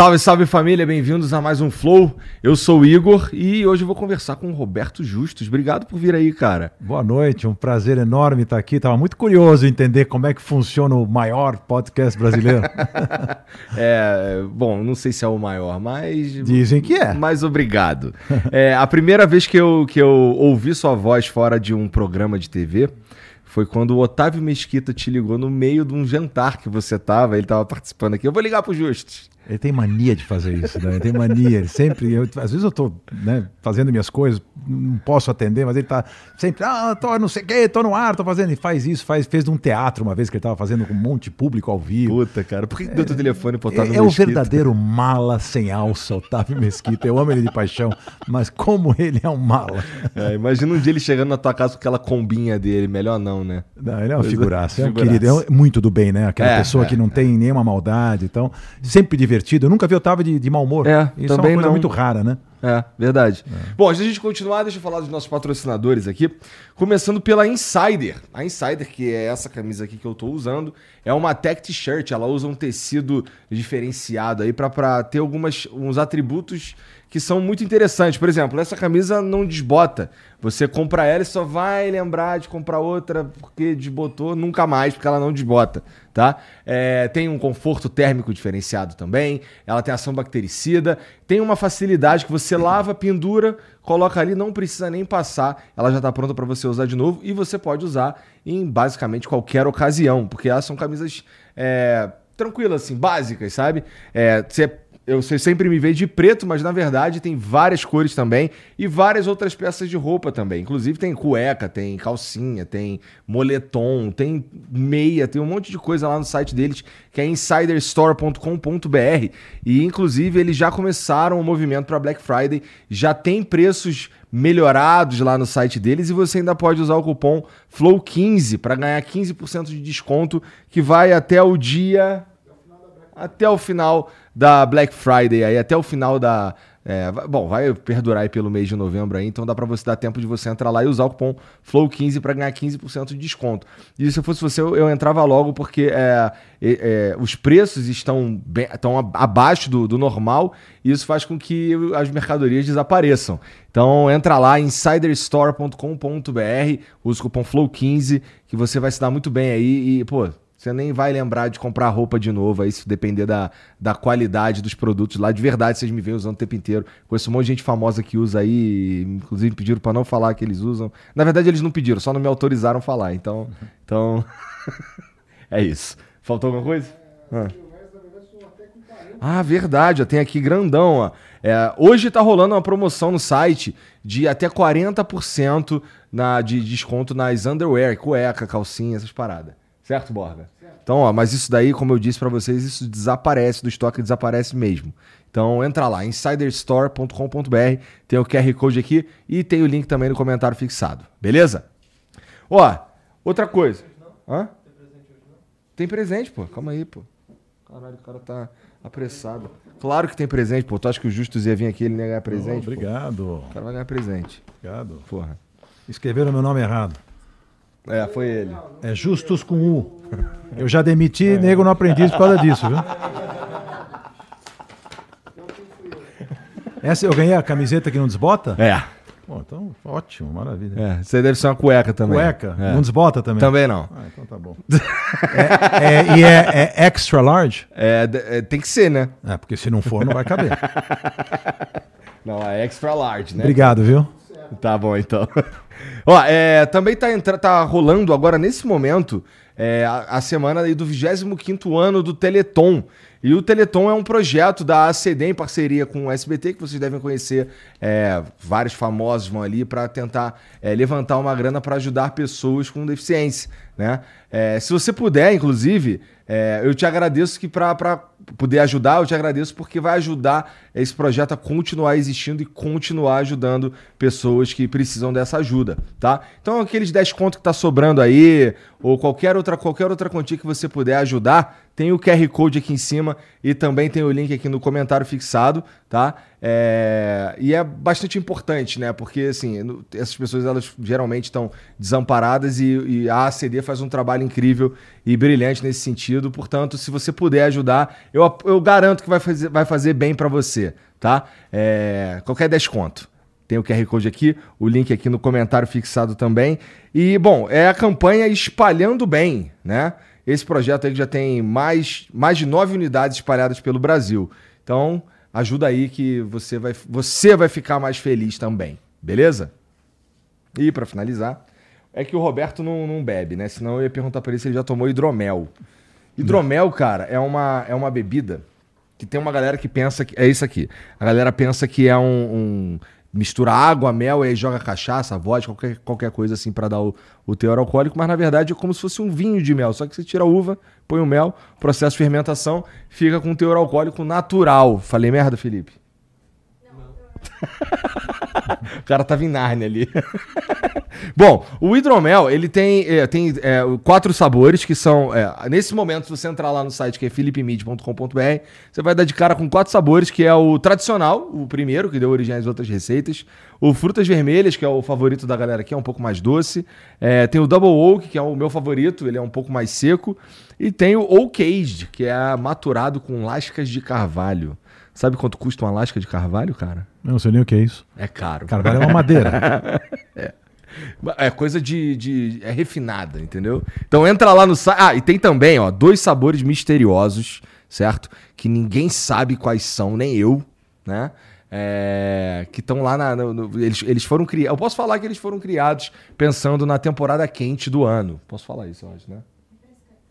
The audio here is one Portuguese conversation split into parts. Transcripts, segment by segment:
Salve, salve família, bem-vindos a mais um Flow. Eu sou o Igor e hoje eu vou conversar com o Roberto Justus. Obrigado por vir aí, cara. Boa noite, um prazer enorme estar aqui. Tava muito curioso entender como é que funciona o maior podcast brasileiro. é, bom, não sei se é o maior, mas. Dizem que é. Mas obrigado. é, a primeira vez que eu, que eu ouvi sua voz fora de um programa de TV foi quando o Otávio Mesquita te ligou no meio de um jantar que você tava, ele tava participando aqui. Eu vou ligar pro Justus. Ele tem mania de fazer isso, né? Ele tem mania, ele sempre. Eu, às vezes eu tô né, fazendo minhas coisas, não posso atender, mas ele tá sempre, ah, tô não sei o quê, tô no ar, tô fazendo. Ele faz isso, faz, fez um teatro uma vez que ele tava fazendo com um monte de público ao vivo. Puta, cara, por que, deu teu telefone Otávio é, é Mesquita? É o verdadeiro mala sem alça, Otávio Mesquita. Eu amo ele de paixão, mas como ele é um mala. É, imagina um dia ele chegando na tua casa com aquela combinha dele, melhor não, né? Não, ele é uma figuraça, é um querido, é muito do bem, né? Aquela é, pessoa é, que não tem nenhuma maldade, então, sempre divertido divertido. Eu nunca vi Otávio de, de mau humor. É, Isso também é uma coisa não. muito rara, né? É, verdade. É. Bom, antes da gente continuar, deixa eu falar dos nossos patrocinadores aqui. Começando pela Insider. A Insider, que é essa camisa aqui que eu estou usando, é uma tech t-shirt. Ela usa um tecido diferenciado aí para ter algumas, uns atributos que são muito interessantes. Por exemplo, essa camisa não desbota. Você compra ela e só vai lembrar de comprar outra porque desbotou nunca mais, porque ela não desbota, tá? É, tem um conforto térmico diferenciado também, ela tem ação bactericida, tem uma facilidade que você lava, pendura, coloca ali, não precisa nem passar, ela já está pronta para você usar de novo e você pode usar em basicamente qualquer ocasião, porque elas são camisas é, tranquilas, assim, básicas, sabe? É, você eu sempre me vejo de preto, mas na verdade tem várias cores também e várias outras peças de roupa também. Inclusive tem cueca, tem calcinha, tem moletom, tem meia, tem um monte de coisa lá no site deles que é insiderstore.com.br e inclusive eles já começaram o movimento para Black Friday, já tem preços melhorados lá no site deles e você ainda pode usar o cupom FLOW15 para ganhar 15% de desconto que vai até o dia até o final da Black Friday aí, até o final da. É, bom, vai perdurar aí pelo mês de novembro aí, então dá para você dar tempo de você entrar lá e usar o cupom FLOW15 para ganhar 15% de desconto. E se eu fosse você, eu, eu entrava logo porque é, é, os preços estão, bem, estão abaixo do, do normal e isso faz com que as mercadorias desapareçam. Então entra lá, insiderstore.com.br, usa o cupom FLOW15 que você vai se dar muito bem aí e, pô, você nem vai lembrar de comprar roupa de novo, aí se depender da, da qualidade dos produtos lá. De verdade, vocês me veem usando o tempo inteiro. Conheço um monte de gente famosa que usa aí, inclusive pediram para não falar que eles usam. Na verdade, eles não pediram, só não me autorizaram a falar. Então, então é isso. Faltou alguma coisa? Ah. Ah, verdade, tem aqui grandão. Ó. É, hoje está rolando uma promoção no site de até 40% na, de desconto nas underwear, cueca, calcinha, essas paradas. Certo, Borga? Certo. Então, ó, mas isso daí, como eu disse pra vocês, isso desaparece do estoque, desaparece mesmo. Então, entra lá, insiderstore.com.br, tem o QR Code aqui e tem o link também no comentário fixado. Beleza? Ó, outra coisa. Hã? Tem presente, pô. Calma aí, pô. Caralho, o cara tá apressado. Claro que tem presente, pô. Tu acha que o Justus ia vir aqui ele não ia ganhar presente? pô? Obrigado. O cara vai ganhar presente. Obrigado. Porra. Escreveram meu nome errado. É, foi ele. É Justus com U. Eu já demiti, nego não aprendi por causa disso, viu? Essa eu ganhei a camiseta que não desbota? É. Pô, então ótimo, maravilha. É. Você deve ser uma cueca também. Cueca, É. não desbota também? Também não. Ah, então tá bom. É- é- e é, é extra large? É, é, tem que ser, né? É, porque se não for, não vai caber. Não, é extra large, né? Obrigado, viu? Tá bom, então. Ó, é, também tá, entra, tá rolando agora, nesse momento, é, a, a semana aí do 25º ano do Teleton. E o Teleton é um projeto da ACD em parceria com o SBT, que vocês devem conhecer. É, vários famosos vão ali para tentar é, levantar uma grana para ajudar pessoas com deficiência, né? É, se você puder, inclusive, é, eu te agradeço que para poder ajudar, eu te agradeço porque vai ajudar esse projeto a continuar existindo e continuar ajudando pessoas que precisam dessa ajuda, tá? Então aqueles 10 contos que tá sobrando aí, ou qualquer outra, qualquer outra quantia que você puder ajudar, tem o QR Code aqui em cima e também tem o link aqui no comentário fixado, tá? É, E é bastante importante, né? Porque, assim, essas pessoas, elas geralmente estão desamparadas e, e a ACD faz um trabalho incrível e brilhante nesse sentido. Portanto, se você puder ajudar, eu, eu garanto que vai fazer, vai fazer bem pra você, tá? É, Qualquer desconto. Tem o QR Code aqui, o link aqui no comentário fixado também. E, bom, é a campanha Espalhando Bem, né? Esse projeto aí que já tem mais, mais de nove unidades espalhadas pelo Brasil. Então, ajuda aí que você vai, você vai ficar mais feliz também, beleza? E para finalizar, é que o Roberto não, não bebe, né? Senão eu ia perguntar pra ele se ele já tomou hidromel. Hidromel, cara, é uma, é uma bebida que tem uma galera que pensa que. É isso aqui. A galera pensa que é um. um- mistura água, mel e aí joga cachaça, vodka, qualquer, qualquer coisa assim pra dar o, o teor alcoólico, mas na verdade é como se fosse um vinho de mel. Só que você tira a uva, põe o mel, processo de fermentação, fica com teor alcoólico natural. Falei merda, Felipe? O cara tava em Nárnia ali. Bom, o hidromel, ele tem, é, tem é, quatro sabores que são... é, nesse momento, se você entrar lá no site que é philipmid.com.br, você vai dar de cara com quatro sabores, que é o tradicional, o primeiro, que deu origem às outras receitas. O frutas vermelhas, que é o favorito da galera aqui, é um pouco mais doce. É, tem o double oak, que é o meu favorito, ele é um pouco mais seco. E tem o oak aged, que é maturado com lascas de carvalho. Sabe quanto custa uma lasca de carvalho, cara? Eu não sei nem o que é isso. É caro. Carvalho é uma madeira. É coisa de, de- É refinada, entendeu? Então entra lá no site. Ah, e tem também, ó, dois sabores misteriosos, certo? Que ninguém sabe quais são, nem eu, né? É, que estão lá na. no- no- eles, eles foram criados. Eu posso falar que eles foram criados pensando na temporada quente do ano. Posso falar isso, eu acho, né?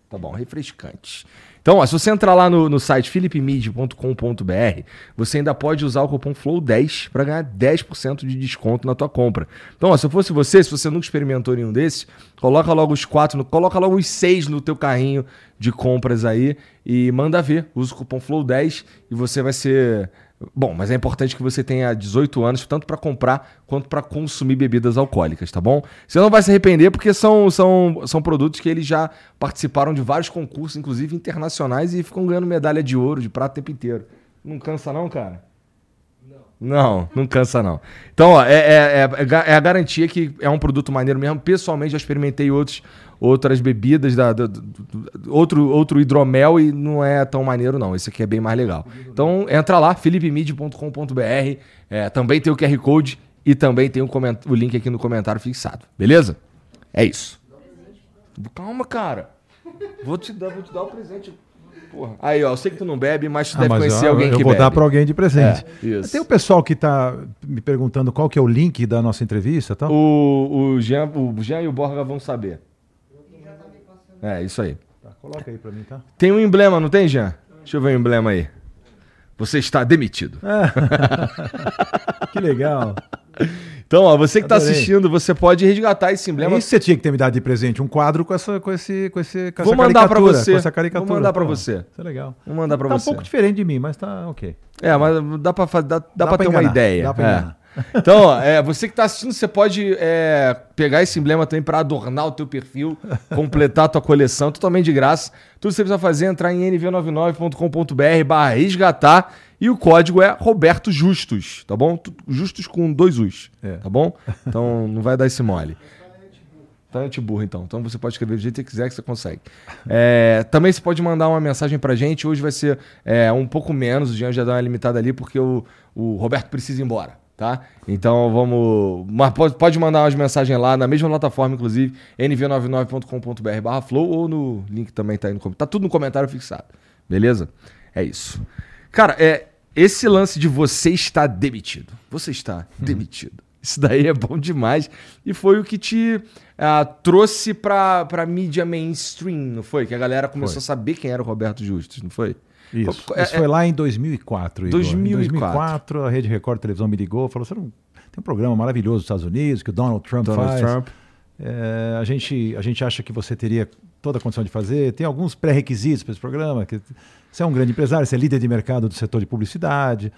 Tá bom, refrescante. Então, ó, se você entrar lá no, no site philipmid.com.br, você ainda pode usar o cupom FLOW10 para ganhar 10% de desconto na tua compra. Então, ó, se eu fosse você, se você nunca experimentou nenhum desses, coloca logo os quatro, no- coloca logo os seis no teu carrinho de compras aí e manda ver. Usa o cupom FLOW10 e você vai ser Bom, mas é importante que você tenha 18 anos, tanto para comprar quanto para consumir bebidas alcoólicas, tá bom? Você não vai se arrepender porque são, são, são produtos que eles já participaram de vários concursos, inclusive internacionais, e ficam ganhando medalha de ouro, de prata o tempo inteiro. Não cansa não, cara? Não, não cansa não. Então, ó, é, é, é, é é a garantia que é um produto maneiro mesmo. Pessoalmente, já experimentei outros, outras bebidas, da, do- outro, outro hidromel e não é tão maneiro não. Esse aqui é bem mais legal. Então, entra lá, philipmid.com.br. É, também tem o QR Code e também tem o, o link aqui no comentário fixado. Beleza? É isso. Calma, cara. Vou te dar, vou te dar o presente. Porra. Aí, ó, eu sei que tu não bebe, mas tu Ah, deve mas conhecer eu, alguém eu que vou bebe. dar para alguém de presente. É, isso. Tem o pessoal que está me perguntando qual que é o link da nossa entrevista, tal. O, o, Jean, o Jean e o Borga vão saber. É, isso aí. Tá, coloca aí para mim, tá? Tem um emblema, não tem, Jean? Deixa eu ver o emblema aí. Você está demitido. Que legal. Então, ó, você que está assistindo, você pode resgatar esse emblema. É isso que você tinha que ter me dado de presente, um quadro com essa, com esse, com esse, com Vou essa mandar caricatura, você. Com essa caricatura. Vou mandar pra Pô, você. Isso é legal. Vou mandar pra tá você. um pouco diferente de mim, mas tá ok. É, mas dá pra, fa- dá, dá Dá pra pra ter uma enganar, ideia. dá pra É. enganar. Então, ó, é, você que tá assistindo, você pode é, pegar esse emblema também pra adornar o teu perfil, completar a tua coleção, totalmente de graça. Tudo que você precisa fazer é entrar em nv99.com.br barra resgatar e o código é Roberto Justus, tá bom? Tu- Justus com dois Us, É. tá bom? Então não vai dar esse mole. Tá anti-burro, então. Então você pode escrever do jeito que você quiser que você consegue. É, também você pode mandar uma mensagem pra gente. Hoje vai ser é, um pouco menos, o Jean já dá uma limitada ali, porque o, o Roberto precisa ir embora, tá? Então vamos. Mas pode, mandar umas mensagens lá, na mesma plataforma, inclusive, nv99.com.br barra flow, ou no link também tá aí no comentário. Tá tudo no comentário fixado. Beleza? É isso. Cara, é, esse lance de você está demitido. Você está demitido. Isso daí é bom demais. E foi o que te ah, trouxe pra, pra mídia mainstream, não foi? Que a galera começou Foi. a saber quem era o Roberto Justus, não foi? Isso. É- Isso foi lá em 2004. Igor. 2004. Em 2004, a Rede Record Televisão me ligou falou: você não... tem um programa maravilhoso nos Estados Unidos que o Donald Trump Donald faz. Trump. É, a, gente, a gente acha que você teria toda a condição de fazer. Tem alguns pré-requisitos para esse programa. Que você é um grande empresário, você é líder de mercado do setor de publicidade,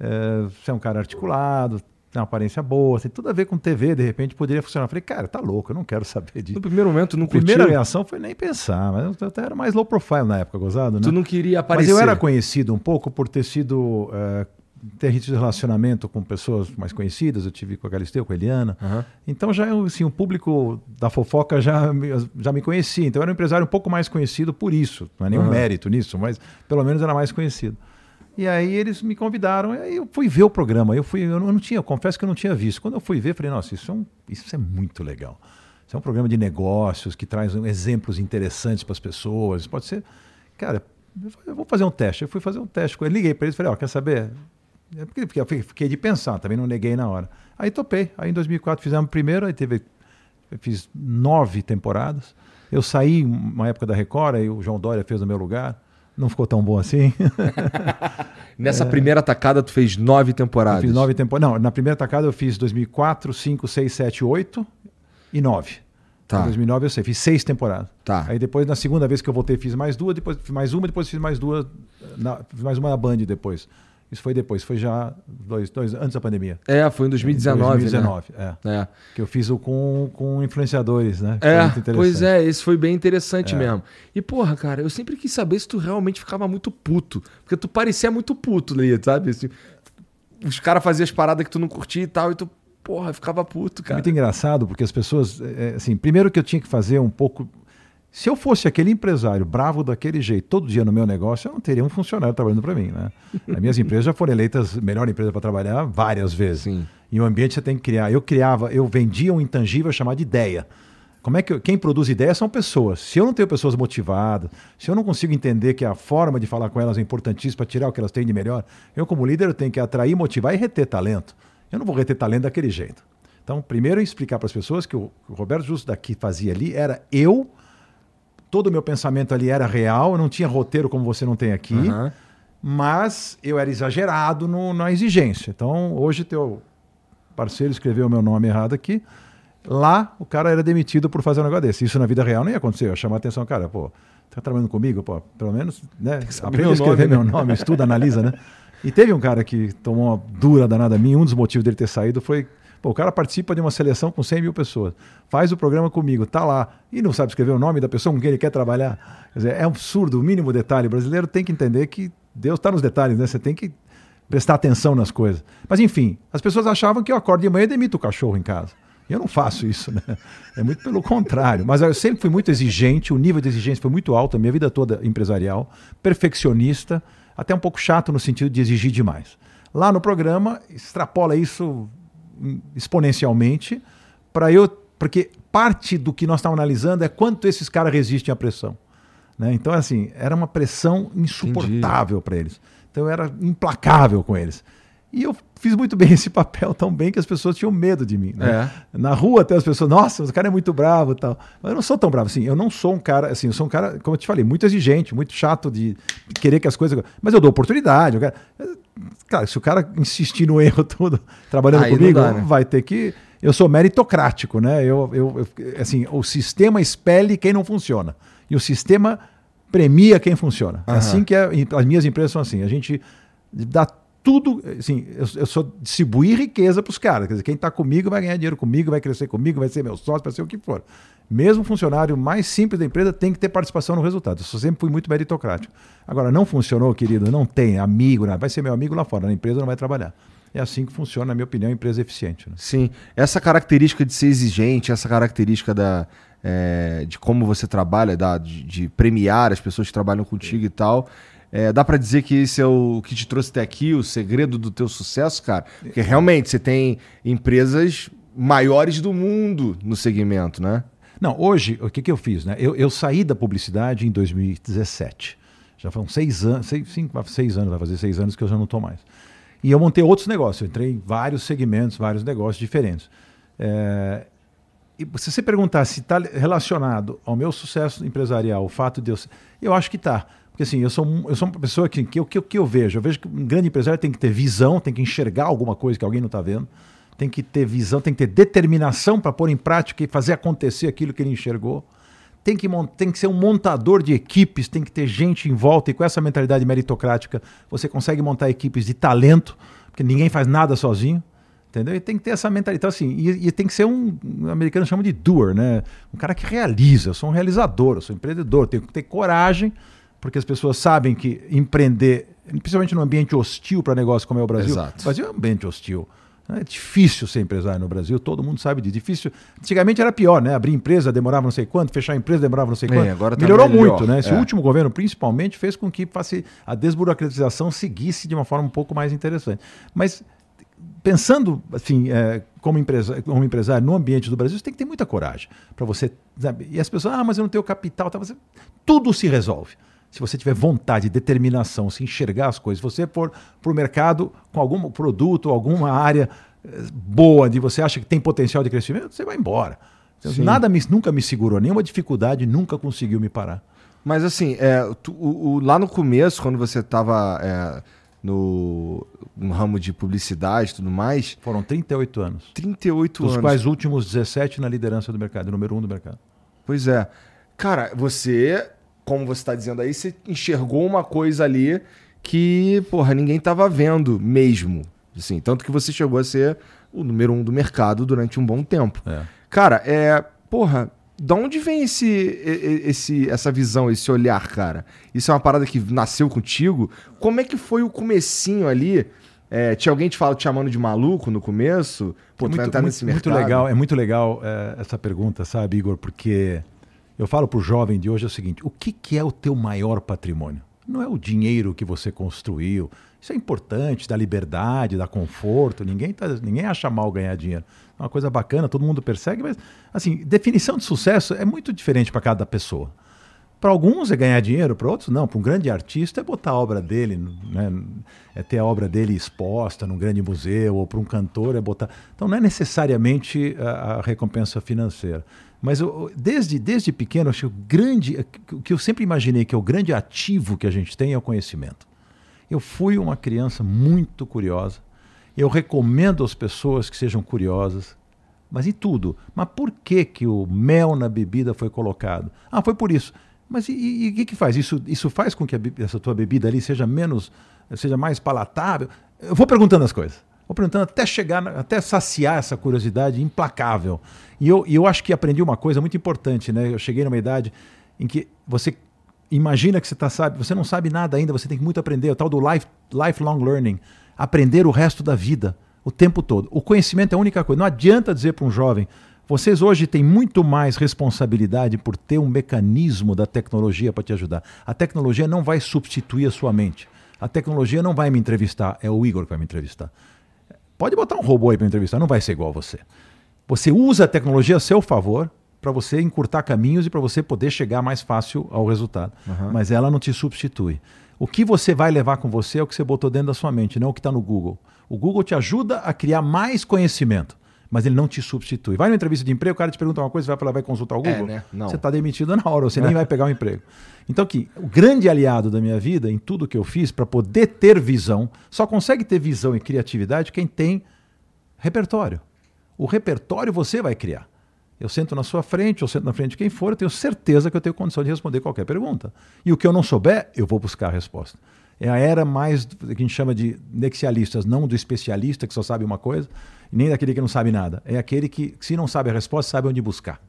é, você é um cara articulado, tem uma aparência boa, tem tudo a ver com TV, de repente poderia funcionar. Eu falei, cara, tá louco, eu não quero saber disso. No primeiro momento, não A primeira curtiu? reação foi nem pensar, mas eu até era mais low profile na época, gozado, né? Tu não queria Mas aparecer. eu era conhecido um pouco por ter sido. eh, ter tido relacionamento com pessoas mais conhecidas, eu tive com a Galisteu, com a Eliana. Aham. Então já assim, o público da fofoca já, me- já me conhecia. Então eu era um empresário um pouco mais conhecido por isso. Não é nenhum Aham. mérito nisso, mas pelo menos era mais conhecido. E aí eles me convidaram, e eu fui ver o programa. Eu fui, eu não, eu não tinha, eu confesso que eu não tinha visto. Quando eu fui ver, falei, nossa, isso é, um- isso é muito legal. Isso é um programa de negócios que traz exemplos interessantes para as pessoas. Pode ser, cara, eu vou fazer um teste. Eu fui fazer um teste. Eu liguei para eles e falei, ó, quer saber? É porque porque eu fiquei- de pensar, também não neguei na hora. Aí topei. Aí em 2004 fizemos primeiro, aí teve, eu fiz nove temporadas. Eu saí uma época da Record, aí o João Dória fez no meu lugar. Não ficou tão bom assim. Nessa primeira tacada, tu fez nove temporadas. Eu fiz nove temporadas. Não, na primeira tacada eu fiz 2004, 5, 6, 7, 8 e 9. Tá. Em 2009 eu sei, fiz seis temporadas. Tá. Aí depois, na segunda vez que eu voltei, fiz mais duas, depois fiz mais uma, depois fiz mais duas, na- fiz mais uma na Band depois. Isso foi depois, foi já dois, dois antes da pandemia. É, foi em 2019. 2019, é. Né? É. Que eu fiz o com, com influenciadores, né? Foi É, muito interessante. pois é, esse foi bem interessante É. mesmo. E, porra, cara, eu sempre quis saber se tu realmente ficava muito puto. Porque tu parecia muito puto ali, sabe? Assim, os caras faziam as paradas que tu não curtia e tal, e tu, porra, ficava puto, É cara. muito engraçado, porque as pessoas, é, é, assim, primeiro que eu tinha que fazer um pouco. Se eu fosse aquele empresário bravo daquele jeito todo dia no meu negócio, eu não teria um funcionário trabalhando para mim, né? As minhas empresas já foram eleitas melhor empresa para trabalhar várias vezes. Sim. E o ambiente você tem que criar. Eu criava, eu vendia um intangível chamado ideia. Como é que eu- quem produz ideia são pessoas. Se eu não tenho pessoas motivadas, se eu não consigo entender que a forma de falar com elas é importantíssima para tirar o que elas têm de melhor, eu como líder eu tenho que atrair, motivar e reter talento. Eu não vou reter talento daquele jeito. Então, primeiro explicar para as pessoas que o, que o Roberto Justo daqui fazia ali era eu, todo o meu pensamento ali era real, eu não tinha roteiro como você não tem aqui, Aham. mas eu era exagerado no- na exigência. Então, hoje teu parceiro escreveu o meu nome errado aqui. Lá, o cara era demitido por fazer um negócio desse. Isso na vida real não ia acontecer. Eu ia chamar a atenção, cara, pô, tá trabalhando comigo, pô, pelo menos, né? meu a escrever nome, meu né? nome, estuda, analisa, né? E teve um cara que tomou uma dura danada a mim. Um dos motivos dele ter saído foi. Pô, o cara participa de uma seleção com 100 mil pessoas, faz o programa comigo, tá lá, e não sabe escrever o nome da pessoa com quem ele quer trabalhar. Quer dizer, é absurdo, o mínimo detalhe. O brasileiro tem que entender que Deus está nos detalhes, né? Você tem que prestar atenção nas coisas. Mas enfim, as pessoas achavam que eu acordo de manhã e demito o cachorro em casa. Eu não faço isso, né? É muito pelo contrário. Mas eu sempre fui muito exigente, o nível de exigência foi muito alto a minha vida toda empresarial, perfeccionista, até um pouco chato no sentido de exigir demais. Lá no programa, extrapola isso exponencialmente para eu, porque parte do que nós estamos analisando é quanto esses caras resistem à pressão. Né? Então, assim, era uma pressão insuportável para eles. Então, eu era implacável com eles. E eu fiz muito bem esse papel tão bem que as pessoas tinham medo de mim. Né? É. Na rua até as pessoas, nossa, o cara é muito bravo e tal. Mas eu não sou tão bravo assim. Eu não sou um cara, assim, eu sou um cara, como eu te falei, muito exigente, muito chato de querer que as coisas. Mas eu dou oportunidade. Eu quero... Cara, se o cara insistir no erro todo trabalhando Aí comigo, dá, né? vai ter que. Eu sou meritocrático, né? Eu, eu, eu, assim, o sistema espelhe quem não funciona. E o sistema premia quem funciona. Uhum. É assim que é, as minhas empresas são assim. A gente dá tudo, assim, eu, eu sou distribuir riqueza para os caras. Quer dizer, quem está comigo vai ganhar dinheiro comigo, vai crescer comigo, vai ser meu sócio, vai ser o que for. Mesmo funcionário mais simples da empresa tem que ter participação no resultado. Eu sempre fui muito meritocrático. Agora, não funcionou, querido, não tem amigo, né? vai ser meu amigo lá fora, na empresa não vai trabalhar. É assim que funciona, na minha opinião, a empresa eficiente. Né? Sim. Essa característica de ser exigente, essa característica da, é, de como você trabalha, da, de, de, premiar as pessoas que trabalham contigo Sim. e tal, é, dá para dizer que esse é o que te trouxe até aqui, o segredo do teu sucesso, cara? Porque realmente você tem empresas maiores do mundo no segmento, né? Não, hoje, o que, que eu fiz? Né? Eu, eu saí da publicidade em 2017. Já foram seis anos, seis, cinco, seis anos, vai fazer seis anos que eu já não estou mais. E eu montei outros negócios, eu entrei em vários segmentos, vários negócios diferentes. É, e se você perguntar se está relacionado ao meu sucesso empresarial, o fato de eu. Eu acho que está. Porque assim, eu sou, eu sou uma pessoa que, que, que, que eu vejo. Eu vejo que um grande empresário tem que ter visão, tem que enxergar alguma coisa que alguém não está vendo, tem que ter visão, tem que ter determinação para pôr em prática e fazer acontecer aquilo que ele enxergou. Tem que, tem que ser um montador de equipes, tem que ter gente em volta, e com essa mentalidade meritocrática você consegue montar equipes de talento, porque ninguém faz nada sozinho. Entendeu? E tem que ter essa mentalidade. Então, assim, e, e, tem que ser um, um americano chama de doer, né? Um cara que realiza. Eu sou um realizador, eu sou um empreendedor, tenho que ter coragem porque as pessoas sabem que empreender, principalmente num ambiente hostil para negócio como é o Brasil, Exato. o Brasil é um ambiente hostil. É difícil ser empresário no Brasil, todo mundo sabe disso. Difícil. Antigamente era pior, né? Abrir empresa demorava não sei quanto, fechar empresa demorava não sei quanto. É, agora tá Melhorou melhor. muito, né? Esse é. último governo, principalmente, fez com que a desburocratização seguisse de uma forma um pouco mais interessante. Mas pensando assim, é, como, empresa, como empresário no ambiente do Brasil, você tem que ter muita coragem para você. Sabe? E as pessoas, ah, mas eu não tenho capital. Tá? Você, tudo se resolve se você tiver vontade, determinação, se enxergar as coisas, você for para o mercado com algum produto, alguma área eh, boa, de você acha que tem potencial de crescimento, você vai embora. Então, nada me, nunca me segurou, nenhuma dificuldade nunca conseguiu me parar. Mas assim, é, tu, o, o, lá no começo, quando você estava é, no, no, ramo de publicidade e tudo mais. Foram 38 anos. 38 Dos anos. quais últimos 17 na liderança do mercado, número um do mercado. Pois é. Cara, você como você está dizendo aí, você enxergou uma coisa ali que, porra, ninguém estava vendo mesmo. Assim, tanto que você chegou a ser o número um do mercado durante um bom tempo. É. Cara, é. Porra, da onde vem esse, esse, essa visão, esse olhar, cara? Isso é uma parada que nasceu contigo? Como é que foi o comecinho ali? É, tinha alguém te, fala, te chamando de maluco no começo? Pô, é muito, entrar muito, nesse mercado? Muito legal, é muito legal é, essa pergunta, sabe, Igor? Porque eu falo para o jovem de hoje é o seguinte: o que, que é o teu maior patrimônio? Não é o dinheiro que você construiu. Isso é importante, dá liberdade, dá conforto. Ninguém, tá, ninguém acha mal ganhar dinheiro. É uma coisa bacana, todo mundo persegue, mas assim, definição de sucesso é muito diferente para cada pessoa. Para alguns é ganhar dinheiro, para outros não. Para um grande artista é botar a obra dele, né? é ter a obra dele exposta num grande museu, ou para um cantor é botar. Então não é necessariamente a, a recompensa financeira. Mas eu, desde, desde pequeno, acho que o grande, o que eu sempre imaginei que é o grande ativo que a gente tem é o conhecimento. Eu fui uma criança muito curiosa. Eu recomendo às pessoas que sejam curiosas, mas em tudo. Mas por que, que o mel na bebida foi colocado? Ah, foi por isso. Mas e o que, que faz? Isso, isso faz com que a, essa tua bebida ali seja menos, seja mais palatável? Eu vou perguntando as coisas. Vou perguntando até chegar, até saciar essa curiosidade implacável. E eu, eu acho que aprendi uma coisa muito importante, né? Eu cheguei numa idade em que você imagina que você tá, sabe, você não sabe nada ainda, você tem que muito aprender, o tal do life, lifelong learning, aprender o resto da vida, o tempo todo. O conhecimento é a única coisa. Não adianta dizer para um jovem, vocês hoje têm muito mais responsabilidade por ter um mecanismo da tecnologia para te ajudar. A tecnologia não vai substituir a sua mente. A tecnologia não vai me entrevistar, é o Igor que vai me entrevistar. Pode botar um robô aí para entrevistar, não vai ser igual a você. Você usa a tecnologia a seu favor para você encurtar caminhos e para você poder chegar mais fácil ao resultado. Uhum. Mas ela não te substitui. O que você vai levar com você é o que você botou dentro da sua mente, não o que está no Google. O Google te ajuda a criar mais conhecimento, mas ele não te substitui. Vai numa entrevista de emprego, o cara te pergunta uma coisa, você vai falar, vai consultar o É, Google. né? Não. Você está demitido na hora, você nem vai pegar o emprego. Então, aqui, o grande aliado da minha vida, em tudo que eu fiz, para poder ter visão, só consegue ter visão e criatividade quem tem repertório. O repertório você vai criar. Eu sento na sua frente, eu sento na frente de quem for, eu tenho certeza que eu tenho condição de responder qualquer pergunta. E o que eu não souber, eu vou buscar a resposta. É a era mais que a gente chama de nexialistas, não do especialista que só sabe uma coisa, nem daquele que não sabe nada. É aquele que, se não sabe a resposta, sabe onde buscar.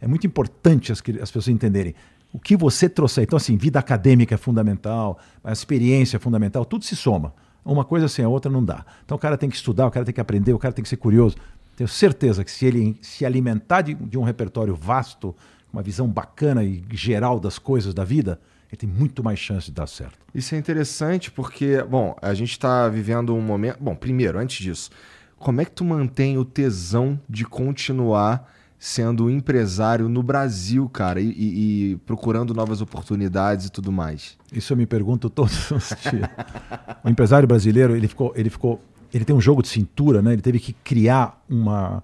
É muito importante as, as pessoas entenderem o que você trouxer. Então, assim, vida acadêmica é fundamental, a experiência é fundamental, tudo se soma. Uma coisa sem a outra não dá. Então, o cara tem que estudar, o cara tem que aprender, o cara tem que ser curioso. Tenho certeza que se ele se alimentar de, de um repertório vasto, uma visão bacana e geral das coisas da vida, ele tem muito mais chance de dar certo. Isso é interessante porque, bom, a gente está vivendo um momento. Bom, primeiro, antes disso, como é que tu mantém o tesão de continuar sendo um empresário no Brasil, cara, e, e- e procurando novas oportunidades e tudo mais? Isso eu me pergunto todos os dias. o empresário brasileiro, ele ficou, ele ficou, ele tem um jogo de cintura, né? Ele teve que criar uma,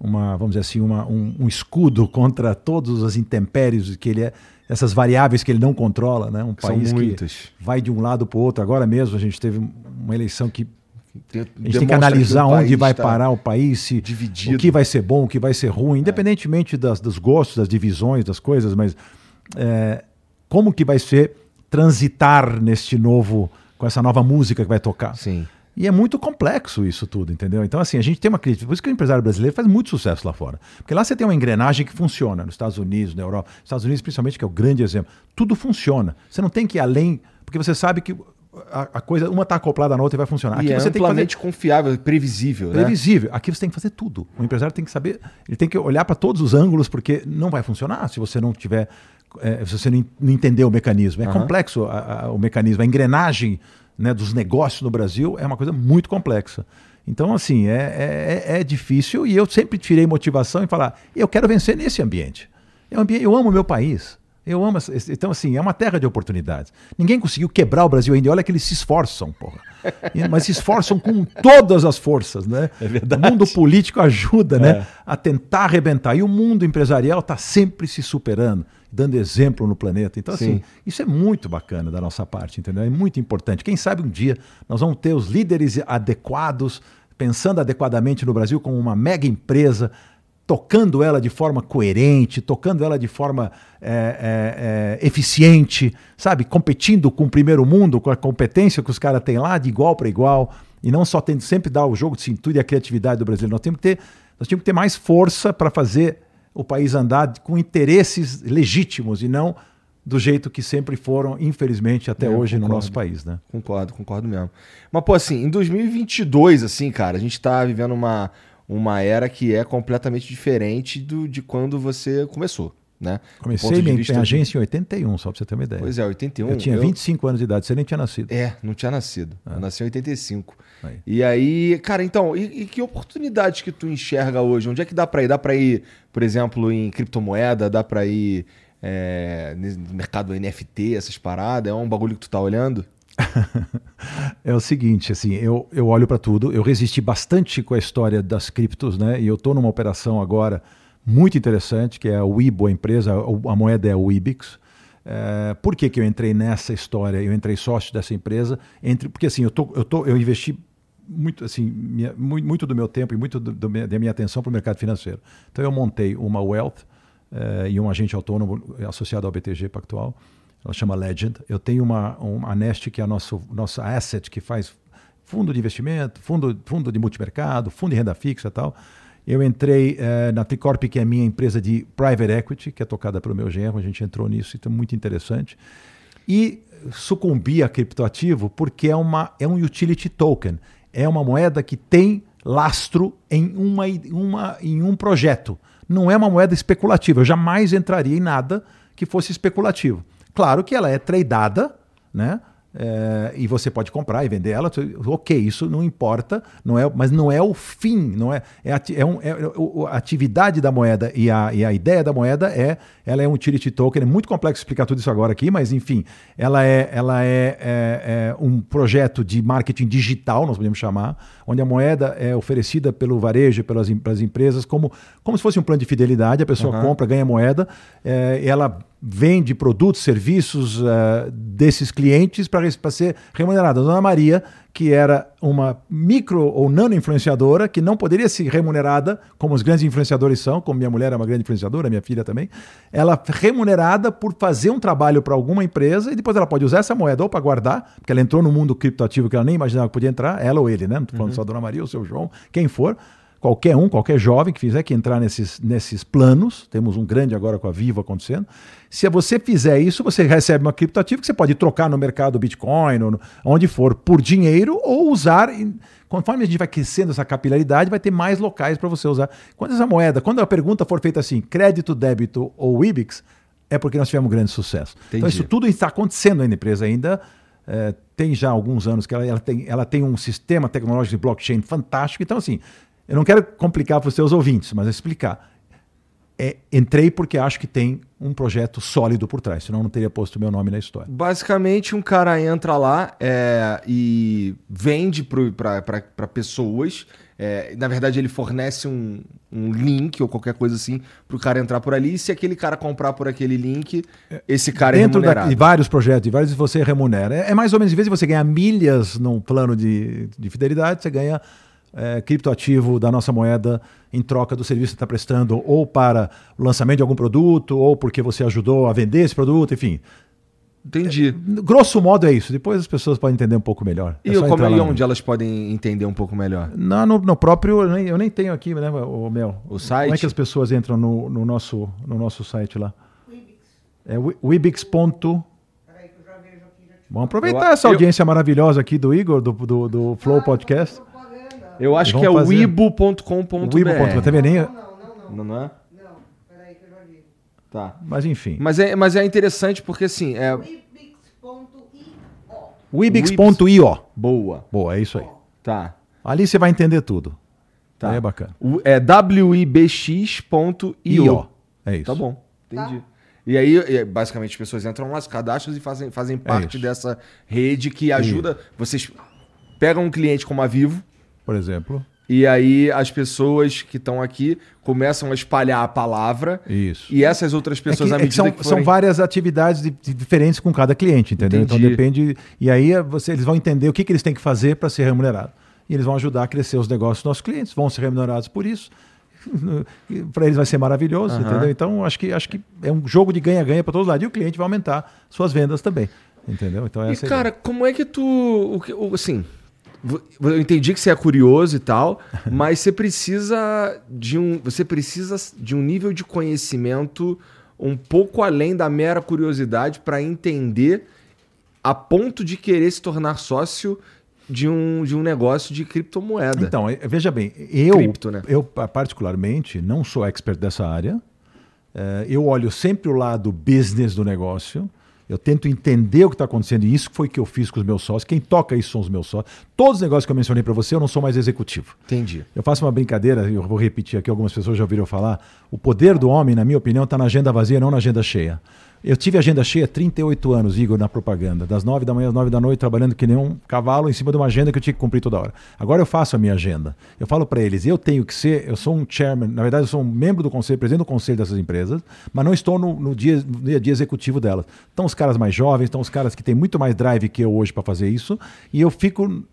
uma vamos dizer assim, uma, um, um escudo contra todas as intempéries que ele é, essas variáveis que ele não controla, né? Um São país muitas. que vai de um lado para o outro. Agora mesmo a gente teve uma eleição que a gente tem que analisar o onde vai tá parar o país, se dividido. o que vai ser bom, o que vai ser ruim, independentemente das, dos gostos, das divisões, das coisas, mas é, como que vai ser transitar neste novo, com essa nova música que vai tocar? Sim. E é muito complexo isso tudo, entendeu? Então, assim, a gente tem uma crítica. Por isso que o empresário brasileiro faz muito sucesso lá fora. Porque lá você tem uma engrenagem que funciona, nos Estados Unidos, na Europa. Nos Estados Unidos, principalmente, que é o grande exemplo. Tudo funciona. Você não tem que ir além, porque você sabe que a, a coisa, uma está acoplada na outra e vai funcionar. e é você tem que fazer confiável, previsível, né? previsível. Aqui você tem que fazer tudo. O empresário tem que saber, ele tem que olhar para todos os ângulos, porque não vai funcionar se você não tiver, eh, se você não, en- não entender o mecanismo. É Aham. complexo a- a- o mecanismo, a engrenagem né, dos negócios no Brasil é uma coisa muito complexa. Então, assim, é, é, é difícil e eu sempre tirei motivação em falar, eu quero vencer nesse ambiente. É ambiente eu amo o meu país. Eu amo. essa- Então, assim, é uma terra de oportunidades. Ninguém conseguiu quebrar o Brasil ainda. Olha que eles se esforçam, porra. Mas se esforçam com todas as forças, né? É verdade. O mundo político ajuda, né? É. A tentar arrebentar. E o mundo empresarial está sempre se superando, dando exemplo no planeta. Então, assim, Sim. isso é muito bacana da nossa parte, entendeu? É muito importante. Quem sabe um dia nós vamos ter os líderes adequados, pensando adequadamente no Brasil como uma mega empresa, tocando ela de forma coerente, tocando ela de forma é, é, é, eficiente, sabe? Competindo com o primeiro mundo, com a competência que os caras têm lá, de igual para igual, e não só tendo sempre dar o jogo de cintura e a criatividade do brasileiro. Nós temos que ter, nós temos que ter mais força para fazer o país andar com interesses legítimos e não do jeito que sempre foram, infelizmente, até É, hoje no concordo. nosso país, né? Concordo, concordo mesmo. Mas, pô, assim, em 2022, assim, cara, a gente tá vivendo uma, uma era que é completamente diferente do, de quando você começou, né? Comecei minha, vista de- agência em 81, só para você ter uma ideia. Pois é, 81. eu tinha 25 anos de idade, você nem tinha nascido. É, não tinha nascido. Eu nasci em 85. Aí. E aí, cara, então, e, e que oportunidades que tu enxerga hoje? Onde é que dá pra ir? Dá pra ir, por exemplo, em criptomoeda? Dá pra ir é, no mercado NFT, essas paradas? É um bagulho que tu tá olhando? É o seguinte, assim, eu, eu olho para tudo, eu resisti bastante com a história das criptos, né? E eu estou numa operação agora muito interessante, que é a Weibo, a empresa, a, moeda é a Wibix. É, por que, que eu entrei nessa história? Eu entrei sócio dessa empresa, entre, porque assim, eu, tô, eu, tô, eu investi muito, assim, minha- mu- muito do meu tempo e muito do- do da minha atenção para o mercado financeiro. Então eu montei uma Wealth eh, e um agente autônomo associado ao BTG Pactual, ela chama Legend. Eu tenho uma, uma Nest, que é a nosso, nossa asset, que faz fundo de investimento, fundo, fundo de multimercado, fundo de renda fixa e tal. Eu entrei eh, na Tricorp, que é a minha empresa de private equity, que é tocada pelo meu genro, a gente entrou nisso, então muito interessante. E sucumbi a criptoativo porque é, uma, é um utility token, é uma moeda que tem lastro em, uma, uma, em um projeto. Não é uma moeda especulativa. Eu jamais entraria em nada que fosse especulativo. Claro que ela é tradeada, né? é, e você pode comprar e vender ela. Ok, isso não importa, não é, mas não é o fim, não é, é, é, um, é a atividade da moeda e a, e a ideia da moeda é, ela é um utility token. É muito complexo explicar tudo isso agora aqui, mas enfim, ela é, ela é, é, é um projeto de marketing digital, nós podemos chamar, onde a moeda é oferecida pelo varejo, pelas, pelas empresas, como, como se fosse um plano de fidelidade. A pessoa uhum. compra, ganha moeda, é, ela vende produtos, serviços uh, desses clientes para ser remunerada. A Dona Maria, que era uma micro ou nano influenciadora, que não poderia ser remunerada como os grandes influenciadores são, como minha mulher é uma grande influenciadora, minha filha também, ela remunerada por fazer um trabalho para alguma empresa e depois ela pode usar essa moeda ou para guardar, porque ela entrou no mundo criptoativo que ela nem imaginava que podia entrar, ela ou ele, né? Não estou falando uhum. só a Dona Maria ou o seu João, quem for, qualquer um, qualquer jovem que fizer que entrar nesses, nesses planos, temos um grande agora com a Vivo acontecendo. Se você fizer isso, você recebe uma criptoativa que você pode trocar no mercado Bitcoin, ou onde for, por dinheiro ou usar. Conforme a gente vai crescendo essa capilaridade, vai ter mais locais para você usar. Quando essa moeda, quando a pergunta for feita assim, crédito, débito ou IBIX, é porque nós tivemos grande sucesso. Entendi. Então, isso tudo está acontecendo na empresa ainda. É, tem já alguns anos que ela, ela, tem, ela tem um sistema tecnológico de blockchain fantástico. Então, assim, eu não quero complicar para os seus ouvintes, mas explicar. É, entrei porque acho que tem um projeto sólido por trás, senão eu não teria posto meu nome na história. Basicamente, um cara entra lá é, e vende para pessoas. É, na verdade, ele fornece um, um, link ou qualquer coisa assim para o cara entrar por ali. E se aquele cara comprar por aquele link, esse cara é Dentro é remunerado. Dentro de vários projetos, de vários você remunera. É, é, mais ou menos, em vez de você ganhar milhas num plano de, de fidelidade, você ganha é, criptoativo da nossa moeda em troca do serviço que está prestando, ou para o lançamento de algum produto, ou porque você ajudou a vender esse produto, enfim. Entendi. É, grosso modo é isso. Depois as pessoas podem entender um pouco melhor. É e é como, e onde elas podem entender um pouco melhor? Não, no, no próprio. Eu nem, eu nem, tenho aqui, né, o Mel? O site? Como é que as pessoas entram no, no nosso, no nosso site lá? Wibix. É wibix. Vamos aproveitar eu, essa audiência eu... maravilhosa aqui do Igor, do, do, do Flow ah, Podcast. Eu acho que é fazer... wibo.com.br. Wibo.com, também nem... Não, não, não. Não, não é? Não, peraí que eu já vi. Tá. Mas enfim. Mas é, mas é interessante porque assim... É... Wibix.io. Boa. Boa, é isso aí. Tá. Ali você vai entender tudo. Tá. Aí é bacana. O, é wibx.io. É isso. Tá bom, entendi. Tá. E aí, basicamente, as pessoas entram lá, se cadastram e fazem, fazem é parte é dessa rede que ajuda. Isso. Vocês pegam um cliente como a Vivo, por exemplo. E aí as pessoas que estão aqui começam a espalhar a palavra. Isso. E essas outras pessoas, é que, à medida é que, são, forem... são várias atividades de, de diferentes com cada cliente, entendeu? Então, Entendi. Então depende. E aí você, eles vão entender o que, que eles têm que fazer para ser remunerado. E eles vão ajudar a crescer os negócios dos nossos clientes, vão ser remunerados por isso. para eles vai ser maravilhoso, uhum. entendeu? Então acho que acho que é um jogo de ganha-ganha para todos os lados. E o cliente vai aumentar suas vendas também. Entendeu? Então, e, cara, como é que tu. O, assim, eu entendi que você é curioso e tal, mas você precisa de um, você precisa de um nível de conhecimento um pouco além da mera curiosidade para entender a ponto de querer se tornar sócio de um, de um negócio de criptomoeda. Então, é, veja bem, eu, Cripto, né? eu particularmente não sou expert dessa área. É, eu olho sempre o lado business do negócio. Eu tento entender o que está acontecendo e isso foi o que eu fiz com os meus sócios. Quem toca isso são os meus sócios. Todos os negócios que eu mencionei para você, eu não sou mais executivo. Entendi. Eu faço uma brincadeira, eu vou repetir aqui, algumas pessoas já ouviram falar. O poder do homem, na minha opinião, está na agenda vazia, não na agenda cheia. Eu tive agenda cheia 38 anos, Igor, na propaganda. Das 9 da manhã às 9 da noite, trabalhando que nem um cavalo em cima de uma agenda que eu tinha que cumprir toda hora. Agora eu faço a minha agenda. Eu falo para eles, eu tenho que ser, eu sou um chairman, na verdade eu sou um membro do conselho, presidente do conselho dessas empresas, mas não estou no, no dia, no dia a dia executivo delas. Estão os caras mais jovens, estão os caras que têm muito mais drive que eu hoje para fazer isso, e eu fico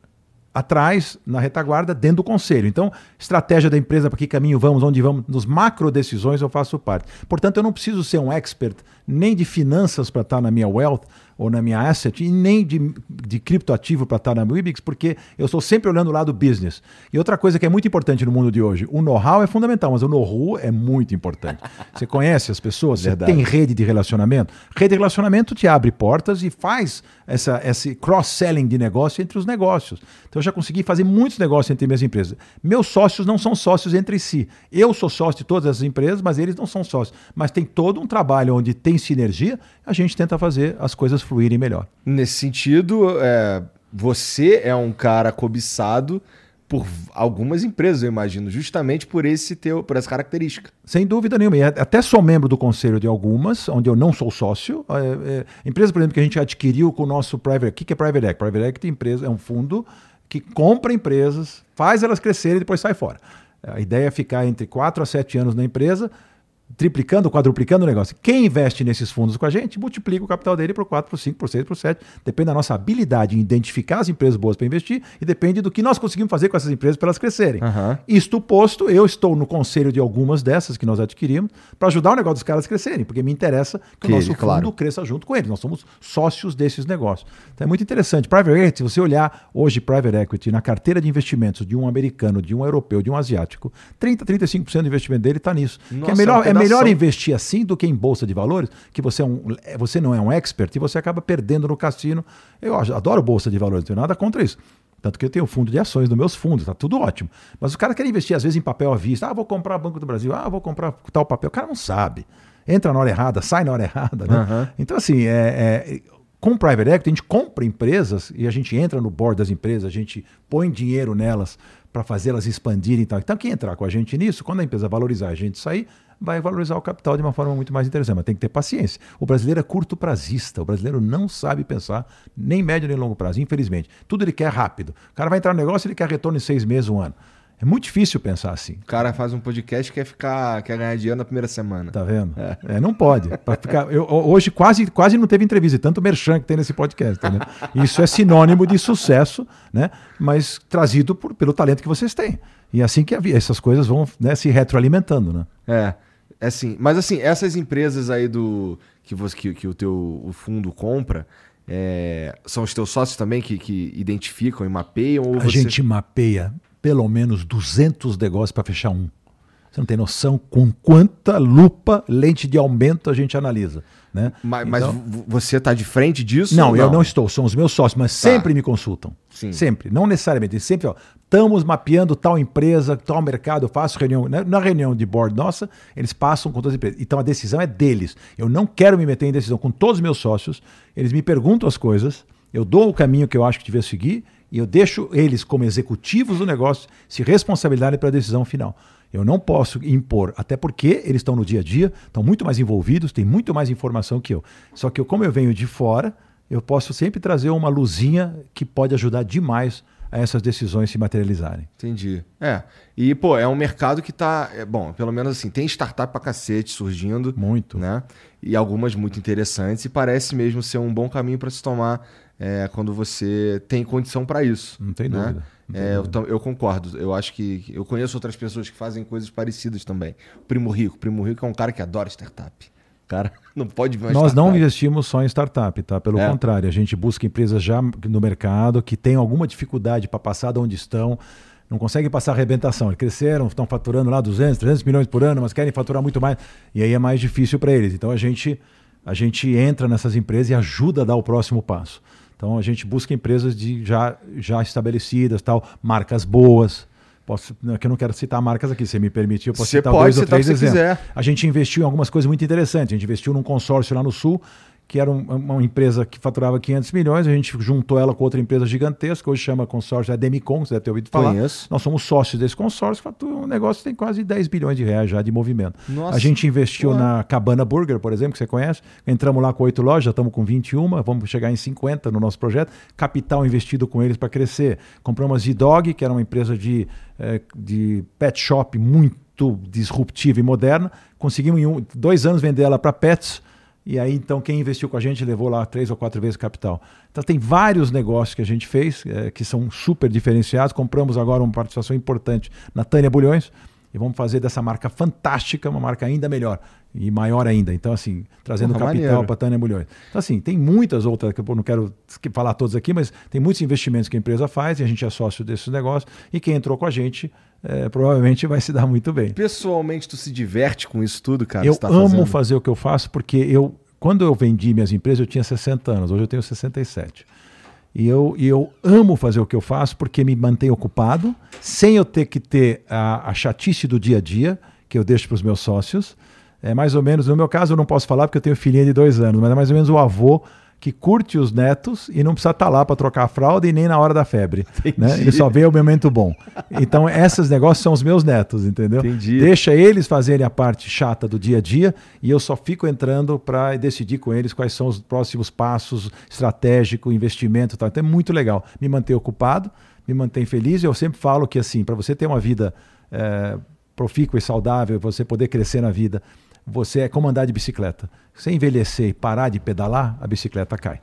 atrás, na retaguarda, dentro do conselho. Então, estratégia da empresa, para que caminho vamos, onde vamos, nos macro decisões eu faço parte. Portanto, eu não preciso ser um expert nem de finanças para estar na minha wealth, ou na minha asset e nem de, de criptoativo para estar na Wibix, porque eu estou sempre olhando o lado business. E outra coisa que é muito importante no mundo de hoje, o know-how é fundamental, mas o know-how é muito importante. Você conhece as pessoas, você tem rede de relacionamento. Rede de relacionamento te abre portas e faz essa, esse cross-selling de negócio entre os negócios. Então eu já consegui fazer muitos negócios entre minhas empresas. Meus sócios não são sócios entre si. Eu sou sócio de todas essas empresas, mas eles não são sócios. Mas tem todo um trabalho onde tem sinergia, a gente tenta fazer as coisas fluírem melhor. Nesse sentido, é, você é um cara cobiçado por algumas empresas, eu imagino, justamente por esse teu, por essa característica. Sem dúvida nenhuma. E até sou membro do conselho de algumas, onde eu não sou sócio. É, é, empresa, por exemplo, que a gente adquiriu com o nosso private. O que é private equity? Private equity empresa é um fundo que compra empresas, faz elas crescerem e depois sai fora. A ideia é ficar entre 4 a 7 anos na empresa, triplicando, quadruplicando o negócio. Quem investe nesses fundos com a gente, multiplica o capital dele por 4, por 5, por 6, por 7. Depende da nossa habilidade em identificar as empresas boas para investir e depende do que nós conseguimos fazer com essas empresas para elas crescerem. Uhum. Isto posto, eu estou no conselho de algumas dessas que nós adquirimos para ajudar o negócio dos caras a crescerem, porque me interessa que, que o nosso fundo claro. cresça junto com eles. Nós somos sócios desses negócios. Então é muito interessante. Private equity, se você olhar hoje private equity na carteira de investimentos de um americano, de um europeu, de um asiático, 30, 35% do investimento dele está nisso. Nossa, que é melhor, é melhor investir assim do que em bolsa de valores, que você, é um, você não é um expert e você acaba perdendo no cassino. Eu adoro bolsa de valores, não tenho nada contra isso. Tanto que eu tenho fundo de ações nos meus fundos, tá tudo ótimo. Mas o cara quer investir, às vezes, em papel à vista. Ah, vou comprar Banco do Brasil, ah, vou comprar tal papel. O cara não sabe. Entra na hora errada, sai na hora errada. Né? Uhum. Então, assim, é, é, com private equity, a gente compra empresas e a gente entra no board das empresas, a gente põe dinheiro nelas para fazê-las expandirem e tal. Então, quem entrar com a gente nisso, quando a empresa valorizar a gente sair, vai valorizar o capital de uma forma muito mais interessante. Mas tem que ter paciência. O brasileiro é curto prazista. O brasileiro não sabe pensar nem médio nem longo prazo, infelizmente. Tudo ele quer rápido. O cara vai entrar no negócio e ele quer retorno em seis meses, um ano. É muito difícil pensar assim. O cara faz um podcast e quer ficar, quer ganhar dinheiro na primeira semana. Tá vendo? É, é não pode. Ficar, eu, hoje quase, quase não teve entrevista, tanto merchan que tem nesse podcast. Né? Isso é sinônimo de sucesso, né? mas trazido por, pelo talento que vocês têm. E assim que essas coisas vão né, se retroalimentando. Né? É. É assim, mas assim, essas empresas aí do que, você, que, que o teu o fundo compra, é, são os teus sócios também que, que identificam e mapeiam? a você... gente mapeia pelo menos 200 negócios para fechar um. Você não tem noção com quanta lupa, lente de aumento a gente analisa. Né? Mas, então, mas você está de frente disso? Não, não, eu não estou. São os meus sócios, mas tá. sempre me consultam. Sim. Sempre. Não necessariamente. Sempre, ó, estamos mapeando tal empresa, tal mercado, eu faço reunião. Né? Na reunião de board nossa, eles passam com todas as empresas. Então a decisão é deles. Eu não quero me meter em decisão com todos os meus sócios. Eles me perguntam as coisas, eu dou o caminho que eu acho que devia seguir e eu deixo eles, como executivos do negócio, se responsabilizarem para a decisão final. Eu não posso impor, até porque eles estão no dia a dia, estão muito mais envolvidos, têm muito mais informação que eu. Só que eu, como eu venho de fora, eu posso sempre trazer uma luzinha que pode ajudar demais a essas decisões se materializarem. Entendi. É. E, pô, é um mercado que está É, bom, pelo menos assim, tem startup pra cacete surgindo. Muito. Né? E algumas muito interessantes. E parece mesmo ser um bom caminho para se tomar é, quando você tem condição para isso. Não tem né? dúvida. É, eu, eu, concordo. Eu acho que. Eu conheço outras pessoas que fazem coisas parecidas também. Primo Rico. Primo Rico é um cara que adora startup. O cara não pode ver uma Nós startup. não investimos só em startup, tá? Pelo é. contrário, a gente busca empresas já no mercado que têm alguma dificuldade para passar de onde estão. Não conseguem passar a arrebentação. Eles cresceram, estão faturando lá 200, 300 milhões por ano, mas querem faturar muito mais. E aí é mais difícil para eles. Então a gente, a gente entra nessas empresas e ajuda a dar o próximo passo. Então a gente busca empresas de já, já estabelecidas, tal, marcas boas. Posso, é que eu não quero citar marcas aqui, se me permitir, eu posso Você citar pode dois ou três exemplos. Quiser. A gente investiu em algumas coisas muito interessantes. A gente investiu num consórcio lá no Sul que era um, uma empresa que faturava 500 milhões, a gente juntou ela com outra empresa gigantesca, hoje chama consórcio a Demicon, você deve ter ouvido falar. Conheço. Nós somos sócios desse consórcio, o negócio tem quase 10 bilhões de reais já de movimento. Nossa. A gente investiu Ué. na Cabana Burger, por exemplo, que você conhece, entramos lá com oito lojas, já estamos com 21, vamos chegar em 50 no nosso projeto, capital investido com eles para crescer. Compramos a Z-Dog, que era uma empresa de, eh, de pet shop muito disruptiva e moderna, conseguimos em um, dois anos vender ela para pets, e aí, então, quem investiu com a gente levou lá três ou quatro vezes o capital. Então, tem vários negócios que a gente fez é, que são super diferenciados. Compramos agora uma participação importante na Tânia Bulhões e vamos fazer dessa marca fantástica uma marca ainda melhor e maior ainda. Então, assim, trazendo Porra, capital para a Tânia Bulhões. Então, assim, tem muitas outras, que eu não quero falar todas aqui, mas tem muitos investimentos que a empresa faz e a gente é sócio desses negócios. E quem entrou com a gente é, provavelmente vai se dar muito bem. Pessoalmente, tu se diverte com isso tudo, cara? Eu tá amo fazendo? fazer o que eu faço porque eu, quando eu vendi minhas empresas, eu tinha 60 anos, hoje eu tenho 67. E eu, e eu amo fazer o que eu faço porque me mantém ocupado, sem eu ter que ter a, a chatice do dia a dia, que eu deixo para os meus sócios. É mais ou menos, no meu caso eu não posso falar porque eu tenho filhinha de dois anos, mas é mais ou menos o avô que curte os netos e não precisa estar tá lá para trocar a fralda e nem na hora da febre. Né? Ele só vê o momento bom. Então, esses negócios são os meus netos, entendeu? Entendi. Deixa eles fazerem a parte chata do dia a dia e eu só fico entrando para decidir com eles quais são os próximos passos estratégico, investimento, tal. Então é muito legal. Me manter ocupado, me mantém feliz. Eu sempre falo que assim, para você ter uma vida é, profícua e saudável, você poder crescer na vida, você é como andar de bicicleta. Se envelhecer e parar de pedalar, a bicicleta cai.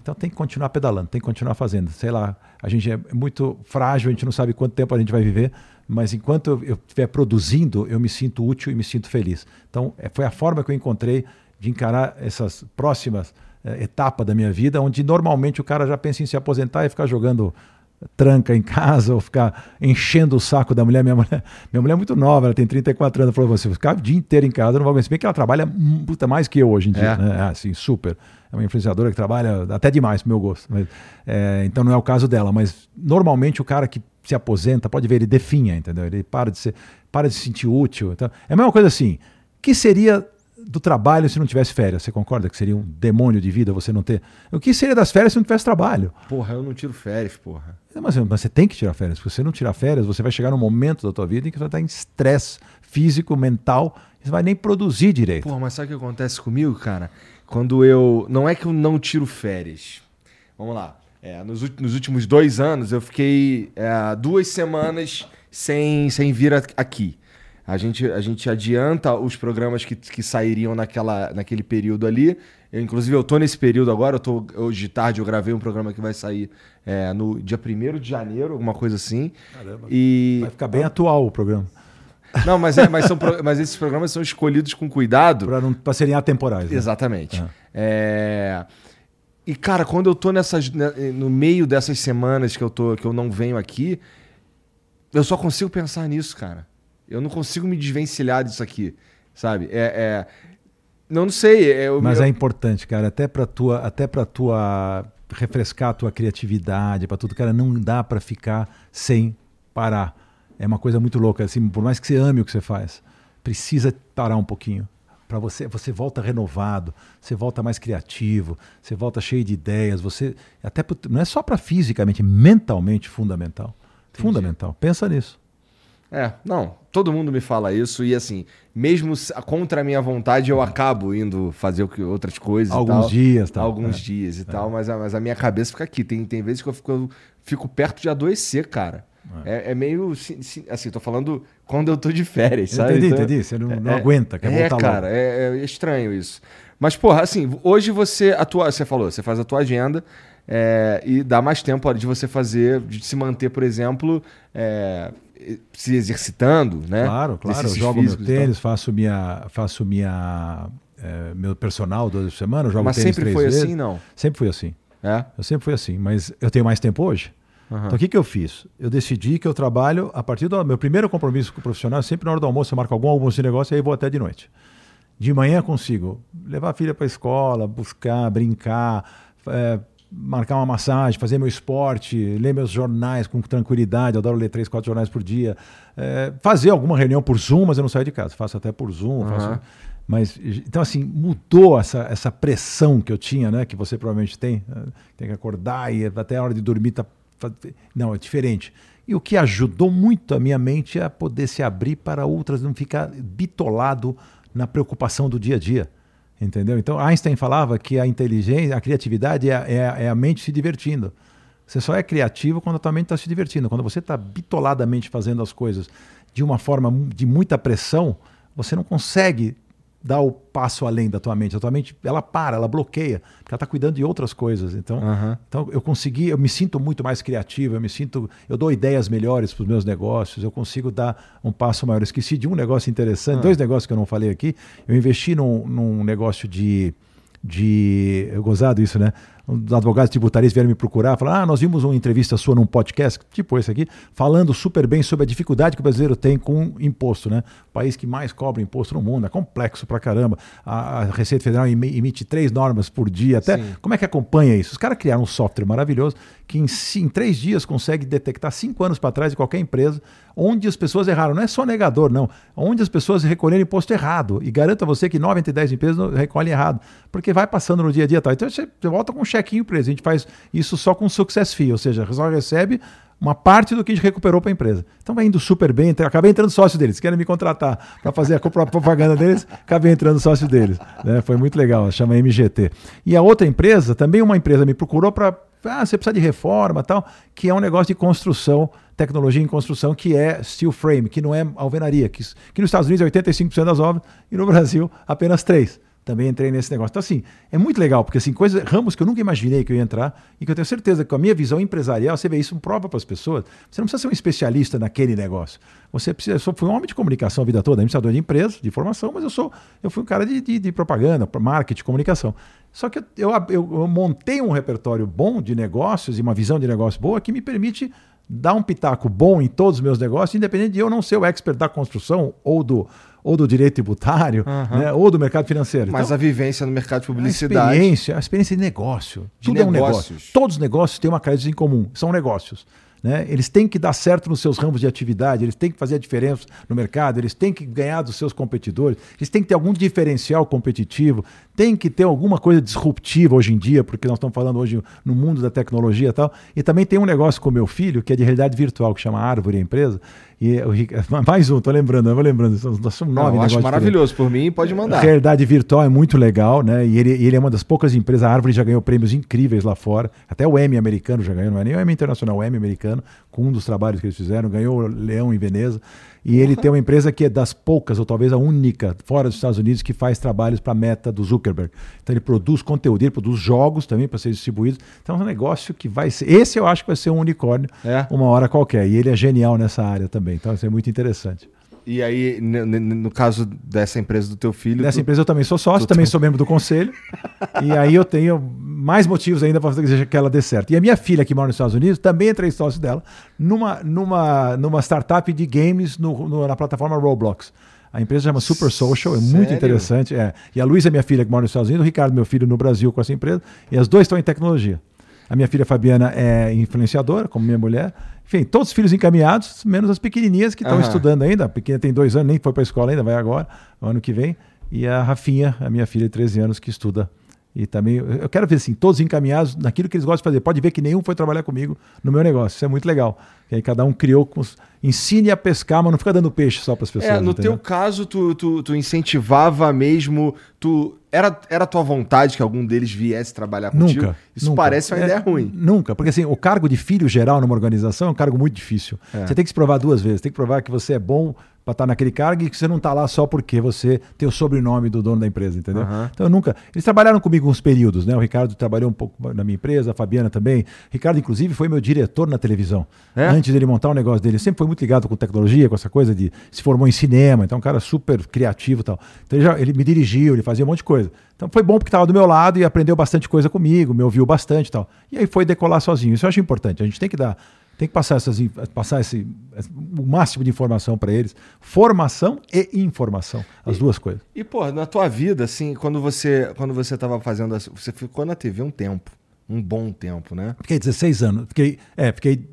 Então tem que continuar pedalando, tem que continuar fazendo. Sei lá, a gente é muito frágil, a gente não sabe quanto tempo a gente vai viver, mas enquanto eu estiver produzindo, eu me sinto útil e me sinto feliz. Então é, foi a forma que eu encontrei de encarar essas próximas é, etapas da minha vida, onde normalmente o cara já pensa em se aposentar e ficar jogando tranca em casa ou ficar enchendo o saco da mulher. Minha mulher, minha mulher é muito nova, ela tem 34 anos. Falou: você ficar o dia inteiro em casa, não vou aguentar. Se bem que ela trabalha puta, mais que eu hoje em dia. É. Né? Assim, super. É uma influenciadora que trabalha até demais, pro meu gosto. Mas, é, então não é o caso dela. Mas normalmente o cara que se aposenta, pode ver, ele definha, entendeu? Ele para de, ser, para de se sentir útil. Então, é a mesma coisa assim. que seria do trabalho se não tivesse férias. Você concorda que seria um demônio de vida você não ter? O que seria das férias se não tivesse trabalho? Porra, eu não tiro férias, porra. Mas, mas você tem que tirar férias. Se você não tirar férias, você vai chegar num momento da tua vida em que você vai estar em estresse físico, mental, você vai nem produzir direito. Porra, mas sabe o que acontece comigo, cara? Quando eu. Não é que eu não tiro férias. Vamos lá. É, nos, nos, últimos dois anos eu fiquei é, duas semanas sem, sem vir aqui. A gente, a gente adianta os programas que, que sairiam naquela, naquele período ali. Eu, inclusive, eu tô nesse período agora. Eu tô, hoje de tarde eu gravei um programa que vai sair é, no dia 1 de janeiro, alguma coisa assim. Caramba. E... Vai ficar bem atual o programa. Não, mas, é, mas, são, mas esses programas são escolhidos com cuidado. Para serem atemporais. Né? Exatamente. É. É... E, cara, quando eu tô nessas, né, no meio dessas semanas que eu, tô, que eu não venho aqui, eu só consigo pensar nisso, cara. Eu não consigo me desvencilhar disso aqui, sabe? É, é... Não, não sei. É, Mas eu... é importante, cara, até para tua, até para tua refrescar a tua criatividade, para tudo, cara, não dá para ficar sem parar. É uma coisa muito louca, assim, por mais que você ame o que você faz, precisa parar um pouquinho. Para você, você volta renovado, você volta mais criativo, você volta cheio de ideias, você até não é só para fisicamente, mentalmente fundamental. Entendi. Fundamental. Pensa nisso. É, não, todo mundo me fala isso e assim, mesmo contra a minha vontade, eu acabo indo fazer outras coisas Alguns dias, tal. Alguns é. dias e é. tal, mas a, mas a minha cabeça fica aqui. Tem, tem vezes que eu fico, eu fico perto de adoecer, cara. É, é, é meio. Assim, tô falando quando eu tô de férias, sabe? Entendi, então, entendi. Você não, não é, aguenta, quer é, voltar cara, é, é, estranho isso. Mas, porra, assim, hoje você atua, você falou, você faz a tua agenda é, e dá mais tempo de você fazer, de se manter, por exemplo, é, se exercitando, né? Claro, claro. Eu jogo meu tênis, faço minha, faço minha, é, meu personal duas por semana, jogo Mas tênis sempre foi vezes. assim, não? Sempre foi assim. É? Eu sempre fui assim, mas eu tenho mais tempo hoje. Uhum. Então o que, que eu fiz? Eu decidi que eu trabalho a partir do meu primeiro compromisso com o profissional, sempre na hora do almoço eu marco algum almoço de negócio e aí vou até de noite. De manhã consigo levar a filha para a escola, buscar, brincar, é, marcar uma massagem, fazer meu esporte, ler meus jornais com tranquilidade, eu adoro ler três, quatro jornais por dia, é, fazer alguma reunião por Zoom, mas eu não saio de casa, faço até por Zoom, uhum. faço, mas então assim mudou essa, essa pressão que eu tinha, né, que você provavelmente tem, né, tem que acordar e até a hora de dormir tá, não é diferente. E o que ajudou muito a minha mente é a poder se abrir para outras, não ficar bitolado na preocupação do dia a dia. Entendeu? Então Einstein falava que a inteligência, a criatividade é, é, é a mente se divertindo. Você só é criativo quando a tua mente está se divertindo. Quando você está bitoladamente fazendo as coisas de uma forma de muita pressão, você não consegue dar o passo além da tua mente. A tua mente, ela para, ela bloqueia, porque ela está cuidando de outras coisas. Então, uhum. então eu consegui, eu me sinto muito mais criativo, eu me sinto, eu dou ideias melhores para os meus negócios, eu consigo dar um passo maior. Eu esqueci de um negócio interessante, uhum. dois negócios que eu não falei aqui. Eu investi num, num negócio de de. Eu gozado isso, né? os advogados tributaristas vieram me procurar, falaram: ah, nós vimos uma entrevista sua num podcast, tipo esse aqui, falando super bem sobre a dificuldade que o brasileiro tem com imposto, né? País que mais cobra imposto no mundo, é complexo pra caramba. A, a Receita Federal emite três normas por dia, até. Sim. Como é que acompanha isso? Os caras criaram um software maravilhoso que em, em três dias consegue detectar cinco anos para trás de qualquer empresa onde as pessoas erraram. Não é só negador, não. Onde as pessoas recolheram imposto errado. E garanto a você que 9 entre 10 empresas recolhem errado. Porque vai passando no dia a dia. Tal. Então você volta com um chequinho preso. A gente faz isso só com success fee, ou seja, só recebe uma parte do que a gente recuperou para a empresa. Então vai indo super bem, acabei entrando sócio deles, querem me contratar para fazer a propaganda deles, acabei entrando sócio deles. Né? Foi muito legal, chama MGT. E a outra empresa, também uma empresa me procurou para, ah, você precisa de reforma tal, que é um negócio de construção, tecnologia em construção, que é steel frame, que não é alvenaria, que, que nos Estados Unidos é 85% das obras e no Brasil apenas 3% também entrei nesse negócio. Então, assim, é muito legal, porque assim, coisas, ramos que eu nunca imaginei que eu ia entrar e que eu tenho certeza que com a minha visão empresarial, você vê isso, prova para as pessoas. Você não precisa ser um especialista naquele negócio. Você precisa. Eu sou, fui um homem de comunicação a vida toda, administrador de empresa, de formação, mas eu sou, eu fui um cara de, de, de propaganda, marketing, comunicação. Só que eu, eu, eu montei um repertório bom de negócios e uma visão de negócio boa que me permite dar um pitaco bom em todos os meus negócios, independente de eu não ser o expert da construção ou do ou do direito tributário, uhum. né, ou do mercado financeiro. Mas então, a vivência no mercado de publicidade. A experiência, a experiência de negócio. De tudo negócios. é um negócio. Todos os negócios têm uma característica em comum, são negócios. Né? Eles têm que dar certo nos seus ramos de atividade, eles têm que fazer a diferença no mercado, eles têm que ganhar dos seus competidores, eles têm que ter algum diferencial competitivo, tem que ter alguma coisa disruptiva hoje em dia, porque nós estamos falando hoje no mundo da tecnologia e tal. E também tem um negócio com meu filho, que é de realidade virtual, que chama Árvore a Empresa. E o, mais um, tô lembrando, eu vou lembrando, nós somos nove Não, Acho maravilhoso, por mim pode mandar. A realidade virtual é muito legal, né? E ele, ele é uma das poucas empresas, a Árvore já ganhou prêmios incríveis lá fora, até o Emmy americano já ganhou, não é nem o Emmy internacional, o Emmy americano, com um dos trabalhos que eles fizeram, ganhou o Leão em Veneza. E ele tem uma empresa que é das poucas, ou talvez a única, fora dos Estados Unidos, que faz trabalhos para a meta do Zuckerberg. Então ele produz conteúdo, ele produz jogos também para ser distribuídos. Então é um negócio que vai ser. Esse eu acho que vai ser um unicórnio é. uma hora qualquer. E ele é genial nessa área também. Então isso é muito interessante. E aí, no caso dessa empresa do teu filho. Dessa tu... empresa eu também sou sócio, também sou membro do conselho. e aí eu tenho mais motivos ainda para fazer que ela dê certo. E a minha filha, que mora nos Estados Unidos, também entrei sócio dela numa, numa, numa startup de games no, no, na plataforma Roblox. A empresa chama Super Social, é Sério? muito interessante. É. E a Luísa, minha filha, que mora nos Estados Unidos, o Ricardo, meu filho, no Brasil com essa empresa. E as duas estão em tecnologia. A minha filha Fabiana é influenciadora, como minha mulher. Enfim, todos os filhos encaminhados, menos as pequenininhas que estão uhum. estudando ainda. A pequena tem dois anos, nem foi para a escola ainda, vai agora, ano que vem. E a Rafinha, a minha filha de 13 anos, que estuda e também, eu quero ver assim, todos encaminhados naquilo que eles gostam de fazer. Pode ver que nenhum foi trabalhar comigo no meu negócio. Isso é muito legal. Que aí cada um criou, ensine a pescar, mas não fica dando peixe só para as pessoas. É, no entendeu? teu caso, tu, tu, tu, incentivava mesmo, tu era, era tua vontade que algum deles viesse trabalhar contigo? Nunca. Isso nunca. parece uma é, ideia ruim. Nunca, porque assim, o cargo de filho geral numa organização é um cargo muito difícil. É. Você tem que se provar duas vezes. Tem que provar que você é bom para estar tá naquele cargo e que você não está lá só porque você tem o sobrenome do dono da empresa, entendeu? Uhum. Então eu nunca. Eles trabalharam comigo uns períodos, né? O Ricardo trabalhou um pouco na minha empresa, a Fabiana também. O Ricardo, inclusive, foi meu diretor na televisão. É? Antes dele montar o negócio dele. Sempre foi muito ligado com tecnologia, com essa coisa de. Se formou em cinema, então é um cara super criativo e tal. Então ele, já, ele me dirigiu, ele fazia um monte de coisa. Então foi bom porque estava do meu lado e aprendeu bastante coisa comigo, me ouviu bastante e tal. E aí foi decolar sozinho. Isso eu acho importante. A gente tem que dar tem que passar, essas, passar esse, o máximo de informação para eles. Formação e informação, as e, duas coisas. E, pô, na tua vida, assim, quando você quando você estava fazendo. Você ficou na TV um tempo, um bom tempo, né? Fiquei 16 anos. Fiquei, é, fiquei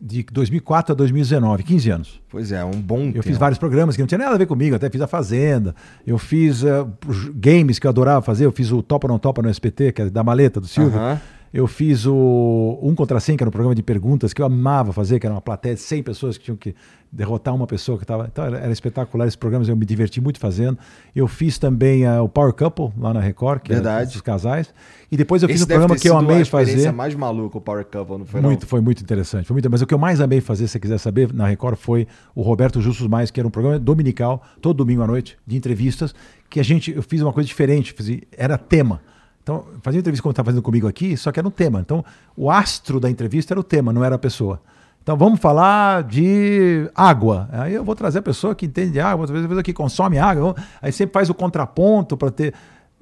de, de 2004 a 2019, 15 anos. Pois é, um bom Eu tempo. fiz vários programas que não tinha nada a ver comigo, até fiz a Fazenda, eu fiz uh, games que eu adorava fazer, eu fiz o Topa ou Não Topa no SPT, que é da maleta do Silvio. Uh -huh. Eu fiz o Um Contra 100, que era um programa de perguntas que eu amava fazer, que era uma plateia de 100 pessoas que tinham que derrotar uma pessoa que estava. Então era, era, espetacular esses programas, eu me diverti muito fazendo. Eu fiz também uh, o Power Couple lá na Record, que Verdade. os casais. E depois eu fiz Esse um programa que eu amei fazer. mais maluco o Power Couple, não foi? Muito, não? foi muito interessante. Foi muito, mas o que eu mais amei fazer, se você quiser saber, na Record foi o Roberto Justus Mais, que era um programa dominical, todo domingo à noite, de entrevistas, que a gente, eu fiz uma coisa diferente, fiz, era tema. Então, fazia entrevista como está fazendo comigo aqui, só que era um tema. Então, o astro da entrevista era o tema, não era a pessoa. Então, vamos falar de água. Aí eu vou trazer a pessoa que entende de água, outra a pessoa que consome água. Aí sempre faz o contraponto para ter.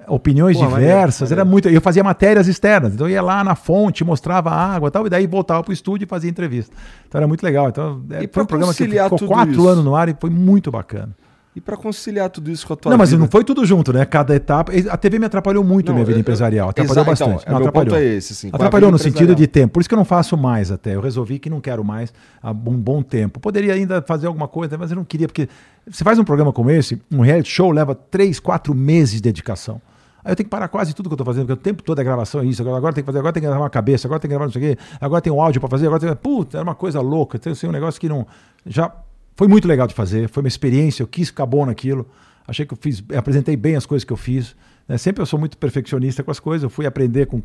opiniões Pô, diversas, era muito. Eu fazia matérias externas, então eu ia lá na fonte, mostrava a água e tal, e daí voltava pro estúdio e fazia entrevista. Então era muito legal. Então, é, foi um programa que ficou quatro isso? anos no ar e foi muito bacana. E para conciliar tudo isso com a tua Não, vida? mas não foi tudo junto, né? Cada etapa. A TV me atrapalhou muito não, minha vida eu, empresarial. Atrapalhou exato, bastante. Então, não, atrapalhou. É esse, assim, atrapalhou no sentido de tempo. Por isso que eu não faço mais até. Eu resolvi que não quero mais há um bom tempo. Poderia ainda fazer alguma coisa, mas eu não queria, porque você faz um programa como esse, um reality show leva três, quatro meses de dedicação. Aí eu tenho que parar quase tudo que eu estou fazendo, porque o tempo todo é gravação, é isso, agora, agora tem que fazer, agora tem que gravar uma cabeça, agora tem que gravar não sei o quê, agora tem um áudio para fazer, agora tem. Puta, era uma coisa louca. Tem assim, um negócio que não. Já foi muito legal de fazer, foi uma experiência, eu quis ficar bom naquilo. Achei que eu fiz, apresentei bem as coisas que eu fiz. Né? Sempre eu sou muito perfeccionista com as coisas. Eu fui aprender com,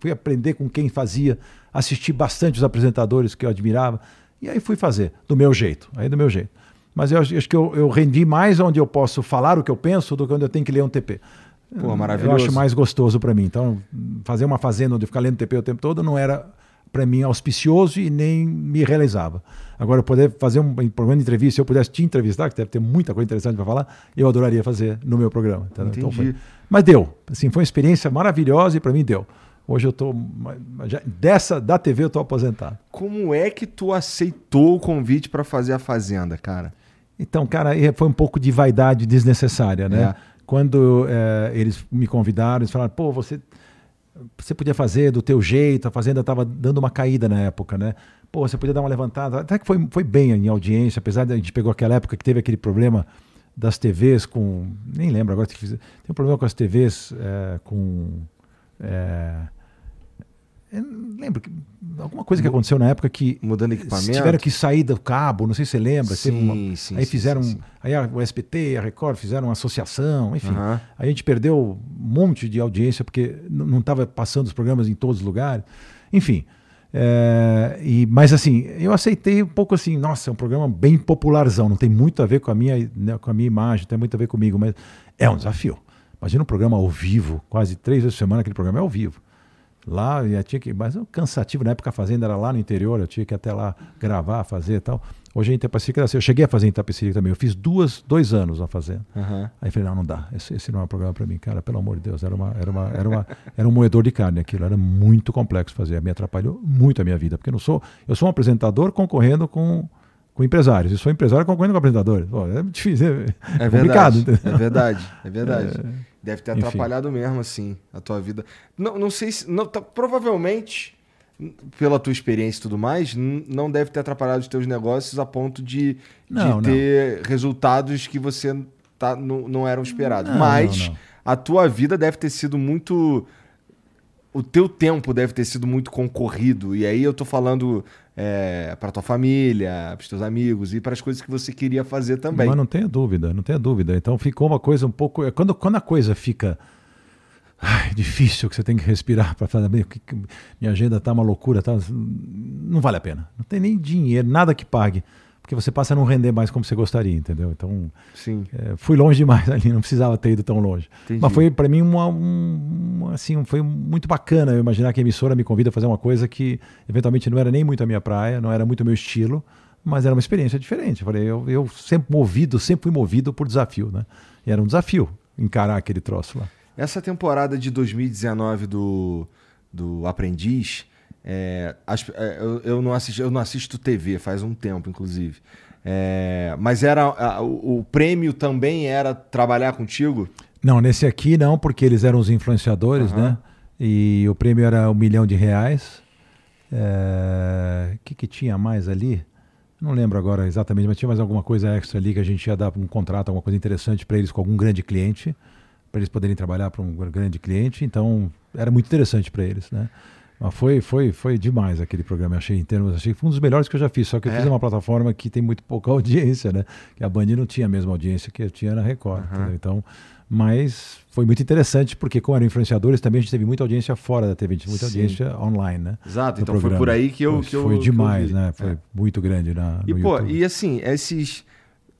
fui aprender com quem fazia, assisti bastante os apresentadores que eu admirava e aí fui fazer do meu jeito, aí do meu jeito. Mas eu acho que eu, eu rendi mais onde eu posso falar o que eu penso do que onde eu tenho que ler um TP. Pô, maravilhoso. Eu acho mais gostoso para mim. Então, fazer uma fazenda onde ficar lendo TP o tempo todo não era para mim auspicioso e nem me realizava. Agora, eu poder fazer um, programa de entrevista, se eu pudesse te entrevistar, que deve ter muita coisa interessante para falar, eu adoraria fazer no meu programa. Então foi. Mas deu. Assim, foi uma experiência maravilhosa e para mim deu. Hoje eu estou. Dessa, da TV eu estou aposentado. Como é que tu aceitou o convite para fazer a Fazenda, cara? Então, cara, foi um pouco de vaidade desnecessária, né? É. Quando é, eles me convidaram, eles falaram, pô, você você podia fazer do teu jeito, a Fazenda estava dando uma caída na época, né? Pô, você podia dar uma levantada. Até que foi, foi bem em audiência, apesar de a gente pegou aquela época que teve aquele problema das TVs com. Nem lembro agora. Tem um problema com as TVs é, com. É, lembro que alguma coisa que aconteceu na época que mudando equipamento tiveram que sair do cabo não sei se você lembra sim, uma, sim, aí fizeram sim, sim. aí o SPT a Record fizeram uma associação enfim uhum. aí a gente perdeu um monte de audiência porque não estava passando os programas em todos os lugares enfim é, e, mas assim, eu aceitei um pouco assim, nossa, é um programa bem popularzão, não tem muito a ver com a minha, né, com a minha imagem, tem muito a ver comigo, mas é um desafio. Imagina um programa ao vivo, quase três vezes por semana, aquele programa é ao vivo. Lá, já tinha que. Mas cansativo, na época a fazenda era lá no interior, eu tinha que até lá gravar, fazer e tal. Hoje em Itapecerica, assim, eu cheguei a fazer em Itapecerica também. Eu fiz duas, dois anos a fazenda. Uhum. Aí falei, não, não dá. Esse, esse não é um programa para mim, cara. Pelo amor de Deus, era, uma, era, uma, era, uma, era um moedor de carne aquilo. Era muito complexo fazer. Me atrapalhou muito a minha vida, porque eu não sou. Eu sou um apresentador concorrendo com com empresários. Eu sou empresário concorrendo com apresentadores. Pô, é difícil, é, é complicado. Verdade, é verdade, é verdade. É, Deve ter atrapalhado enfim. mesmo, assim, a tua vida. Não, não sei se. Não, tá, provavelmente, pela tua experiência e tudo mais, não deve ter atrapalhado os teus negócios a ponto de, não, de ter não. resultados que você tá, não, não eram esperados. Mas a tua vida deve ter sido muito o teu tempo deve ter sido muito concorrido. E aí eu tô falando é, para tua família, para os teus amigos e para as coisas que você queria fazer também. Mas não tenha dúvida, não tenha dúvida. Então ficou uma coisa um pouco. É, quando, quando a coisa fica ai, difícil, que você tem que respirar para fazer bem, minha agenda tá uma loucura, tá, não vale a pena. Não tem nem dinheiro, nada que pague porque você passa a não render mais como você gostaria, entendeu? Então, Sim. É, fui longe demais ali, não precisava ter ido tão longe. Entendi. Mas foi para mim uma, um, assim, foi muito bacana eu imaginar que a emissora me convida a fazer uma coisa que eventualmente não era nem muito a minha praia, não era muito o meu estilo, mas era uma experiência diferente. Eu falei, eu, eu sempre movido, sempre fui movido por desafio, né? E era um desafio encarar aquele troço lá. Essa temporada de 2019 do, do Aprendiz, é, as, é, eu, eu, não assisto, eu não assisto TV faz um tempo, inclusive. É, mas era a, o, o, prêmio também era trabalhar contigo? Não, nesse aqui não, porque eles eram os influenciadores, uhum. né? E o prêmio era um milhão de reais. O é, que, que tinha mais ali? Não lembro agora exatamente, mas tinha mais alguma coisa extra ali que a gente ia dar um contrato, alguma coisa interessante para eles com algum grande cliente, para eles poderem trabalhar para um grande cliente. Então era muito interessante para eles, né? Mas foi, foi, foi demais aquele programa, eu achei em termos, achei que foi um dos melhores que eu já fiz, só que eu é. fiz uma plataforma que tem muito pouca audiência, né? Que a Band não tinha a mesma audiência que eu tinha na Record, uhum. Então, mas foi muito interessante, porque como eram influenciadores, também a gente teve muita audiência fora da TV, muita Sim. audiência online, né? Exato, então programa. foi por aí que eu... Que foi eu, demais, né? Foi é. muito grande na, e, pô, YouTube. E assim, esses...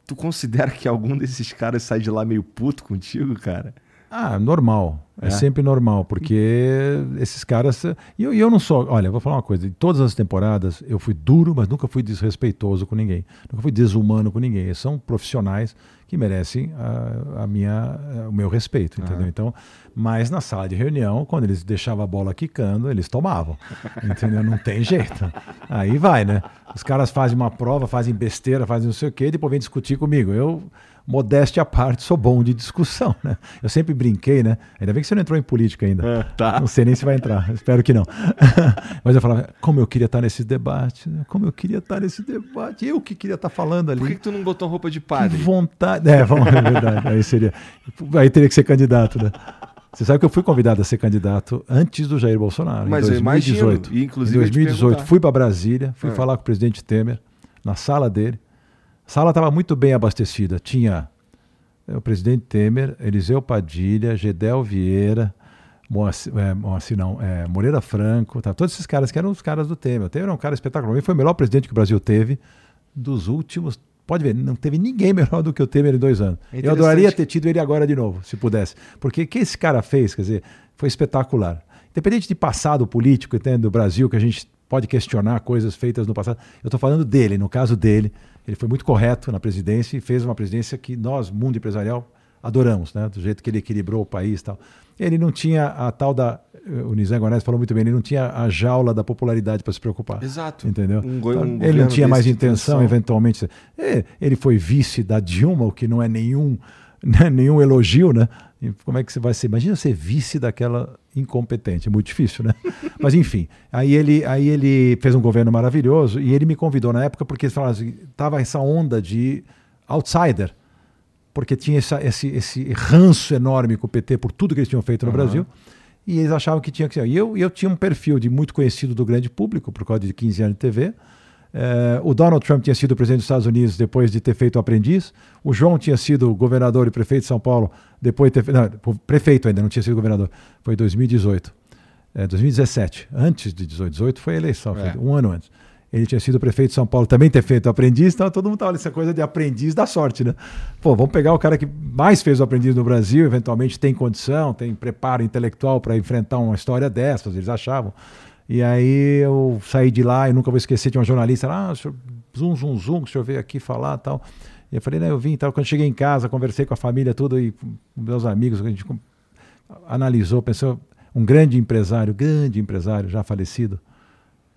Tu considera que algum desses caras sai de lá meio puto contigo, cara? Ah, normal. É, é sempre normal, porque esses caras. E eu, eu não sou. Olha, vou falar uma coisa: em todas as temporadas eu fui duro, mas nunca fui desrespeitoso com ninguém. Nunca fui desumano com ninguém. Eles são profissionais que merecem a, a minha, o meu respeito, entendeu? Uhum. Então, mas na sala de reunião, quando eles deixavam a bola quicando, eles tomavam, entendeu? Não tem jeito. Aí vai, né? Os caras fazem uma prova, fazem besteira, fazem não sei o quê, e depois vem discutir comigo. Eu modéstia à parte, sou bom de discussão, né? Eu sempre brinquei, né? Ainda bem que você não entrou em política ainda. É, tá. Não sei nem se vai entrar, espero que não. Mas eu falava, como eu queria estar nesse debate, né? como eu queria estar nesse debate. Eu que queria estar falando ali. Por que, que tu não botou roupa de padre? Que vontade. É, vamos, é verdade. Aí seria. Aí teria que ser candidato, né? Você sabe que eu fui convidado a ser candidato antes do Jair Bolsonaro, Mas em 2018. Eu imagino, inclusive em 2018, fui para Brasília, fui é. falar com o presidente Temer, na sala dele. A sala estava muito bem abastecida. Tinha é, o presidente Temer, Eliseu Padilha, Gedel Vieira, Moacir, é, Moacir não, é, Moreira Franco, tá, todos esses caras que eram os caras do Temer. O Temer era um cara espetacular. Ele foi o melhor presidente que o Brasil teve dos últimos. Pode ver, não teve ninguém melhor do que o Temer em dois anos. É Eu adoraria ter tido ele agora de novo, se pudesse. Porque o que esse cara fez, quer dizer, foi espetacular. Independente de passado político entende, do Brasil, que a gente pode questionar coisas feitas no passado. Eu estou falando dele, no caso dele. Ele foi muito correto na presidência e fez uma presidência que nós, mundo empresarial, adoramos, né? do jeito que ele equilibrou o país e tal. Ele não tinha a tal da. O Nizam Guanés falou muito bem, ele não tinha a jaula da popularidade para se preocupar. Exato. Entendeu? Um, então, um ele não tinha mais intenção, eventualmente. É, ele foi vice da Dilma, o que não é nenhum, né, nenhum elogio, né? E como é que você vai ser? Imagina ser vice daquela incompetente, é muito difícil, né? Mas enfim, aí ele, aí ele fez um governo maravilhoso e ele me convidou na época porque estava assim, essa onda de outsider, porque tinha essa, esse, esse ranço enorme com o PT por tudo que eles tinham feito no uhum. Brasil. E eles achavam que tinha que ser. E eu, eu tinha um perfil de muito conhecido do grande público, por causa de 15 anos de TV. É, o Donald Trump tinha sido presidente dos Estados Unidos depois de ter feito o aprendiz. O João tinha sido governador e prefeito de São Paulo depois de ter não, prefeito ainda, não tinha sido governador. Foi em 2018. É, 2017. Antes de 18. 18 foi a eleição, é. um ano antes. Ele tinha sido prefeito de São Paulo, também ter feito o aprendiz, então todo mundo estava nessa coisa de aprendiz da sorte, né? Pô, vamos pegar o cara que mais fez o aprendiz no Brasil, eventualmente tem condição, tem preparo intelectual para enfrentar uma história dessas, eles achavam. E aí eu saí de lá e nunca vou esquecer, tinha uma jornalista lá, ah, senhor, zum, zum, zum, que o senhor veio aqui falar tal. E eu falei, né, eu vim tal. Quando cheguei em casa, conversei com a família, tudo, e com meus amigos, a gente analisou, pensou, um grande empresário, grande empresário, já falecido,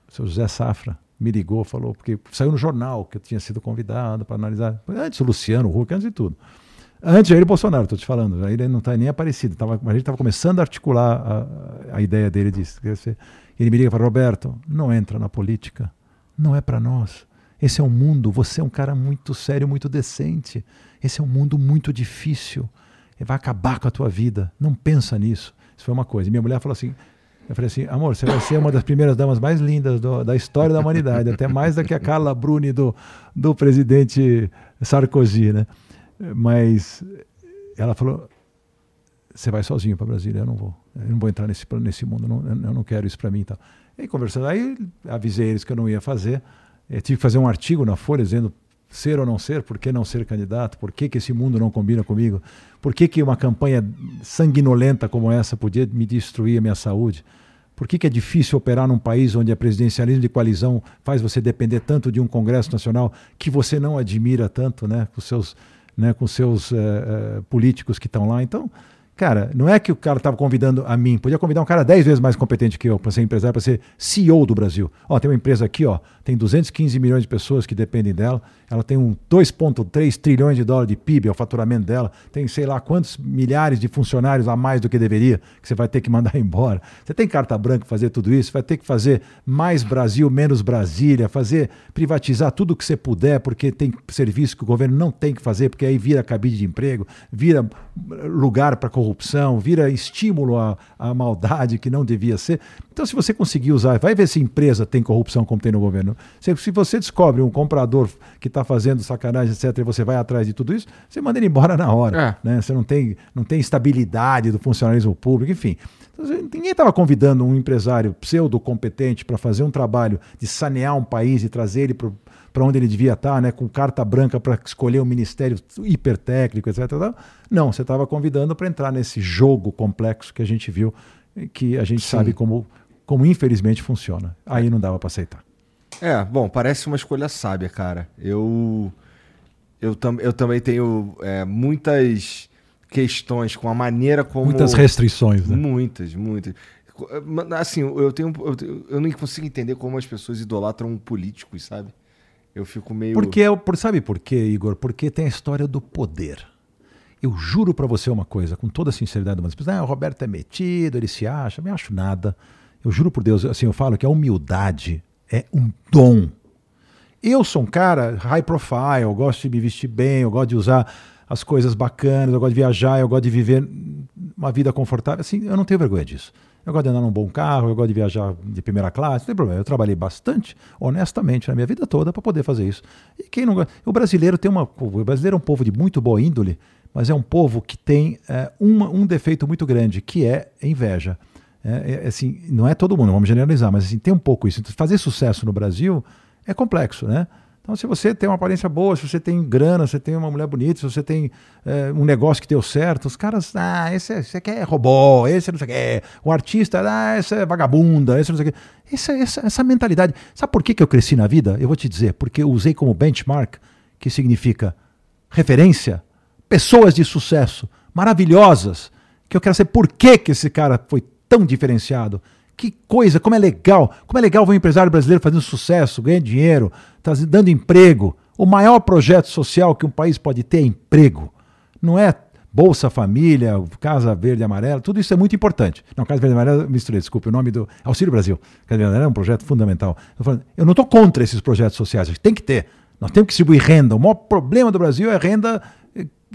o seu José Safra, me ligou, falou, porque saiu no jornal que eu tinha sido convidado para analisar. Antes o Luciano Huck, antes de tudo. Antes Jair Bolsonaro, estou te falando, ele não está nem aparecido. Tava, a gente estava começando a articular a, a ideia dele de crescer. Ele me liga fala: Roberto, não entra na política. Não é para nós. Esse é um mundo, você é um cara muito sério, muito decente. Esse é um mundo muito difícil. Ele vai acabar com a tua vida. Não pensa nisso. Isso foi uma coisa. E minha mulher falou assim: eu falei assim, amor, você vai ser uma das primeiras damas mais lindas do, da história da humanidade, até mais do que a Carla Bruni do, do presidente Sarkozy, né? Mas ela falou, você vai sozinho para Brasília, eu não vou. Eu não vou entrar nesse, nesse mundo, não, eu não quero isso para mim. Então. E conversando, aí avisei eles que eu não ia fazer. Eu tive que fazer um artigo na Folha dizendo ser ou não ser, por que não ser candidato, por que, que esse mundo não combina comigo, por que, que uma campanha sanguinolenta como essa podia me destruir a minha saúde, por que, que é difícil operar num país onde a presidencialismo de coalizão faz você depender tanto de um Congresso Nacional que você não admira tanto, né, com seus, né, com seus uh, uh, políticos que estão lá. Então, Cara, não é que o cara estava convidando a mim, podia convidar um cara dez vezes mais competente que eu para ser empresário, para ser CEO do Brasil. Ó, tem uma empresa aqui, ó, tem 215 milhões de pessoas que dependem dela, ela tem um 2,3 trilhões de dólares de PIB, é o faturamento dela, tem sei lá quantos milhares de funcionários a mais do que deveria, que você vai ter que mandar embora. Você tem carta branca para fazer tudo isso, vai ter que fazer mais Brasil, menos Brasília, fazer, privatizar tudo que você puder, porque tem serviço que o governo não tem que fazer, porque aí vira cabide de emprego, vira lugar para corrupção corrupção, vira estímulo à, à maldade que não devia ser. Então, se você conseguir usar, vai ver se empresa tem corrupção como tem no governo. Se, se você descobre um comprador que está fazendo sacanagem, etc., e você vai atrás de tudo isso, você manda ele embora na hora. É. Né? Você não tem, não tem estabilidade do funcionalismo público, enfim. Então, ninguém estava convidando um empresário pseudo-competente para fazer um trabalho de sanear um país e trazer ele para para onde ele devia estar, tá, né, com carta branca para escolher um ministério hipertécnico, etc. Não, você estava convidando para entrar nesse jogo complexo que a gente viu, que a gente Sim. sabe como, como infelizmente funciona. Aí não dava para aceitar. É, bom, parece uma escolha sábia, cara. Eu Eu, tam, eu também tenho é, muitas questões com a maneira como. Muitas restrições, né? Muitas, muitas. Assim, eu tenho. Eu, eu não consigo entender como as pessoas idolatram políticos, sabe? Eu fico meio. Porque, é por, sabe por quê, Igor? Porque tem a história do poder. Eu juro para você uma coisa, com toda a sinceridade, mas ah, o Roberto é metido, ele se acha, não acho nada. Eu juro por Deus, assim, eu falo que a humildade é um dom. Eu sou um cara high profile, eu gosto de me vestir bem, eu gosto de usar as coisas bacanas, eu gosto de viajar, eu gosto de viver uma vida confortável. Assim, eu não tenho vergonha disso. Eu gosto de andar num bom carro, eu gosto de viajar de primeira classe, não tem problema. Eu trabalhei bastante, honestamente, na minha vida toda para poder fazer isso. E quem não? O brasileiro tem uma. O brasileiro é um povo de muito boa índole, mas é um povo que tem é, uma, um defeito muito grande, que é inveja. É, é, assim, não é todo mundo, vamos generalizar, mas assim, tem um pouco isso. Então, fazer sucesso no Brasil é complexo, né? Então, se você tem uma aparência boa, se você tem grana, se você tem uma mulher bonita, se você tem é, um negócio que deu certo, os caras, ah, esse, esse aqui é robô, esse não sei o que, o artista, ah, esse é vagabunda, esse não sei o que. Essa, essa, essa mentalidade. Sabe por que, que eu cresci na vida? Eu vou te dizer, porque eu usei como benchmark, que significa referência, pessoas de sucesso, maravilhosas, que eu quero saber por que, que esse cara foi tão diferenciado. Que coisa, como é legal. Como é legal ver um empresário brasileiro fazendo sucesso, ganhando dinheiro, dando emprego. O maior projeto social que um país pode ter é emprego. Não é Bolsa Família, Casa Verde e Amarela, tudo isso é muito importante. Não, Casa Verde e Amarela, misturei, desculpe, o nome do Auxílio Brasil. Casa Verde e Amarela é um projeto fundamental. Eu não estou contra esses projetos sociais, tem que ter. Nós temos que distribuir renda. O maior problema do Brasil é renda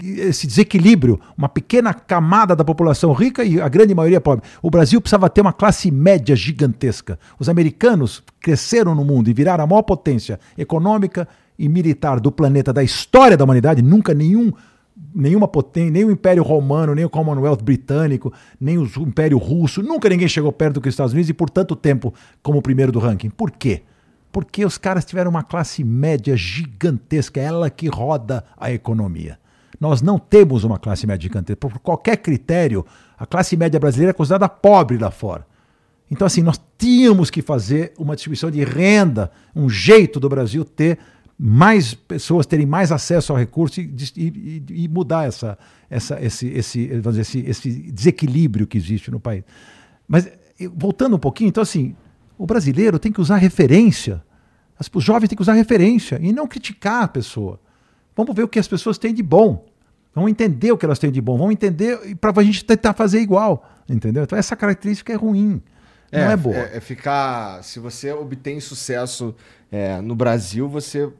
esse desequilíbrio, uma pequena camada da população rica e a grande maioria pobre. O Brasil precisava ter uma classe média gigantesca. Os americanos cresceram no mundo e viraram a maior potência econômica e militar do planeta da história da humanidade. Nunca nenhum nenhuma potência, nem o Império Romano, nem o Commonwealth britânico, nem o Império Russo, nunca ninguém chegou perto dos Estados Unidos e por tanto tempo como o primeiro do ranking. Por quê? Porque os caras tiveram uma classe média gigantesca, ela que roda a economia. Nós não temos uma classe média gigantesca. Por qualquer critério, a classe média brasileira é considerada pobre lá fora. Então, assim, nós tínhamos que fazer uma distribuição de renda, um jeito do Brasil ter mais pessoas terem mais acesso ao recurso e, e, e mudar essa, essa, esse, esse, vamos dizer, esse, esse desequilíbrio que existe no país. Mas, voltando um pouquinho, então, assim, o brasileiro tem que usar referência. Os jovens têm que usar referência e não criticar a pessoa. Vamos ver o que as pessoas têm de bom. Vamos entender o que elas têm de bom. Vamos entender para a gente tentar fazer igual. Entendeu? Então essa característica é ruim. É, não é boa. É, é, ficar. Se você obtém sucesso é, no Brasil, você.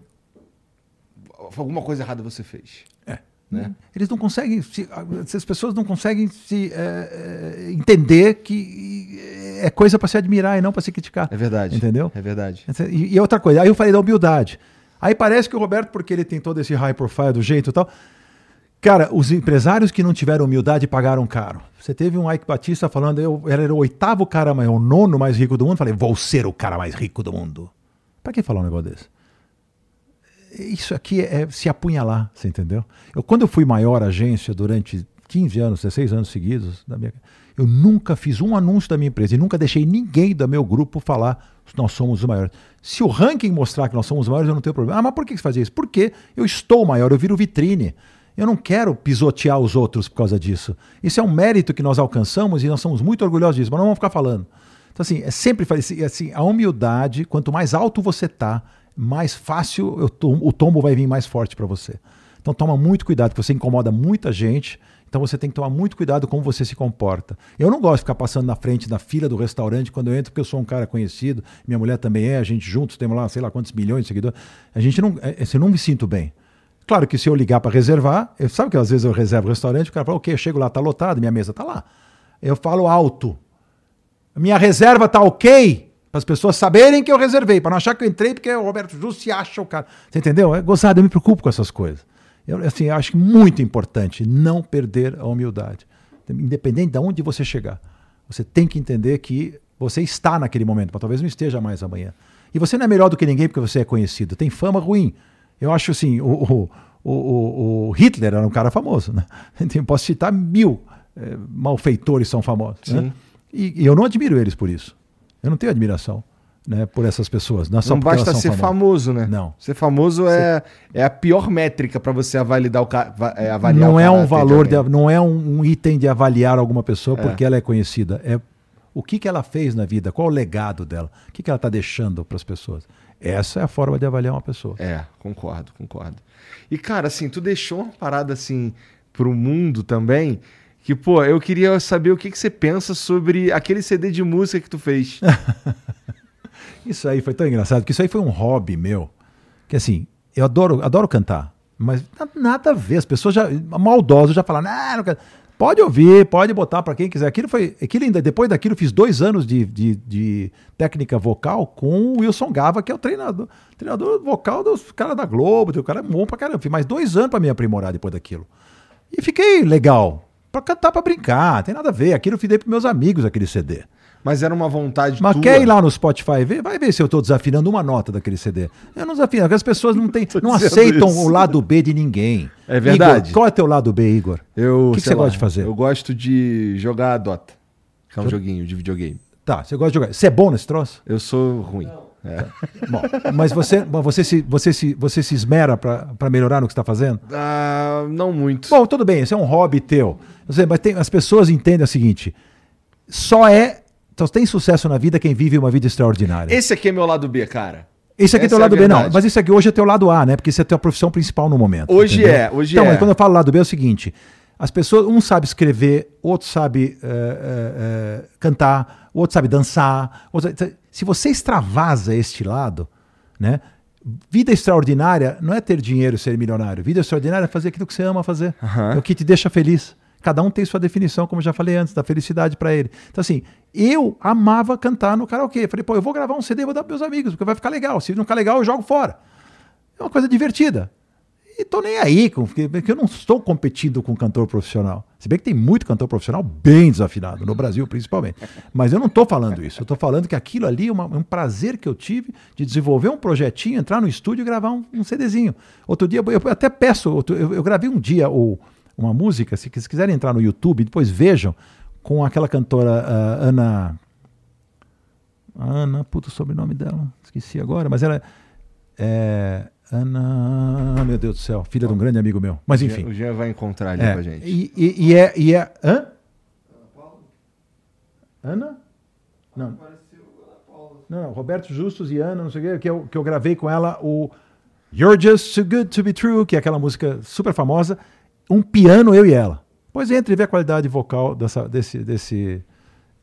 Alguma coisa errada você fez. É. Né? Eles não conseguem. Se, as pessoas não conseguem se é, é, entender que é coisa para se admirar e não para se criticar. É verdade. Entendeu? É verdade. E, e outra coisa, aí eu falei da humildade. Aí parece que o Roberto, porque ele tem todo esse high profile do jeito e tal. Cara, os empresários que não tiveram humildade pagaram caro. Você teve um Ike Batista falando, eu era o oitavo cara, mais, o nono mais rico do mundo. Falei, vou ser o cara mais rico do mundo. Para que falar um negócio desse? Isso aqui é se apunhalar, você entendeu? Eu, quando eu fui maior agência durante 15 anos, 16 anos seguidos, da minha, eu nunca fiz um anúncio da minha empresa e nunca deixei ninguém do meu grupo falar nós somos os maiores. Se o ranking mostrar que nós somos os maiores, eu não tenho problema. Ah, mas por que você faz isso? Porque eu estou maior, eu viro vitrine. Eu não quero pisotear os outros por causa disso. Isso é um mérito que nós alcançamos e nós somos muito orgulhosos disso, mas não vamos ficar falando. Então, assim, é sempre assim, a humildade, quanto mais alto você tá, mais fácil o tombo vai vir mais forte para você. Então, toma muito cuidado, porque você incomoda muita gente então você tem que tomar muito cuidado como você se comporta. Eu não gosto de ficar passando na frente da fila do restaurante quando eu entro, porque eu sou um cara conhecido, minha mulher também é, a gente juntos temos lá, sei lá quantos milhões de seguidores. A gente não, é, eu não me sinto bem. Claro que se eu ligar para reservar, eu, sabe que às vezes eu reservo o restaurante, o cara fala, ok, eu chego lá, tá lotado, minha mesa tá lá. Eu falo alto. Minha reserva tá ok, para as pessoas saberem que eu reservei, para não achar que eu entrei porque o Roberto Justo se acha o cara. Você entendeu? É gozado, eu me preocupo com essas coisas. Eu assim, acho muito importante não perder a humildade. Independente de onde você chegar. Você tem que entender que você está naquele momento, mas talvez não esteja mais amanhã. E você não é melhor do que ninguém porque você é conhecido. Tem fama ruim. Eu acho assim, o, o, o, o Hitler era um cara famoso. Né? Eu posso citar mil é, malfeitores são famosos. Né? E, e, eu não admiro eles por isso. Eu não tenho admiração. né, por essas pessoas. Não, é não basta ser são famoso, né? Não. Ser famoso é, é a pior métrica pra você avaliar o, ca... va- é, avaliar não o é um valor, de, não é um, item de avaliar alguma pessoa porque ela é conhecida. É o que, que ela fez na vida, qual o legado dela, o que, que ela está deixando para as pessoas. Essa é a forma de avaliar uma pessoa. É, concordo, concordo. E, cara, assim, tu deixou uma parada assim pro mundo também. Que, pô, eu queria saber o que, que você pensa sobre aquele CD de música que tu fez. Isso aí foi tão engraçado, porque isso aí foi um hobby meu. Que assim, eu adoro, adoro cantar, mas na- nada a ver. As pessoas já, maldosos já falaram, ah, não quero. Pode ouvir, pode botar para quem quiser. Aquilo foi, aquilo ainda, depois daquilo, fiz dois anos de, de, de técnica vocal com o Wilson Gava, que é o treinador, treinador vocal dos caras da Globo, o cara é bom pra caramba. Fiz mais dois anos para me aprimorar depois daquilo. E fiquei legal. Pra cantar, pra brincar, tem nada a ver. Aquilo eu fiz pros meus amigos, aquele CD. Mas era uma vontade Mas tua. quer ir lá no Spotify ver? Vai ver se eu estou desafinando uma nota daquele CD. Eu não desafino, porque as pessoas não, têm, não aceitam isso. o lado B de ninguém. É verdade. Igor, qual é teu lado B, Igor? Eu, O que você lá, gosta de fazer? Eu gosto de jogar Dota. Que é um joguinho de videogame. Tá, você gosta de jogar. Você é bom nesse troço? Eu sou ruim. É. Bom, mas você, mas você, se, você, se, você se esmera para melhorar no que está fazendo? Ah, não muito. Bom, tudo bem, esse é um hobby teu. Eu sei, mas tem- as pessoas entendem o seguinte: só é. Só tem sucesso na vida quem vive uma vida extraordinária. Esse aqui é meu lado B, cara. Esse aqui é Essa teu é a lado B, não. Mas isso aqui hoje é teu lado A, né? Porque isso é a tua profissão principal no momento. Hoje entendeu? é, hoje então, é. mas quando eu falo lado B é o seguinte: as pessoas, um sabe escrever, outro sabe eh, eh, eh, cantar, outro sabe dançar. outro se você extravasa este lado, né? Vida extraordinária não é ter dinheiro e ser milionário. Vida extraordinária é fazer aquilo que você ama fazer. Aham. É o que te deixa feliz. Cada um tem sua definição, como eu já falei antes, da felicidade para ele. Então, assim, eu amava cantar no karaokê. Falei, pô, eu vou gravar um CD vou dar para meus amigos, porque vai ficar legal. Se não ficar legal, eu jogo fora. É uma coisa divertida. E tô nem aí, porque eu não estou competindo com cantor profissional. Se bem que tem muito cantor profissional bem desafinado, no Brasil principalmente. Mas eu não estou falando isso. Eu estou falando que aquilo ali é um prazer que eu tive de desenvolver um projetinho, entrar no estúdio e gravar um, um CDzinho. Outro dia, eu até peço, eu, eu gravei um dia o- uma música, se, se quiserem entrar no YouTube, depois vejam, com aquela cantora ah, Ana. Ana, puta o sobrenome dela, esqueci agora, mas ela é. Ana. Meu Deus do céu, filha de um grande amigo meu. Mas enfim. O Jean vai encontrar ali É, com a gente. E, e- e é, e é. Hã? Ana? Não. Não, não, Roberto Justus e Ana, não sei o quê, que eu, que eu gravei com ela o You're Just Too Good to Be True, que é aquela música super famosa, um piano, eu e ela. Pois entre e vê a qualidade vocal dessa, desse, desse,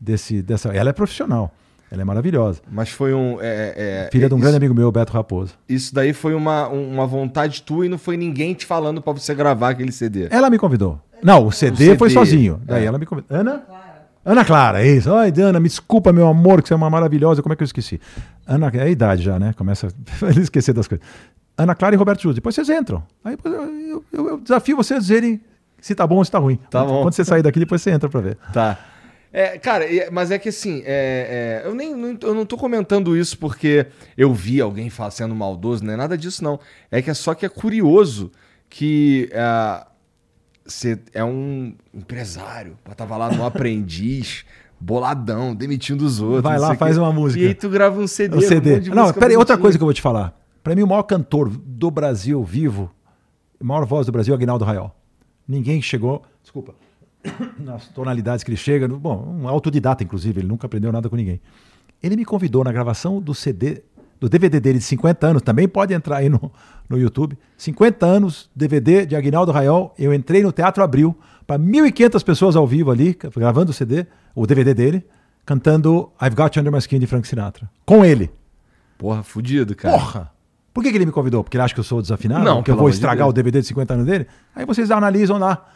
desse, dessa. Ela é profissional, ela é maravilhosa. Mas foi um. é, é, Filha de um isso, grande amigo meu, Beto Raposo. Isso daí foi uma, um- uma vontade tua e não foi ninguém te falando pra você gravar aquele CD. Ela me convidou. Não, o CD, CD, foi sozinho. Daí é. ela me convidou. Ana? Ana Clara, é isso. Ai, Ana, me desculpa, meu amor, que você é uma maravilhosa. Como é que eu esqueci? Ana, é a idade já, né? Começa a esquecer das coisas. Ana Clara e Roberto Júlio. Depois vocês entram. Aí eu, eu- eu- desafio vocês a dizerem se tá bom ou se tá ruim. Tá bom. Quando você sair daqui, depois você entra pra ver. Tá. É, cara, é- mas é que assim, é- é, eu nem não, eu não tô comentando isso porque eu vi alguém sendo maldoso, não é nada disso, não. É que é só que é curioso que você é um empresário, tava lá no aprendiz, boladão, demitindo os outros. Vai lá, faz quê. uma música. E aí tu grava um CD. Um CD. de não, música peraí, outra bonitinha. coisa que eu vou te falar. Pra mim, o maior cantor do Brasil vivo, a maior voz do Brasil é o Aguinaldo Raiol. Ninguém chegou, desculpa, nas tonalidades que ele chega. Bom, um autodidata, inclusive, ele nunca aprendeu nada com ninguém. Ele me convidou na gravação do CD, do DVD dele de 50 anos, também pode entrar aí no, no YouTube. 50 anos, DVD de Aguinaldo Raiol. Eu entrei no Teatro Abril, para 1.500 pessoas ao vivo ali, gravando o CD, o DVD dele, cantando I've Got You Under My Skin de Frank Sinatra. Com ele. Porra, fudido, cara. Porra! Por que, que ele me convidou? Porque ele acha que eu sou desafinado? Não, que eu vou de estragar Deus. o DVD de 50 anos dele? Aí vocês analisam lá.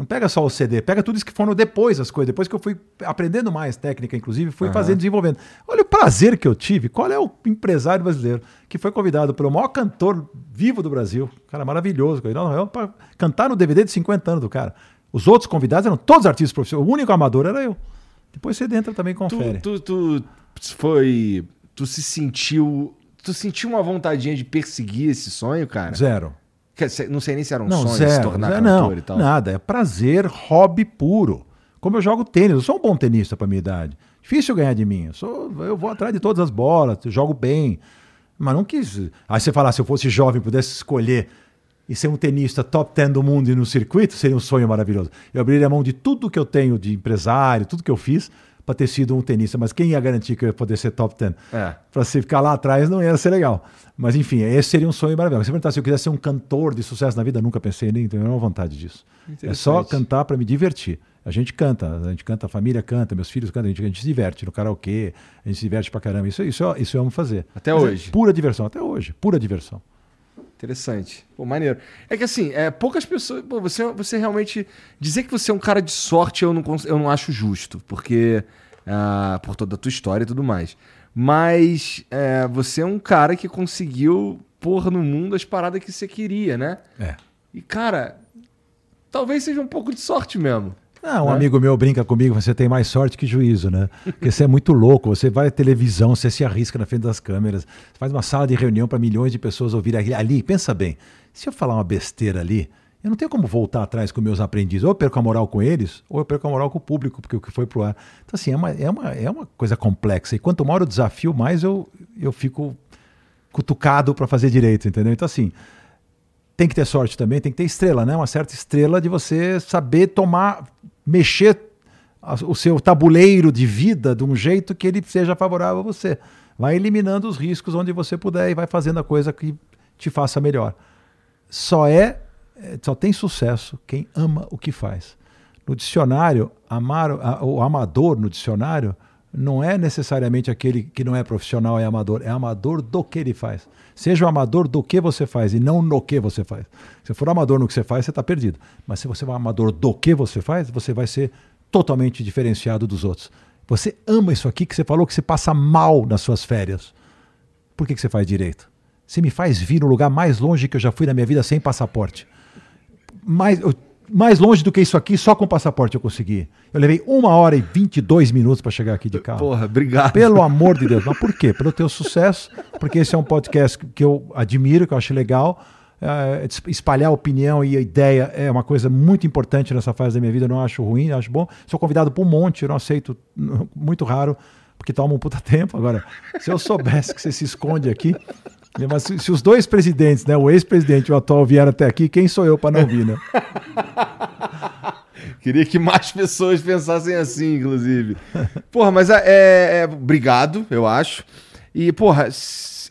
Não pega só o CD, pega tudo isso que foram depois as coisas. Depois que eu fui aprendendo mais técnica, inclusive, fui fazendo, desenvolvendo. Olha o prazer que eu tive. Qual é o empresário brasileiro que foi convidado pelo maior cantor vivo do Brasil, cara maravilhoso, para cantar no DVD de 50 anos do cara. Os outros convidados eram todos artistas profissionais. O único amador era eu. Depois você entra também e confere. Tu, tu, tu foi. Tu se sentiu. Tu sentiu uma vontadinha de perseguir esse sonho, cara? Zero. Não sei nem se era um Não, sonho zero. se tornar zero, cantor não, e tal. Nada, é prazer, hobby puro. Como eu jogo tênis, eu sou um bom tenista para minha idade. Difícil ganhar de mim. Eu, sou, eu vou atrás de todas as bolas, jogo bem. Mas não quis. Aí você falar, se eu fosse jovem, pudesse escolher e ser um tenista top 10 do mundo e no circuito, seria um sonho maravilhoso. Eu abriria a mão de tudo que eu tenho de empresário, tudo que eu fiz, para ter sido um tenista. Mas quem ia garantir que eu ia poder ser top 10? É. Para você ficar lá atrás não ia ser legal. Mas enfim, esse seria um sonho maravilhoso. Se perguntar se eu quisesse ser um cantor de sucesso na vida, nunca pensei, nem tenho nenhuma vontade disso. É só cantar para me divertir. A gente canta, a gente canta, a família canta, meus filhos cantam, a gente, a gente se diverte no karaokê, a gente se diverte pra caramba. Isso, isso, isso eu amo fazer. Até Mas é hoje. É pura diversão, até hoje, pura diversão. Interessante. Pô, maneiro. É que assim, é, poucas pessoas. Pô, você, você realmente. Dizer que você é um cara de sorte eu não, eu não acho justo, porque. Uh, por toda a tua história e tudo mais. Mas é, você é um cara que conseguiu pôr no mundo as paradas que você queria, né? É. E, cara, talvez seja um pouco de sorte mesmo. Ah, um né? amigo meu brinca comigo, você tem mais sorte que juízo, né? Porque você é muito louco, você vai à televisão, você se arrisca na frente das câmeras, você faz uma sala de reunião para milhões de pessoas ouvirem ali. Pensa bem, se eu falar uma besteira ali, eu não tenho como voltar atrás com meus aprendizes. Ou eu perco a moral com eles, ou eu perco a moral com o público, porque o que foi pro ar. Então, assim, é uma, é uma, é uma coisa complexa. E quanto maior o desafio, mais eu, eu fico cutucado para fazer direito, entendeu? Então, assim, tem que ter sorte também, tem que ter estrela, né? Uma certa estrela de você saber tomar, mexer o seu tabuleiro de vida de um jeito que ele seja favorável a você. Vai eliminando os riscos onde você puder e vai fazendo a coisa que te faça melhor. Só é, é só tem sucesso quem ama o que faz. No dicionário, amar, o amador no dicionário não é necessariamente aquele que não é profissional, é amador. É amador do que ele faz. Seja o amador do que você faz e não no que você faz. Se for amador no que você faz, você está perdido. Mas se você for amador do que você faz, você vai ser totalmente diferenciado dos outros. Você ama isso aqui que você falou que você passa mal nas suas férias. Por que, que você faz direito? Você me faz vir no lugar mais longe que eu já fui na minha vida sem passaporte. Mais, eu mais longe do que isso aqui, só com passaporte eu consegui. Eu levei uma hora e 22 minutos para chegar aqui de carro. Porra, obrigado. Pelo amor de Deus. Mas por quê? Pelo teu sucesso, porque esse é um podcast que eu admiro, que eu acho legal. É, espalhar opinião e ideia é uma coisa muito importante nessa fase da minha vida. Eu não acho ruim, acho bom. Sou convidado por um monte, eu não aceito, muito raro, porque toma um puta tempo. Agora, se eu soubesse que você se esconde aqui, mas se, se, os dois presidentes, né, o ex-presidente e o atual vieram até aqui, quem sou eu para não vir, né? Queria que mais pessoas pensassem assim, inclusive. Porra, mas é, é, é obrigado, eu acho. E, porra,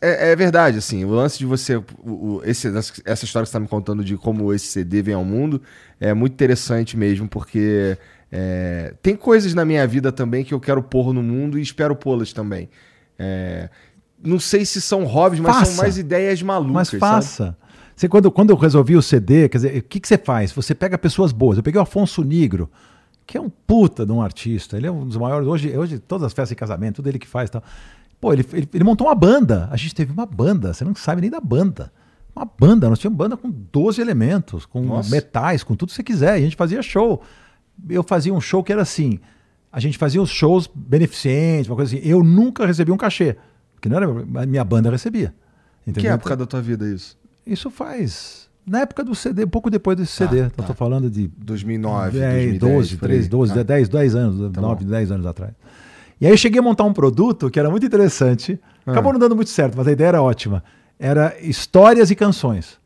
é, é, verdade, assim, o lance de você. O, esse, essa história que você está me contando de como esse CD vem ao mundo é muito interessante mesmo, porque é, tem coisas na minha vida também que eu quero pôr no mundo e espero pô-las também. É, não sei se são hobbies, mas faça. são mais ideias malucas. Mas faça. Você, quando, quando eu resolvi o CD, quer dizer, o que, que você faz? Você pega pessoas boas. Eu peguei o Afonso Negro, que é um puta de um artista. Ele é um dos maiores. Hoje, hoje todas as festas de casamento, tudo ele que faz. Tal. Pô, ele, ele, ele, montou uma banda. A gente teve uma banda. Você não sabe nem da banda. Uma banda. Nós tínhamos banda com 12 elementos, com Nossa. metais, com tudo que você quiser. E a gente fazia show. Eu fazia um show que era assim. A gente fazia os shows beneficentes, uma coisa assim. Eu nunca recebi um cachê. Porque não era minha banda recebia. Entendeu? Que época da tua vida é isso? Isso faz. Na época do CD, pouco depois desse tá, CD. Tá. Então, tô falando de. 2009, 10, 2010, 12, 13, 12, ah. 10, 10 anos, tá 9, bom. 10 anos atrás. E aí eu cheguei a montar um produto que era muito interessante. Ah. Acabou não dando muito certo, mas a ideia era ótima. Era histórias e canções.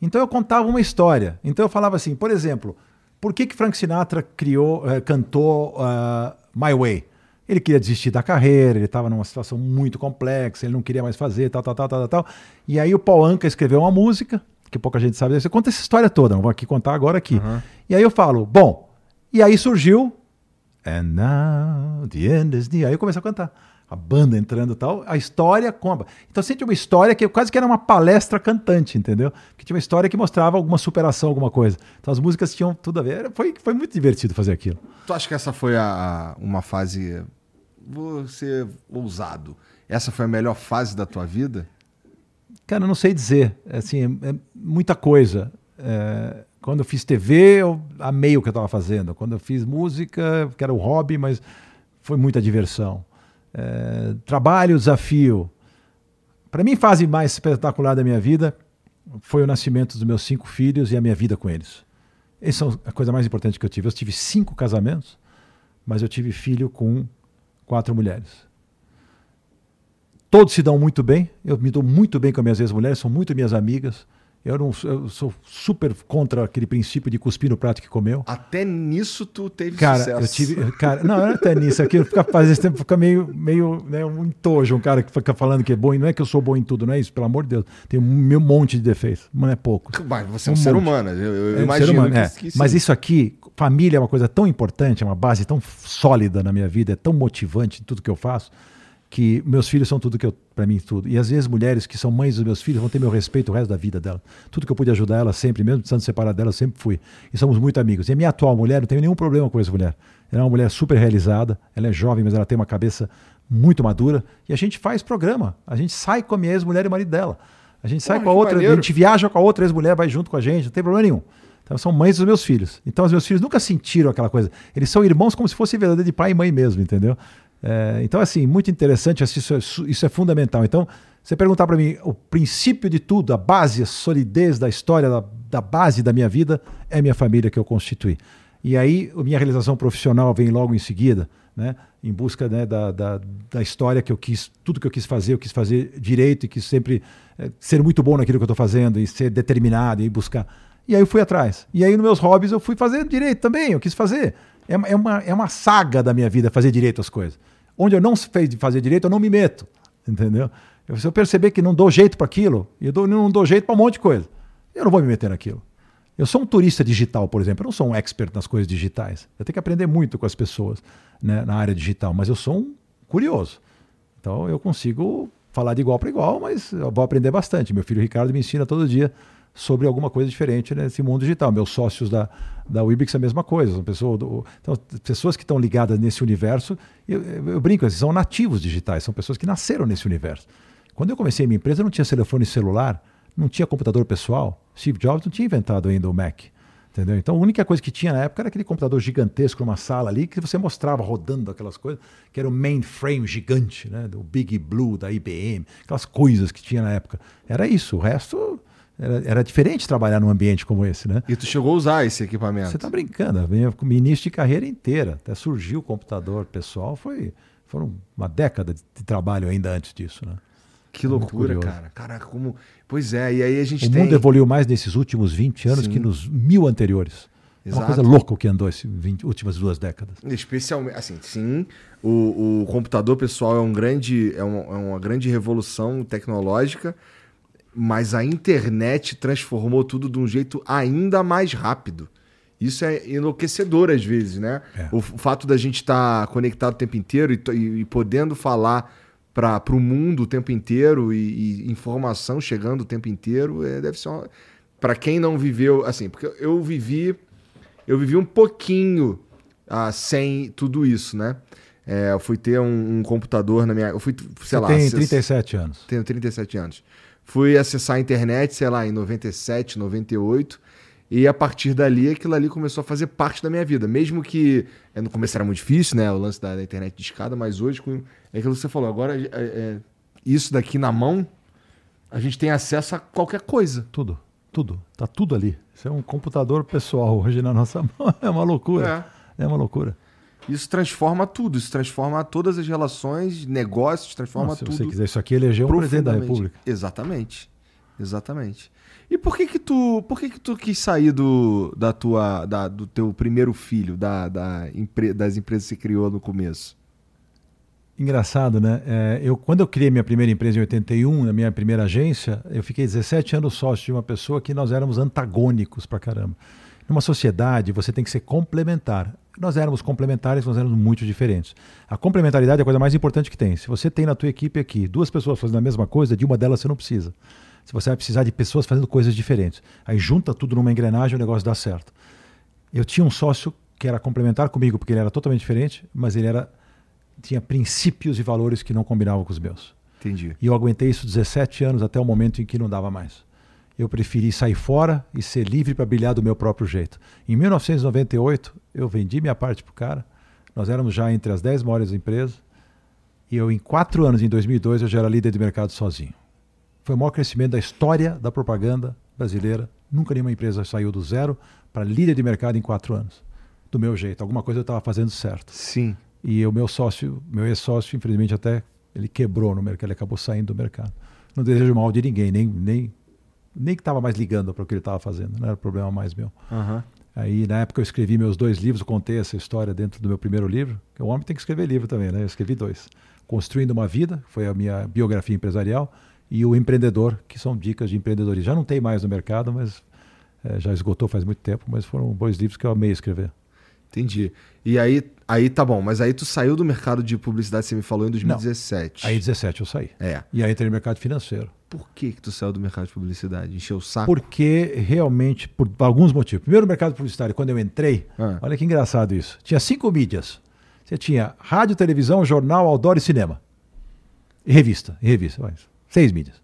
Então eu contava uma história. Então eu falava assim, por exemplo, por que que Frank Sinatra criou, uh, cantou uh, My Way? Ele queria desistir da carreira, ele estava numa situação muito complexa, ele não queria mais fazer, tal, tal, tal, tal, tal. E aí o Paul Anka escreveu uma música, que pouca gente sabe. Você conta essa história toda, não vou aqui contar agora aqui. Uhum. E aí eu falo, bom, e aí surgiu And now the end is near. Aí eu comecei a cantar. A banda entrando e tal, a história com a... Então você tinha uma história que quase que era uma palestra cantante, entendeu? Que tinha uma história que mostrava alguma superação, alguma coisa. Então as músicas tinham tudo a ver. Foi, foi muito divertido fazer aquilo. Tu acha que essa foi a, uma fase vou ser ousado. Essa foi a melhor fase da tua vida? Cara, eu não sei dizer. É assim, é, é muita coisa. É, quando eu fiz TV, eu amei o que eu estava fazendo. Quando eu fiz música, que era o hobby, mas foi muita diversão. É, trabalho, desafio. Para mim, fase mais espetacular da minha vida foi o nascimento dos meus cinco filhos e a minha vida com eles. Essa é a coisa mais importante que eu tive. Eu tive cinco casamentos mas eu tive filho com quatro mulheres. Todos se dão muito bem, eu me dou muito bem com as minhas ex-mulheres, são muito minhas amigas. Eu, não, eu sou super contra aquele princípio de cuspir no prato que comeu. Até nisso tu teve cara, sucesso. eu tive. Cara, não, é até nisso. Aqui fica, faz esse tempo fica meio, meio né, um entojo, um cara que fica falando que é bom. E não é que eu sou bom em tudo, não é isso, pelo amor de Deus. Tem um meu monte de defeitos, mas não é pouco. Mas você é um, um ser monte. humano, eu, eu é um imagino. Humano, é. que, mas isso aqui, família é uma coisa tão importante, é uma base tão sólida na minha vida, é tão motivante em tudo que eu faço que meus filhos são tudo que eu, para mim, tudo. E às vezes mulheres que são mães dos meus filhos vão ter meu respeito o resto da vida dela. Tudo que eu pude ajudar ela sempre, mesmo precisando separar dela, eu sempre fui. E somos muito amigos. E a minha atual mulher, não tenho nenhum problema com essa mulher. Ela é uma mulher super realizada, ela é jovem, mas ela tem uma cabeça muito madura. E a gente faz programa. A gente sai com a minha ex-mulher e o marido dela. A gente sai Porra, com a outra, maneiro. a gente viaja com a outra ex-mulher, vai junto com a gente, não tem problema nenhum. Então são mães dos meus filhos. Então os meus filhos nunca sentiram aquela coisa. Eles são irmãos como se fosse verdadeiro de pai e mãe mesmo, entendeu? É, então, assim, muito interessante, isso é, isso é fundamental. Então, você perguntar para mim, o princípio de tudo, a base, a solidez da história, da, da, base da minha vida, é minha família que eu constituí. E aí, minha realização profissional vem logo em seguida, né, em busca né, da, da, da, história que eu quis, tudo que eu quis fazer, eu quis fazer direito e quis sempre é, ser muito bom naquilo que eu estou fazendo e ser determinado e buscar. E aí eu fui atrás. E aí, nos meus hobbies, eu fui fazer direito também, eu quis fazer. É, é, uma, é uma saga da minha vida fazer direito às coisas. Onde eu não de fazer direito, eu não me meto. Entendeu? Se eu perceber que não dou jeito para aquilo, eu dou, não dou jeito para um monte de coisa, eu não vou me meter naquilo. Eu sou um turista digital, por exemplo. Eu não sou um expert nas coisas digitais. Eu tenho que aprender muito com as pessoas né, na área digital, mas eu sou um curioso. Então eu consigo falar de igual para igual, mas eu vou aprender bastante. Meu filho Ricardo me ensina todo dia sobre alguma coisa diferente nesse mundo digital. Meus sócios da, da Wibix é a mesma coisa. São pessoas, do, então, pessoas que estão ligadas nesse universo, eu, eu brinco, eles são nativos digitais, são pessoas que nasceram nesse universo. Quando eu comecei a minha empresa, não tinha telefone celular, não tinha computador pessoal. Steve Jobs não tinha inventado ainda o Mac. Entendeu? Então a única coisa que tinha na época era aquele computador gigantesco numa sala ali que você mostrava rodando aquelas coisas, que era o mainframe gigante, né? do Big Blue, da IBM, aquelas coisas que tinha na época. Era isso. O resto era, era, diferente trabalhar num ambiente como esse, né? E tu chegou a usar esse equipamento? Você está brincando, vinha com início de carreira inteira, até surgiu o computador pessoal, foi foram uma década de, de trabalho ainda antes disso, né? Que loucura, cara. Caraca, como. Pois é, e aí a gente o tem. O mundo evoluiu mais nesses últimos 20 anos Sim. que nos mil anteriores. Exato. É uma coisa louca o que andou essas últimas duas décadas. Especialmente, assim, sim, o, o computador pessoal é, um grande, é, uma, é uma grande revolução tecnológica, mas a internet transformou tudo de um jeito ainda mais rápido. Isso é enlouquecedor às vezes, né? É. O, fato da gente estar tá conectado o tempo inteiro e, e, e podendo falar para o mundo o tempo inteiro e, e, informação chegando o tempo inteiro é, deve ser uma... para quem não viveu assim porque eu vivi eu vivi um pouquinho ah, sem tudo isso né é, eu fui ter um, um, computador na minha eu fui sei Você lá tem 37 anos tenho 37 anos Fui acessar a internet, sei lá, em 97, 98. E a partir dali, aquilo ali começou a fazer parte da minha vida. Mesmo que é, no começo era muito difícil, né? O lance da, da internet de escada, mas hoje, com, é aquilo que você falou, agora é, é, isso daqui na mão, a gente tem acesso a qualquer coisa. Tudo, tudo. Tá tudo ali. Isso é um computador pessoal hoje na nossa mão. É uma loucura. É, é uma loucura. Isso transforma tudo, isso transforma todas as relações, negócios, transforma se tudo. Se você quiser isso aqui, eleger um presidente da República. Exatamente. Exatamente. E por que que tu, por que que tu quis sair do, da tua, da, do teu primeiro filho, da, da empre, das empresas que você criou no começo? Engraçado, né? É, eu, quando eu criei minha primeira empresa em 81, na minha primeira agência, eu fiquei 17 anos sócio de uma pessoa que nós éramos antagônicos pra caramba. Numa sociedade, você tem que ser complementar nós éramos complementares, nós éramos muito diferentes. A complementaridade é a coisa mais importante que tem. Se você tem na tua equipe aqui duas pessoas fazendo a mesma coisa, de uma delas você não precisa. Se você vai precisar de pessoas fazendo coisas diferentes. Aí junta tudo numa engrenagem e o negócio dá certo. Eu tinha um sócio que era complementar comigo, porque ele era totalmente diferente, mas ele era tinha princípios e valores que não combinavam com os meus. Entendi. E eu aguentei isso 17 anos até o momento em que não dava mais eu preferi sair fora e ser livre para brilhar do meu próprio jeito. Em 1998, eu vendi minha parte para o cara. Nós éramos já entre as 10 maiores empresas. E eu, em quatro anos, em 2002, eu já era líder de mercado sozinho. Foi o maior crescimento da história da propaganda brasileira. Nunca nenhuma empresa saiu do zero para líder de mercado em quatro anos. do meu jeito. Alguma coisa eu estava fazendo certo. Sim. E o meu sócio, meu ex-sócio, infelizmente até ele quebrou no mercado, ele acabou saindo do mercado. Não desejo mal de ninguém, nem nem nem que estava mais ligando para o que ele estava fazendo, não era problema mais meu. Aham. Aí, na época, eu escrevi meus dois livros, contei essa história dentro do meu primeiro livro. O homem tem que escrever livro também, né? Eu escrevi dois. Construindo uma Vida, foi a minha biografia empresarial, e O Empreendedor, que são dicas de empreendedorismo. Já não tem mais no mercado, mas é, já esgotou faz muito tempo, mas foram dois livros que eu amei escrever. Entendi. E aí, aí tá bom, mas aí tu saiu do mercado de publicidade, você me falou, em 2017. Aí, em 17, eu saí. É. E aí entrei no mercado financeiro. Por que que tu saiu do mercado de publicidade? Encheu o saco? Porque realmente, por alguns motivos. Primeiro, o mercado publicitário, quando eu entrei, Ah. olha que engraçado isso. Tinha cinco mídias. Você tinha rádio, televisão, jornal, outdoor e cinema. E revista, e revista. vai. Seis mídias.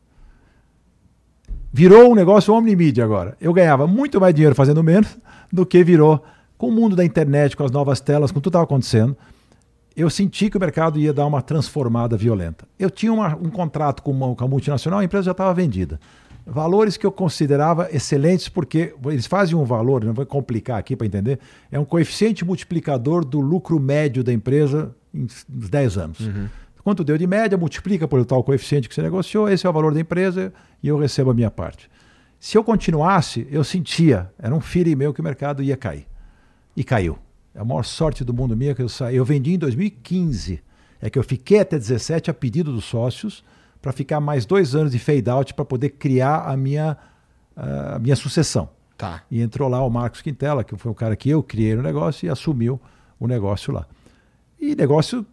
Virou um negócio omnimídia agora. Eu ganhava muito mais dinheiro fazendo menos do que virou com o mundo da internet, com as novas telas, com tudo que estava acontecendo. Eu senti que o mercado ia dar uma transformada violenta. Eu tinha uma- um contrato com, uma, com a multinacional, a empresa já estava vendida. Valores que eu considerava excelentes, porque eles fazem um valor, não vou complicar aqui para entender, é um coeficiente multiplicador do lucro médio da empresa em uns 10 anos. Quanto deu de média, multiplica por tal coeficiente que você negociou, esse é o valor da empresa e eu recebo a minha parte. Se eu continuasse, eu sentia, era um feeling meu que o mercado ia cair. E caiu. É a maior sorte do mundo minha que eu saí. Eu vendi em 2015. É que eu fiquei até 17 a pedido dos sócios para ficar mais dois anos de fade out para poder criar a minha, a minha sucessão. Tá. E entrou lá o Marcos Quintela, que foi o cara que eu criei no negócio e assumiu o negócio lá. E negócio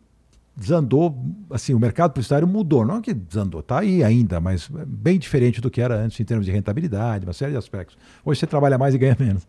desandou, assim, o mercado publicitário mudou, não que desandou, está aí ainda, mas bem diferente do que era antes em termos de rentabilidade, uma série de aspectos. Hoje você trabalha mais e ganha menos.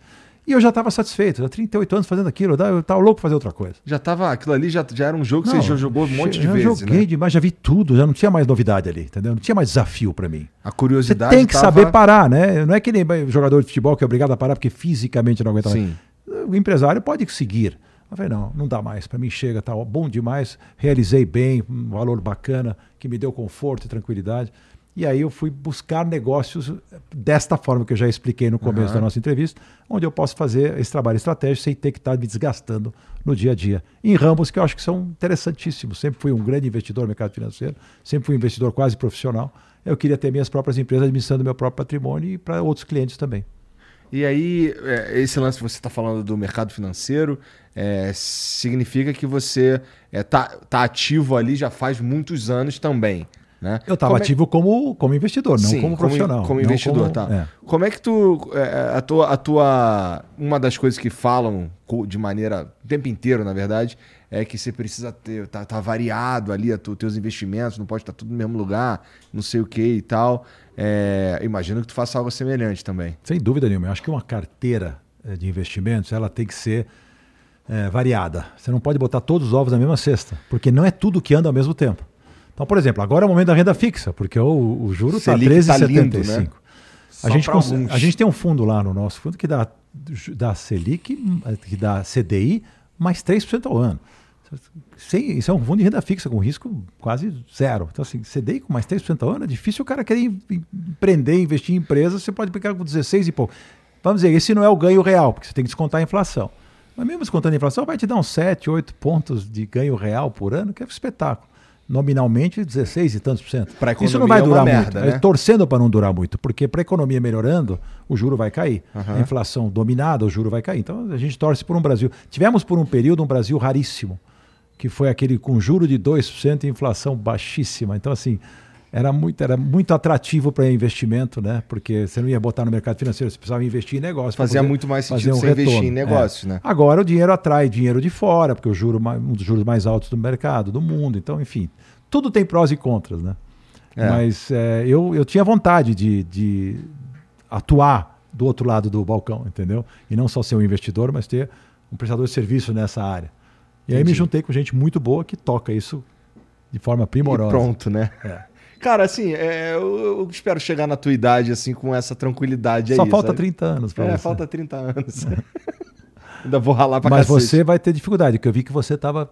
E eu já estava satisfeito, já 38 anos fazendo aquilo, eu estava louco fazer outra coisa. Já tava. Aquilo ali já, já era um jogo que você já jogou um monte de já vezes, joguei né? demais, já vi tudo, já não tinha mais novidade ali, entendeu? Não tinha mais desafio para mim. A Você curiosidade. tem que tava- saber parar, né? Não é que nem jogador de futebol que é obrigado a parar porque fisicamente não aguenta Sim. mais. O empresário pode seguir. Eu falei, não, não dá mais. Para mim chega, tá bom demais. Realizei bem, um valor bacana, que me deu conforto e tranquilidade. E aí eu fui buscar negócios desta forma que eu já expliquei no começo Aham. da nossa entrevista, onde eu posso fazer esse trabalho estratégico sem ter que estar me desgastando no dia a dia. Em ramos que eu acho que são interessantíssimos. Sempre fui um grande investidor no mercado financeiro, sempre fui um investidor quase profissional. Eu queria ter minhas próprias empresas administrando meu próprio patrimônio e para outros clientes também. E aí, é, esse lance que você está falando do mercado financeiro é, significa que você é, tá, tá ativo ali já faz muitos anos também. Né? Eu estava Como é- ativo como, como investidor, não Sim, como profissional. Como, não investidor, como- tá. é. Como é que tu. é, a, tua, a tua. Uma das coisas que falam de maneira. o tempo inteiro, na verdade, é que você precisa ter. Tá, tá variado ali os teus investimentos, não pode estar tudo no mesmo lugar, não sei o que e tal. É, imagino que tu faça algo semelhante também. Sem dúvida nenhuma. Eu acho que uma carteira eh, de investimentos ela tem que ser variada. Você não pode botar todos os ovos na mesma cesta, porque não é tudo que anda ao mesmo tempo. Então, por exemplo, agora é o momento da renda fixa, porque o, o juro está Selic tá 13,75. lindo, né? A, gente pra cons- alguns. a gente tem um fundo lá no nosso fundo que dá, dá Selic, que dá CDI, mais 3% ao ano. Sem, isso é um fundo de renda fixa com risco quase zero. Então, assim, CDI com mais 3% ao ano é difícil o cara querer em- em- empreender, investir em empresas, você pode pegar com 16 e pouco. Vamos dizer, esse não é o ganho real, porque você tem que descontar a inflação. Mas mesmo descontando a inflação, vai te dar uns 7, 8 pontos de ganho real por ano, que é um espetáculo. Nominalmente, 16 e tantos por cento. Isso não vai é durar merda, muito. né? É, torcendo para não durar muito, porque para a economia melhorando, o juro vai cair. Aham. A inflação dominada, o juro vai cair. Então a gente torce por um Brasil. Tivemos por um período um Brasil raríssimo, que foi aquele com juro de 2% e inflação baixíssima. Então, assim, era muito, era muito atrativo para investimento, né? Porque você não ia botar no mercado financeiro, você precisava investir em negócio. Fazia muito mais sentido um você investir retorno. em negócios, É. né? Agora o dinheiro atrai dinheiro de fora, porque o juro um dos juros mais altos do mercado, do mundo. Então, enfim, tudo tem prós e contras, né? É. Mas é, eu, eu tinha vontade de, de atuar do outro lado do balcão, entendeu? E não só ser um investidor, mas ter um prestador de serviço nessa área. E aí me Entendi. juntei com gente muito boa que toca isso de forma primorosa. E pronto, né? É. Cara, assim, é, eu, eu espero chegar na tua idade, assim, com essa tranquilidade aí. Só falta sabe? 30 anos para É, você. falta 30 anos. Ainda vou ralar pra Mas cacete. você vai ter dificuldade, porque eu vi que você estava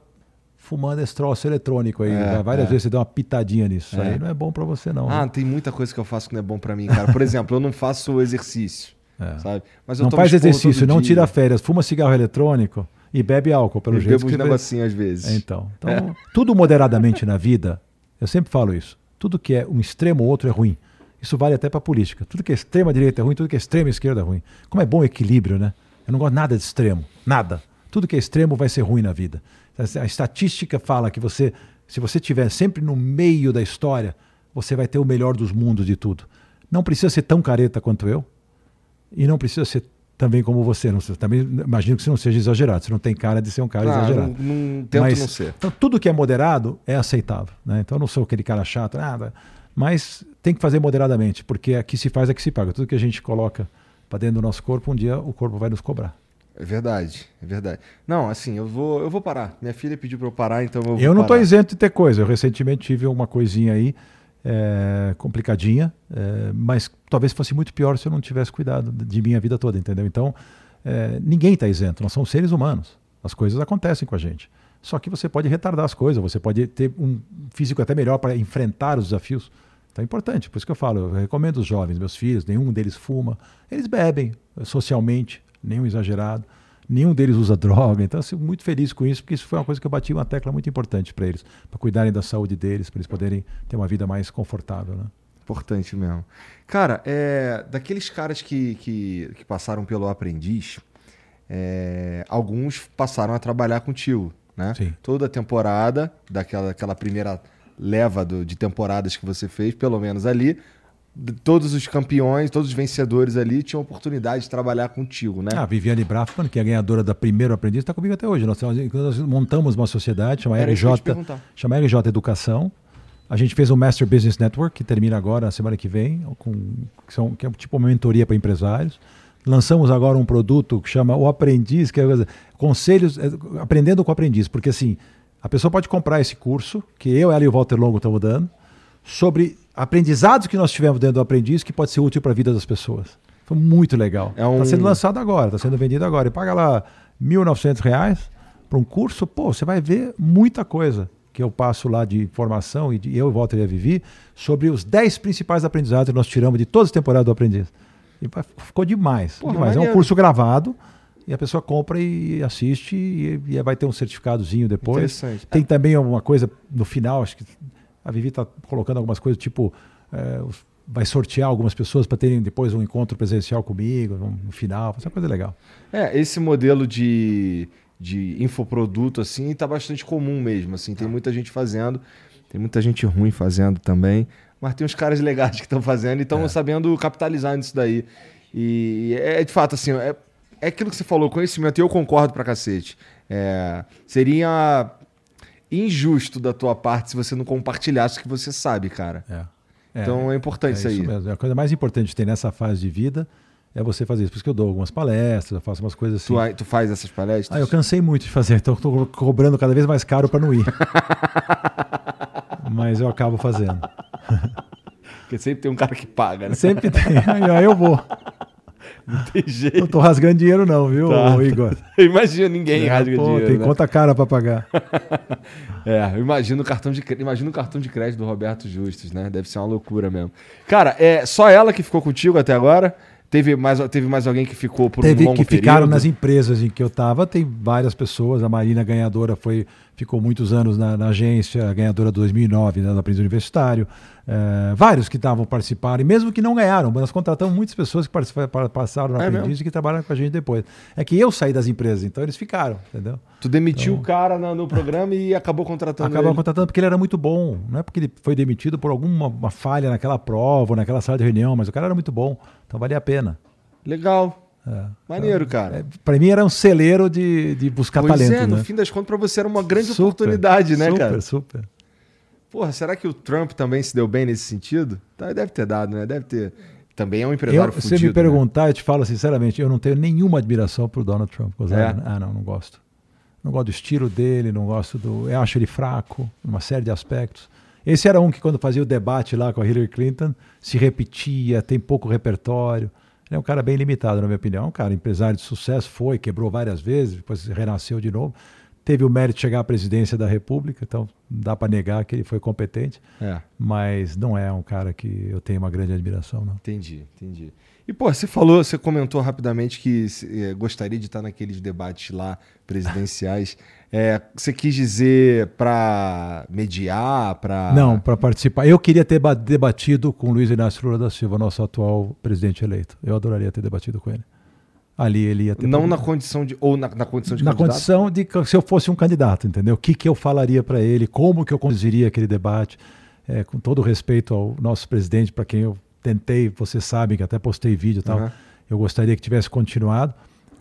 fumando esse troço eletrônico aí. É, Já várias é. vezes você deu uma pitadinha nisso. Isso É. aí não é bom para você, não. Ah, né? tem muita coisa que eu faço que não é bom pra mim, cara. Por exemplo, eu não faço exercício, É. sabe? Mas eu Não faz exercício, não dia. tira férias, fuma cigarro eletrônico E bebe álcool, pelo Eu jeito. bebo uns que- negocinhos às vezes. É, então, então tudo moderadamente na vida, eu sempre falo isso. Tudo que é um extremo ou outro é ruim. Isso vale até para política. Tudo que é extrema direita é ruim, tudo que é extrema esquerda é ruim. Como é bom o equilíbrio, né? Eu não gosto nada de extremo, nada. Tudo que é extremo vai ser ruim na vida. A estatística fala que você, se você estiver sempre no meio da história, você vai ter o melhor dos mundos de tudo. Não precisa ser tão careta quanto eu e não precisa ser também como você. Não, também imagino que você não seja exagerado. Você não tem cara de ser um cara Ah, exagerado. não, não tento Mas- não ser. Então, tudo que é moderado é aceitável. Né? Então, eu não sou aquele cara chato, nada. Mas tem que fazer moderadamente, porque aqui se faz, aqui se paga. Tudo que a gente coloca para dentro do nosso corpo, um dia o corpo vai nos cobrar. É verdade, é verdade. Não, assim, eu vou, eu vou parar. Minha filha pediu pra eu parar, então eu vou Eu não estou isento de ter coisa. Eu recentemente tive uma coisinha aí, é, complicadinha, é, mas talvez fosse muito pior se eu não tivesse cuidado de minha vida toda, entendeu? Então, é, ninguém está isento. Nós somos seres humanos. As coisas acontecem com a gente. Só que você pode retardar as coisas, você pode ter um físico até melhor para enfrentar os desafios. Então é importante, por isso que eu falo, eu recomendo os jovens, meus filhos, nenhum deles fuma, eles bebem socialmente, nenhum exagerado, nenhum deles usa droga, então eu fico muito feliz com isso, porque isso foi uma coisa que eu bati uma tecla muito importante para eles, para cuidarem da saúde deles, para eles poderem ter uma vida mais confortável. Né? Importante mesmo. Cara, é, daqueles caras que, que, que passaram pelo aprendiz, é, alguns passaram a trabalhar contigo, né? Sim. Toda a temporada, daquela aquela primeira leva do- de temporadas que você fez, pelo menos ali, todos os campeões, todos os vencedores ali tinham oportunidade de trabalhar contigo, né? Ah, a Viviane Braffman, que é a ganhadora da primeira aprendiz, está comigo até hoje. Nós, nós montamos uma sociedade, chama Era RJ, chama RJ Educação. A gente fez o Master Business Network, que termina agora, na semana que vem, com, que, são, que é tipo uma mentoria para empresários. Lançamos agora um produto que chama O Aprendiz, que é conselhos, é, aprendendo com o aprendiz, porque assim, a pessoa pode comprar esse curso, que eu, ela e o Walter Longo estamos dando, sobre aprendizados que nós tivemos dentro do aprendiz que pode ser útil para a vida das pessoas. Foi muito legal. É Está um- sendo lançado agora, está sendo vendido agora. E paga lá 1.900 reais para um curso, pô, você vai ver muita coisa que eu passo lá de informação e de, eu, Walter e a Vivi, sobre os 10 principais aprendizados que nós tiramos de todas as temporadas do aprendiz. E ficou demais. Porra, demais. É um curso gravado e a pessoa compra e assiste e, e vai ter um certificadozinho depois. Tem também alguma coisa no final, acho que a Vivi está colocando algumas coisas, tipo, é, vai sortear algumas pessoas para terem depois um encontro presencial comigo no, final. Essa coisa legal. É, esse modelo de, de infoproduto, assim, tá bastante comum mesmo, assim, tem muita gente fazendo, tem muita gente ruim fazendo também, mas tem uns caras legais que estão fazendo e estão sabendo capitalizar nisso daí. E é de fato, assim, é, é aquilo que você falou, conhecimento, e eu concordo pra cacete. É, seria injusto da tua parte se você não compartilhasse o que você sabe, cara. É. Então é importante é isso aí. mesmo. A coisa mais importante que tem nessa fase de vida é você fazer isso. Por isso que eu dou algumas palestras, eu faço umas coisas assim. Tu, tu faz essas palestras? Ah, eu cansei muito de fazer, então estou cobrando cada vez mais caro para não ir. Mas eu acabo fazendo. Porque sempre tem um cara que paga, né? Sempre tem. Aí eu vou. Tem jeito. Não tô rasgando dinheiro, não, viu, Tá. Igor? Imagina ninguém rasga Pô, dinheiro. tem né? conta cara para pagar. É, eu imagino o cartão de imagina o cartão de crédito do Roberto Justus, né? Deve ser uma loucura mesmo. Cara, é só ela que ficou contigo até agora? Teve mais, teve mais alguém que ficou por um Teve longo que ficaram período? nas empresas em que eu estava, tem várias pessoas. A Marina ganhadora foi, ficou muitos anos na, na agência, ganhadora 2009, né, do aprendiz universitário. É, vários que estavam participando, e mesmo que não ganharam, mas nós contratamos muitas pessoas que participa- pa- passaram no É aprendiz e que trabalharam com a gente depois. É que eu saí das empresas, então eles ficaram, entendeu? Tu demitiu o cara na- no programa e acabou contratando Acabou ele. contratando porque ele era muito bom. Não é porque ele foi demitido por alguma uma falha naquela prova, ou naquela sala de reunião, mas o cara era muito bom. Então valia a pena. Legal. É. Maneiro, cara. É, para mim era um celeiro de, de buscar pois talento. é, no né? fim das contas, pra você era uma grande Super, oportunidade, né, super, cara? Super, Porra, será que o Trump também se deu bem nesse sentido? Tá, deve ter dado, né? Deve ter. Também é um empresário Eu, se fudido, me né? perguntar, eu te falo sinceramente, eu não tenho nenhuma admiração por Donald Trump. É? Ah, não, não gosto. Não gosto do estilo dele, não gosto do. Eu acho ele fraco, uma série de aspectos. Esse era um que, quando fazia o debate lá com a Hillary Clinton, se repetia, tem pouco repertório. Ele é um cara bem limitado, na minha opinião. É um cara empresário de sucesso, foi, quebrou várias vezes, depois renasceu de novo. teve o mérito de chegar à presidência da República, então dá para negar que ele foi competente. É. Mas não é um cara que eu tenho uma grande admiração, não. Entendi, entendi. E, pô, você falou, você comentou rapidamente que é, gostaria de estar naqueles debates lá presidenciais. É, você quis dizer para mediar, para. Não, para participar. Eu queria ter debatido com Luiz Inácio Lula da Silva, nosso atual presidente eleito. Eu adoraria ter debatido com ele. Ali ele ia ter. Não na condição de. Ou na, na condição de Na candidato? condição de se eu fosse um candidato, entendeu? O que, que eu falaria para ele, como que eu conduziria aquele debate, é, com todo respeito ao nosso presidente, para quem eu tentei, vocês sabem que até postei vídeo e tal. Uhum. Eu gostaria que tivesse continuado,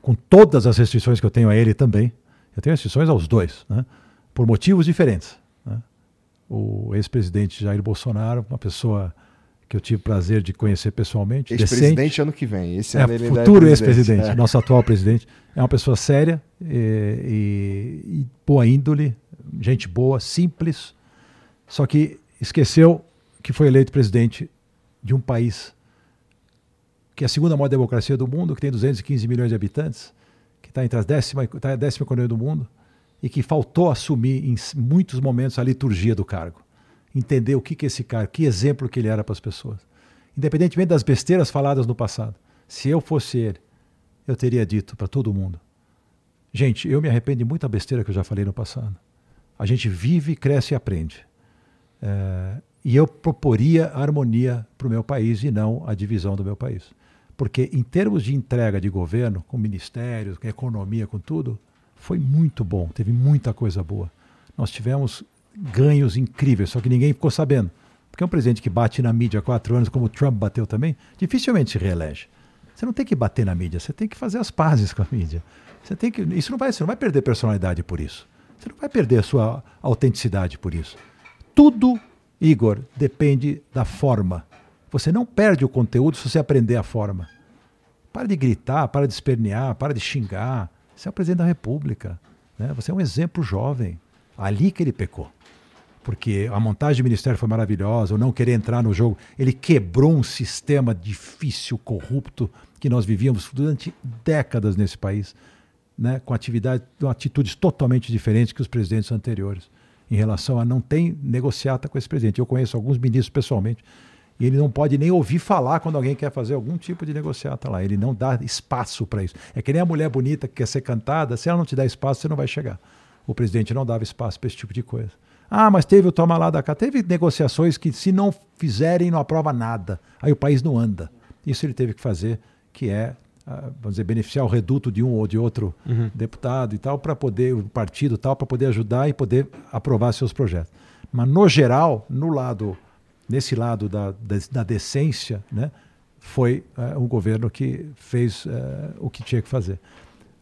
com todas as restrições que eu tenho a ele também. Eu tenho restrições aos dois, né? por motivos diferentes. Né? O ex-presidente Jair Bolsonaro, uma pessoa que eu tive prazer de conhecer pessoalmente. Ex-presidente ano que vem. Esse é, futuro ex-presidente, é. nosso atual presidente. É uma pessoa séria e, e, e boa índole, gente boa, simples, só que esqueceu que foi eleito presidente de um país que é a segunda maior democracia do mundo, que tem 215 milhões de habitantes, está entre as décima, tá a décima economia do mundo, e que faltou assumir em muitos momentos a liturgia do cargo. Entender o que, que esse cara, que exemplo que ele era para as pessoas. Independentemente das besteiras faladas no passado. Se eu fosse ele, eu teria dito para todo mundo: gente, eu me arrependo de muita besteira que eu já falei no passado. A gente vive, cresce e aprende. É, e eu proporia harmonia para o meu país e não a divisão do meu país. Porque, em termos de entrega de governo, com ministérios, com economia, com tudo, foi muito bom, teve muita coisa boa. Nós tivemos ganhos incríveis, só que ninguém ficou sabendo. Porque um presidente que bate na mídia há quatro anos, como o Trump bateu também, dificilmente se reelege. Você não tem que bater na mídia, você tem que fazer as pazes com a mídia. Você tem que, isso não vai, você não vai perder personalidade por isso. Você não vai perder a sua autenticidade por isso. Tudo Igor, depende da forma. Você não perde o conteúdo se você aprender a forma. Para de gritar, para de espernear, para de xingar. Você é o presidente da República. Né? Você é um exemplo jovem. Ali que ele pecou. Porque a montagem do ministério foi maravilhosa, o não querer entrar no jogo. Ele quebrou um sistema difícil, corrupto, que nós vivíamos durante décadas nesse país, né? com atividades, com atitudes totalmente diferentes que os presidentes anteriores em relação a não tem negociata com esse presidente. Eu conheço alguns ministros pessoalmente e ele não pode nem ouvir falar quando alguém quer fazer algum tipo de negociata lá. Ele não dá espaço para isso. É que nem a mulher bonita que quer ser cantada, se ela não te dá espaço, você não vai chegar. O presidente não dava espaço para esse tipo de coisa. Ah, mas teve o toma lá da cá. Teve negociações que, se não fizerem, não aprova nada. Aí o país não anda. Isso ele teve que fazer, que é vamos dizer, beneficiar o reduto de um ou de outro uhum. deputado e tal, para poder, o partido tal, para poder ajudar e poder aprovar seus projetos. Mas, no geral, no lado, nesse lado da, da, da decência, né, foi uh, um governo que fez uh, o que tinha que fazer.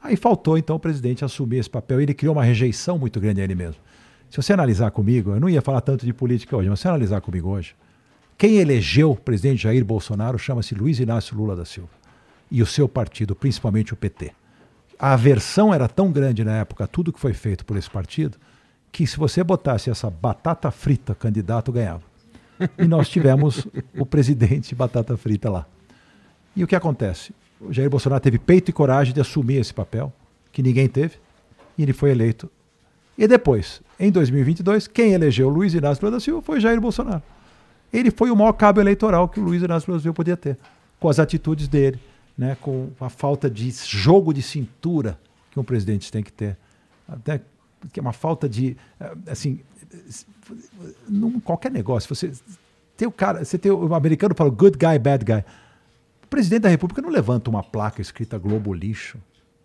Aí faltou, então, o presidente assumir esse papel. Ele criou uma rejeição muito grande a ele mesmo. Se você analisar comigo, eu não ia falar tanto de política hoje, mas se você analisar comigo hoje, quem elegeu o presidente Jair Bolsonaro chama-se Luiz Inácio Lula da Silva e o seu partido, principalmente o PT. A aversão era tão grande na época, tudo que foi feito por esse partido, que se você botasse essa batata frita candidato, ganhava. E nós tivemos o presidente batata frita lá. E o que acontece? O Jair Bolsonaro teve peito e coragem de assumir esse papel, que ninguém teve, e ele foi eleito. E depois, em 2022, quem elegeu Luiz Inácio Lula da Silva foi Jair Bolsonaro. Ele foi o maior cabo eleitoral que o Luiz Inácio Lula da Silva podia ter, com as atitudes dele, né, com a falta de jogo de cintura que um presidente tem que ter. Até que é uma falta de. Assim, num qualquer negócio, você tem o cara, você tem o americano fala good guy, bad guy. O presidente da República não levanta uma placa escrita Globo lixo.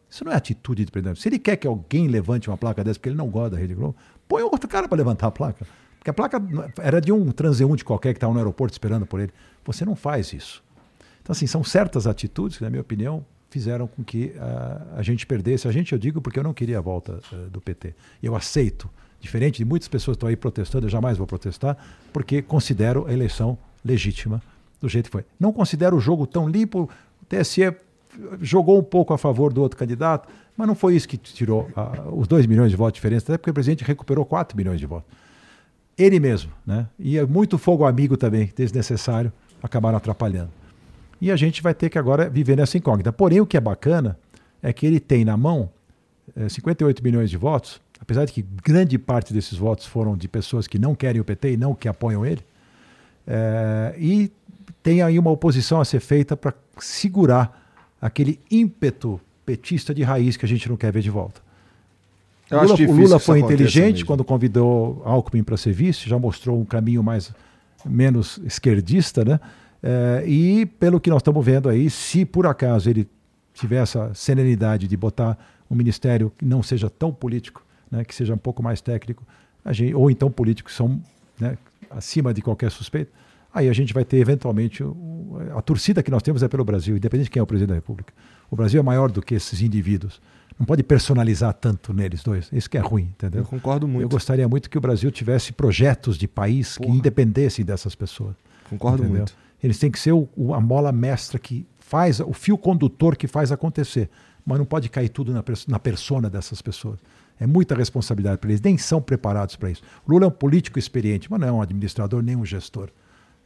Isso não é atitude de presidente. Se ele quer que alguém levante uma placa dessa porque ele não gosta da Rede Globo, põe outro cara para levantar a placa. Porque a placa era de um transeunte qualquer que estava no aeroporto esperando por ele. Você não faz isso. Então, assim, são certas atitudes que, na minha opinião, fizeram com que uh, a gente perdesse. A gente, eu digo, porque eu não queria a volta uh, do PT. Eu aceito, diferente de muitas pessoas que estão aí protestando, eu jamais vou protestar, porque considero a eleição legítima do jeito que foi. Não considero o jogo tão limpo. O TSE jogou um pouco a favor do outro candidato, mas não foi isso que tirou uh, os 2 milhões de votos de diferença, até porque o presidente recuperou 4 milhões de votos. Ele mesmo, né? E é muito fogo amigo também, desnecessário, acabaram atrapalhando. E a gente vai ter que agora viver nessa incógnita. Porém, o que é bacana é que ele tem na mão é, 58 milhões de votos apesar de que grande parte desses votos foram de pessoas que não querem o PT e não que apoiam ele, é, e tem aí uma oposição a ser feita para segurar aquele ímpeto petista de raiz que a gente não quer ver de volta. Eu Lula, o Lula foi inteligente quando convidou Alckmin para ser vice, já mostrou um caminho mais menos esquerdista, né? É, e pelo que nós estamos vendo aí, se por acaso ele tiver essa serenidade de botar um ministério que não seja tão político, né, que seja um pouco mais técnico, gente, ou então políticos que são né, acima de qualquer suspeita, aí a gente vai ter eventualmente a torcida que nós temos é pelo Brasil, independente de quem é o presidente da República. O Brasil é maior do que esses indivíduos. Não pode personalizar tanto neles dois. Isso que é ruim, entendeu? Eu concordo muito. Eu gostaria muito que o Brasil tivesse projetos de país Porra. que independessem dessas pessoas. Concordo entendeu? muito. Eles têm que ser o, o, a mola mestra que faz, o fio condutor que faz acontecer. Mas não pode cair tudo na, na persona dessas pessoas. É muita responsabilidade para eles, nem são preparados para isso. Lula é um político experiente, mas não é um administrador nem um gestor.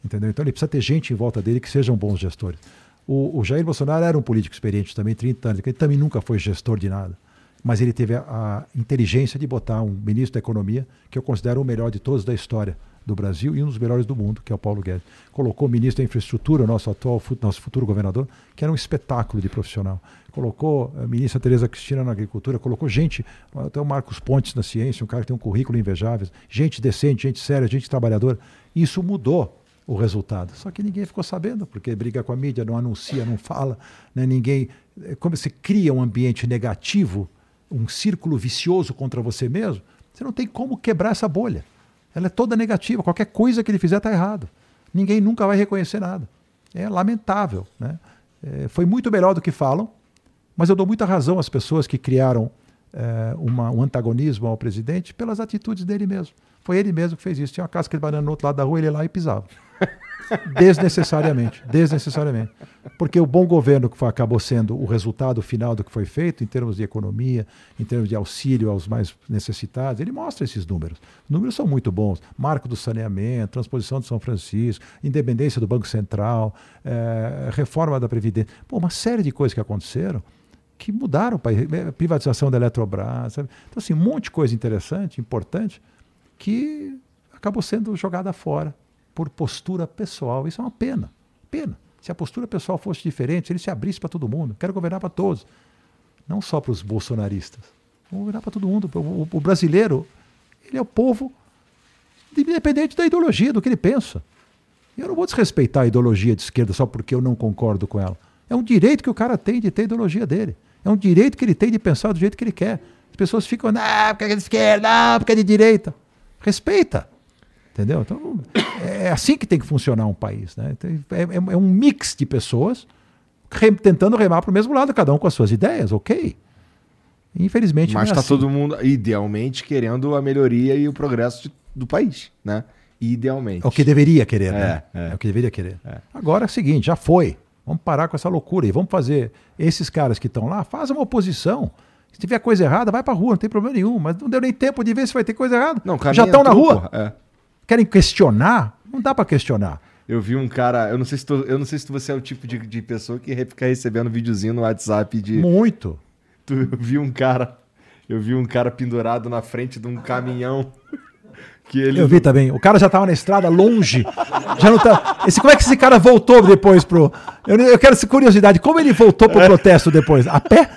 Entendeu? Então ele precisa ter gente em volta dele que sejam bons gestores. O, o Jair Bolsonaro era um político experiente também, 30 anos, ele também nunca foi gestor de nada. Mas ele teve a, a inteligência de botar um ministro da Economia, que eu considero o melhor de todos da história do Brasil e um dos melhores do mundo, que é o Paulo Guedes. Colocou o ministro da Infraestrutura, nosso atual, nosso futuro governador, que era um espetáculo de profissional. Colocou a ministra Tereza Cristina na agricultura, colocou gente, até o Marcos Pontes na ciência, um cara que tem um currículo invejável, gente decente, gente séria, gente trabalhadora. Isso mudou o resultado. Só que ninguém ficou sabendo, porque briga com a mídia, não anuncia, não fala, né? ninguém. Como você cria um ambiente negativo, um círculo vicioso contra você mesmo, você não tem como quebrar essa bolha. Ela é toda negativa, qualquer coisa que ele fizer está errado. Ninguém nunca vai reconhecer nada. É lamentável. Né? É, foi muito melhor do que falam, mas eu dou muita razão às pessoas que criaram é, uma, um antagonismo ao presidente pelas atitudes dele mesmo. Foi ele mesmo que fez isso. Tinha uma casca de banana no outro lado da rua, ele ia lá e pisava. Desnecessariamente, desnecessariamente. Porque o bom governo que foi, acabou sendo o resultado final do que foi feito, em termos de economia, em termos de auxílio aos mais necessitados, ele mostra esses números. Os números são muito bons. Marco do saneamento, transposição de São Francisco, independência do Banco Central, é, reforma da Previdência. Pô, uma série de coisas que aconteceram que mudaram o país. Eh, privatização da Eletrobras. Sabe? Então, assim, um monte de coisa interessante, importante, que acabou sendo jogada fora por postura pessoal. Isso é uma pena. Pena. Se a postura pessoal fosse diferente, se ele se abrisse para todo mundo, quero governar para todos, não só para os bolsonaristas. Vou governar para todo mundo. O, o, brasileiro, ele é o povo independente da ideologia, do que ele pensa. Eu não vou desrespeitar a ideologia de esquerda só porque eu não concordo com ela. É um direito que o cara tem de ter a ideologia dele. É um direito que ele tem de pensar do jeito que ele quer. As pessoas ficam, ah, porque é de esquerda, ah, porque é de direita. Respeita. Entendeu? Então, é assim que tem que funcionar um país. Né? Então, é, é, é um mix de pessoas tentando remar para o mesmo lado, cada um com as suas ideias, ok. Infelizmente. Mas está é assim. todo mundo, idealmente, querendo a melhoria e o progresso de, do país, né? Idealmente. É o que deveria querer, né? É, é. é o que deveria querer. Agora é o seguinte, já foi. Vamos parar com essa loucura e vamos fazer. Esses caras que estão lá, fazem uma oposição. Se tiver coisa errada, vai para rua, não tem problema nenhum. Mas não deu nem tempo de ver se vai ter coisa errada. Não, Já estão na rua. É querem questionar, não dá para questionar. Eu vi um cara, eu não sei se tu, eu não sei se você é o tipo de, de pessoa que fica recebendo videozinho no WhatsApp de. Muito. Tu eu vi um cara, eu vi um cara pendurado na frente de um caminhão. Que ele... Eu vi também. O cara já tava na estrada longe. Já não tá. Esse, como é que esse cara voltou depois pro. Eu, eu quero essa curiosidade. Como ele voltou pro é. protesto depois? A pé?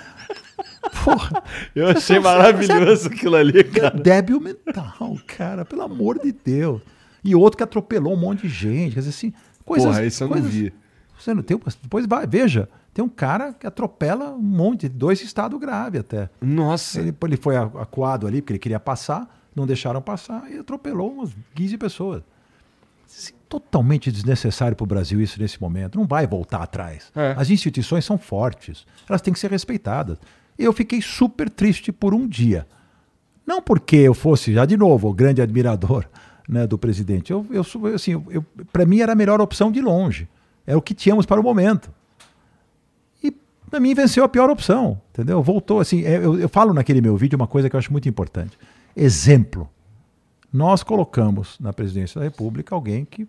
Porra. Eu achei maravilhoso aquilo ali, cara. Débil mental, cara, pelo amor de Deus. E outro que atropelou um monte de gente. Quer dizer, assim, coisas. Porra, isso eu coisas, não vi. Você não tem, depois vai, veja. Tem um cara que atropela um monte, dois estados graves até. Nossa. Ele, ele foi acuado ali, porque ele queria passar, não deixaram passar e atropelou umas 15 pessoas. Assim, totalmente desnecessário para o Brasil isso nesse momento. Não vai voltar atrás. É. As instituições são fortes, elas têm que ser respeitadas eu fiquei super triste por um dia. Não porque eu fosse, já de novo, o grande admirador né, do presidente. Eu, eu, assim, eu, para mim era a melhor opção de longe. É o que tínhamos para o momento. E para mim venceu a pior opção, entendeu? Voltou assim. É, eu, eu falo naquele meu vídeo uma coisa que eu acho muito importante. Exemplo. Nós colocamos na presidência da República alguém que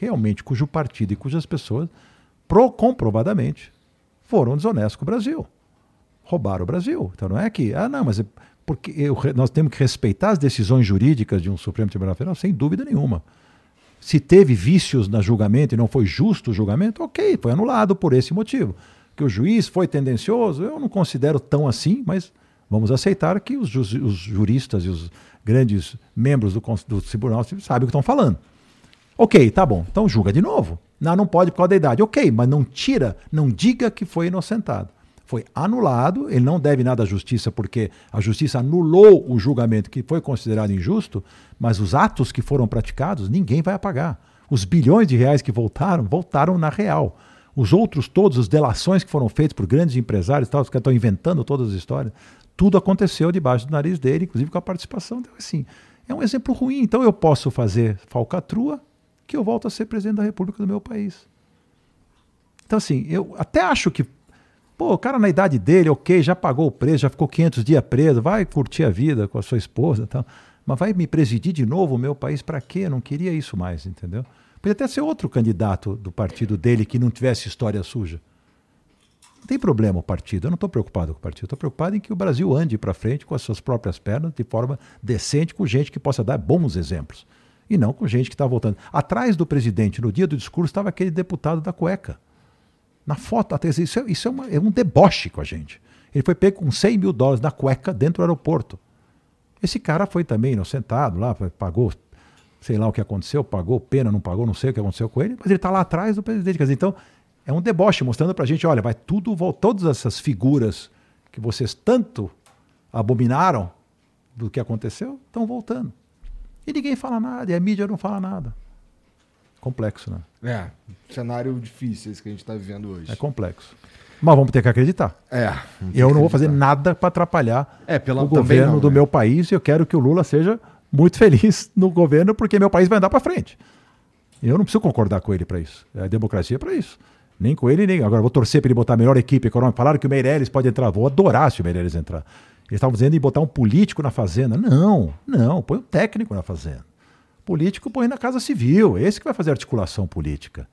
realmente, cujo partido e cujas pessoas, pro, comprovadamente, foram desonestos com o Brasil roubaram o Brasil. Então não é que, ah, não, mas porque eu, nós temos que respeitar as decisões jurídicas de um Supremo Tribunal Federal, sem dúvida nenhuma. Se teve vícios no julgamento e não foi justo o julgamento, ok, foi anulado por esse motivo. Que o juiz foi tendencioso, eu não considero tão assim, mas vamos aceitar que os, os juristas e os grandes membros do, do tribunal sabem o que estão falando. Ok, tá bom, então julga de novo. Não, não pode por causa da idade. Ok, mas não tira, não diga que foi inocentado. Foi anulado, ele não deve nada à justiça, porque a justiça anulou o julgamento que foi considerado injusto, mas os atos que foram praticados, ninguém vai apagar. Os bilhões de reais que voltaram, voltaram na real. Os outros todos, as delações que foram feitas por grandes empresários, tal, que estão inventando todas as histórias, tudo aconteceu debaixo do nariz dele, inclusive com a participação. Então, assim, é um exemplo ruim. Então eu posso fazer falcatrua, que eu volto a ser presidente da República do meu país. Então, assim, eu até acho que, pô, o cara na idade dele, ok, já pagou o preço, já ficou 500 dias preso, vai curtir a vida com a sua esposa e tal, mas vai me presidir de novo o meu país para quê? Eu não queria isso mais, entendeu? Podia até ser outro candidato do partido dele que não tivesse história suja. Não tem problema o partido, eu não estou preocupado com o partido, estou preocupado em que o Brasil ande para frente com as suas próprias pernas, de forma decente, com gente que possa dar bons exemplos e não com gente que está voltando. Atrás do presidente, no dia do discurso, estava aquele deputado da cueca. Na foto, isso, é, isso é, uma, é, um deboche com a gente. Ele foi pego com 100 mil dólares na cueca dentro do aeroporto. Esse cara foi também inocentado lá, pagou, sei lá o que aconteceu, pagou pena, não pagou, não sei o que aconteceu com ele, mas ele está lá atrás do presidente. Dizer, então, é um deboche mostrando para a gente: olha, vai tudo, todas essas figuras que vocês tanto abominaram do que aconteceu, estão voltando. E ninguém fala nada, e a mídia não fala nada. Complexo, né? É, cenário difícil esse que a gente está vivendo hoje. É complexo. Mas vamos ter que acreditar. É. Eu não vou fazer nada para atrapalhar é, pela, o governo não, do né? meu país e eu quero que o Lula seja muito feliz no governo porque meu país vai andar para frente. Eu não preciso concordar com ele para isso. É a democracia para isso. Nem com ele, nem. Agora, vou torcer para ele botar a melhor equipe econômica. Falaram que o Meirelles pode entrar. Vou adorar se o Meirelles entrar. Eles estavam dizendo em botar um político na fazenda. Não, não, põe um técnico na fazenda. Político põe na Casa Civil, esse que vai fazer articulação política.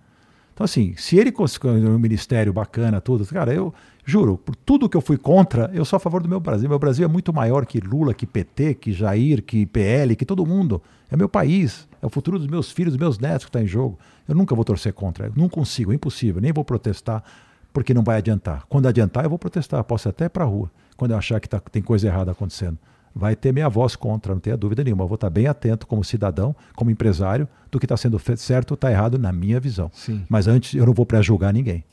Então, assim, se ele conseguir um ministério bacana, tudo, cara, eu juro, por tudo que eu fui contra, eu sou a favor do meu Brasil. Meu Brasil é muito maior que Lula, que PT, que Jair, que PL, que todo mundo. É meu país, é o futuro dos meus filhos, dos meus netos que está em jogo. Eu nunca vou torcer contra, eu não consigo, é impossível, nem vou protestar, porque não vai adiantar. Quando adiantar, eu vou protestar, posso ir até para a rua quando eu achar que tá, tem coisa errada acontecendo. Vai ter minha voz contra, não tenha dúvida nenhuma. Eu vou estar bem atento como cidadão, como empresário, do que está sendo certo ou está errado na minha visão. Sim. Mas antes eu não vou pré-julgar ninguém.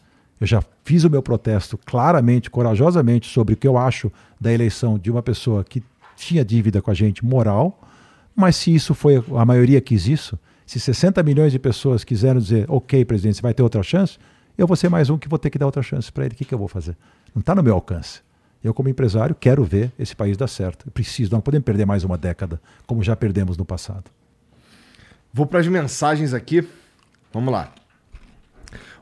Eu já fiz o meu protesto claramente, corajosamente, sobre o que eu acho da eleição de uma pessoa que tinha dívida com a gente moral, mas se isso foi, a maioria quis isso, se 60 milhões de pessoas quiseram dizer, ok, presidente, você vai ter outra chance, eu vou ser mais um que vou ter que dar outra chance para ele. O que, que eu vou fazer? Não está no meu alcance. Eu, como empresário, quero ver esse país dar certo. Eu preciso, não podemos perder mais uma década, como já perdemos no passado. Vou para as mensagens aqui. Vamos lá.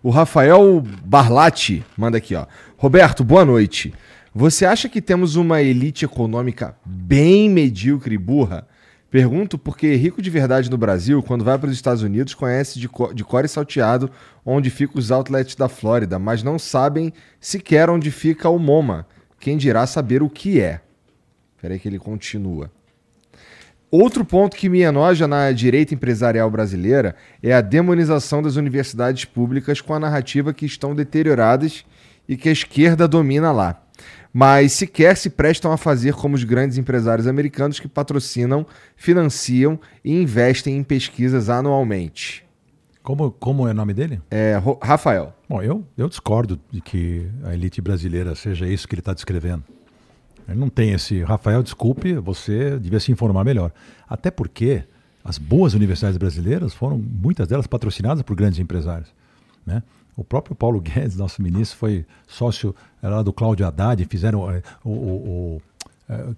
O Rafael Barlatti manda aqui, ó. Roberto, boa noite. Você acha que temos uma elite econômica bem medíocre e burra? Pergunto porque rico de verdade no Brasil, quando vai para os Estados Unidos, conhece de, co de core salteado onde ficam os outlets da Flórida, mas não sabem sequer onde fica o MoMA quem dirá saber o que é. Espera aí que ele continua. Outro ponto que me enoja na direita empresarial brasileira é a demonização das universidades públicas com a narrativa que estão deterioradas e que a esquerda domina lá. Mas sequer se prestam a fazer como os grandes empresários americanos que patrocinam, financiam e investem em pesquisas anualmente. Como, como é o nome dele? É Rafael. Bom, eu, eu discordo de que a elite brasileira seja isso que ele está descrevendo. Ele não tem esse. Rafael, desculpe, você devia se informar melhor. Até porque as boas universidades brasileiras foram, muitas delas, patrocinadas por grandes empresários. Né? O próprio Paulo Guedes, nosso ministro, foi sócio lá do Cláudio Haddad, fizeram eh, o, o, o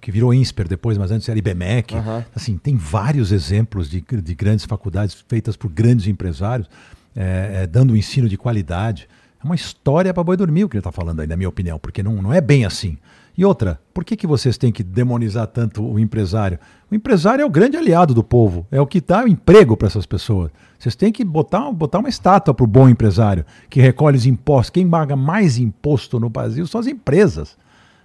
que virou INSPER depois, mas antes era IBMEC. Uhum. Assim, tem vários exemplos de, de grandes faculdades feitas por grandes empresários, é, é, dando um ensino de qualidade. É uma história para boi dormir o que ele está falando aí, na minha opinião, porque não, não é bem assim. E outra, por que, que vocês têm que demonizar tanto o empresário? O empresário é o grande aliado do povo, é o que dá emprego para essas pessoas. Vocês têm que botar, botar uma estátua para o bom empresário, que recolhe os impostos. Quem paga mais imposto no Brasil são as empresas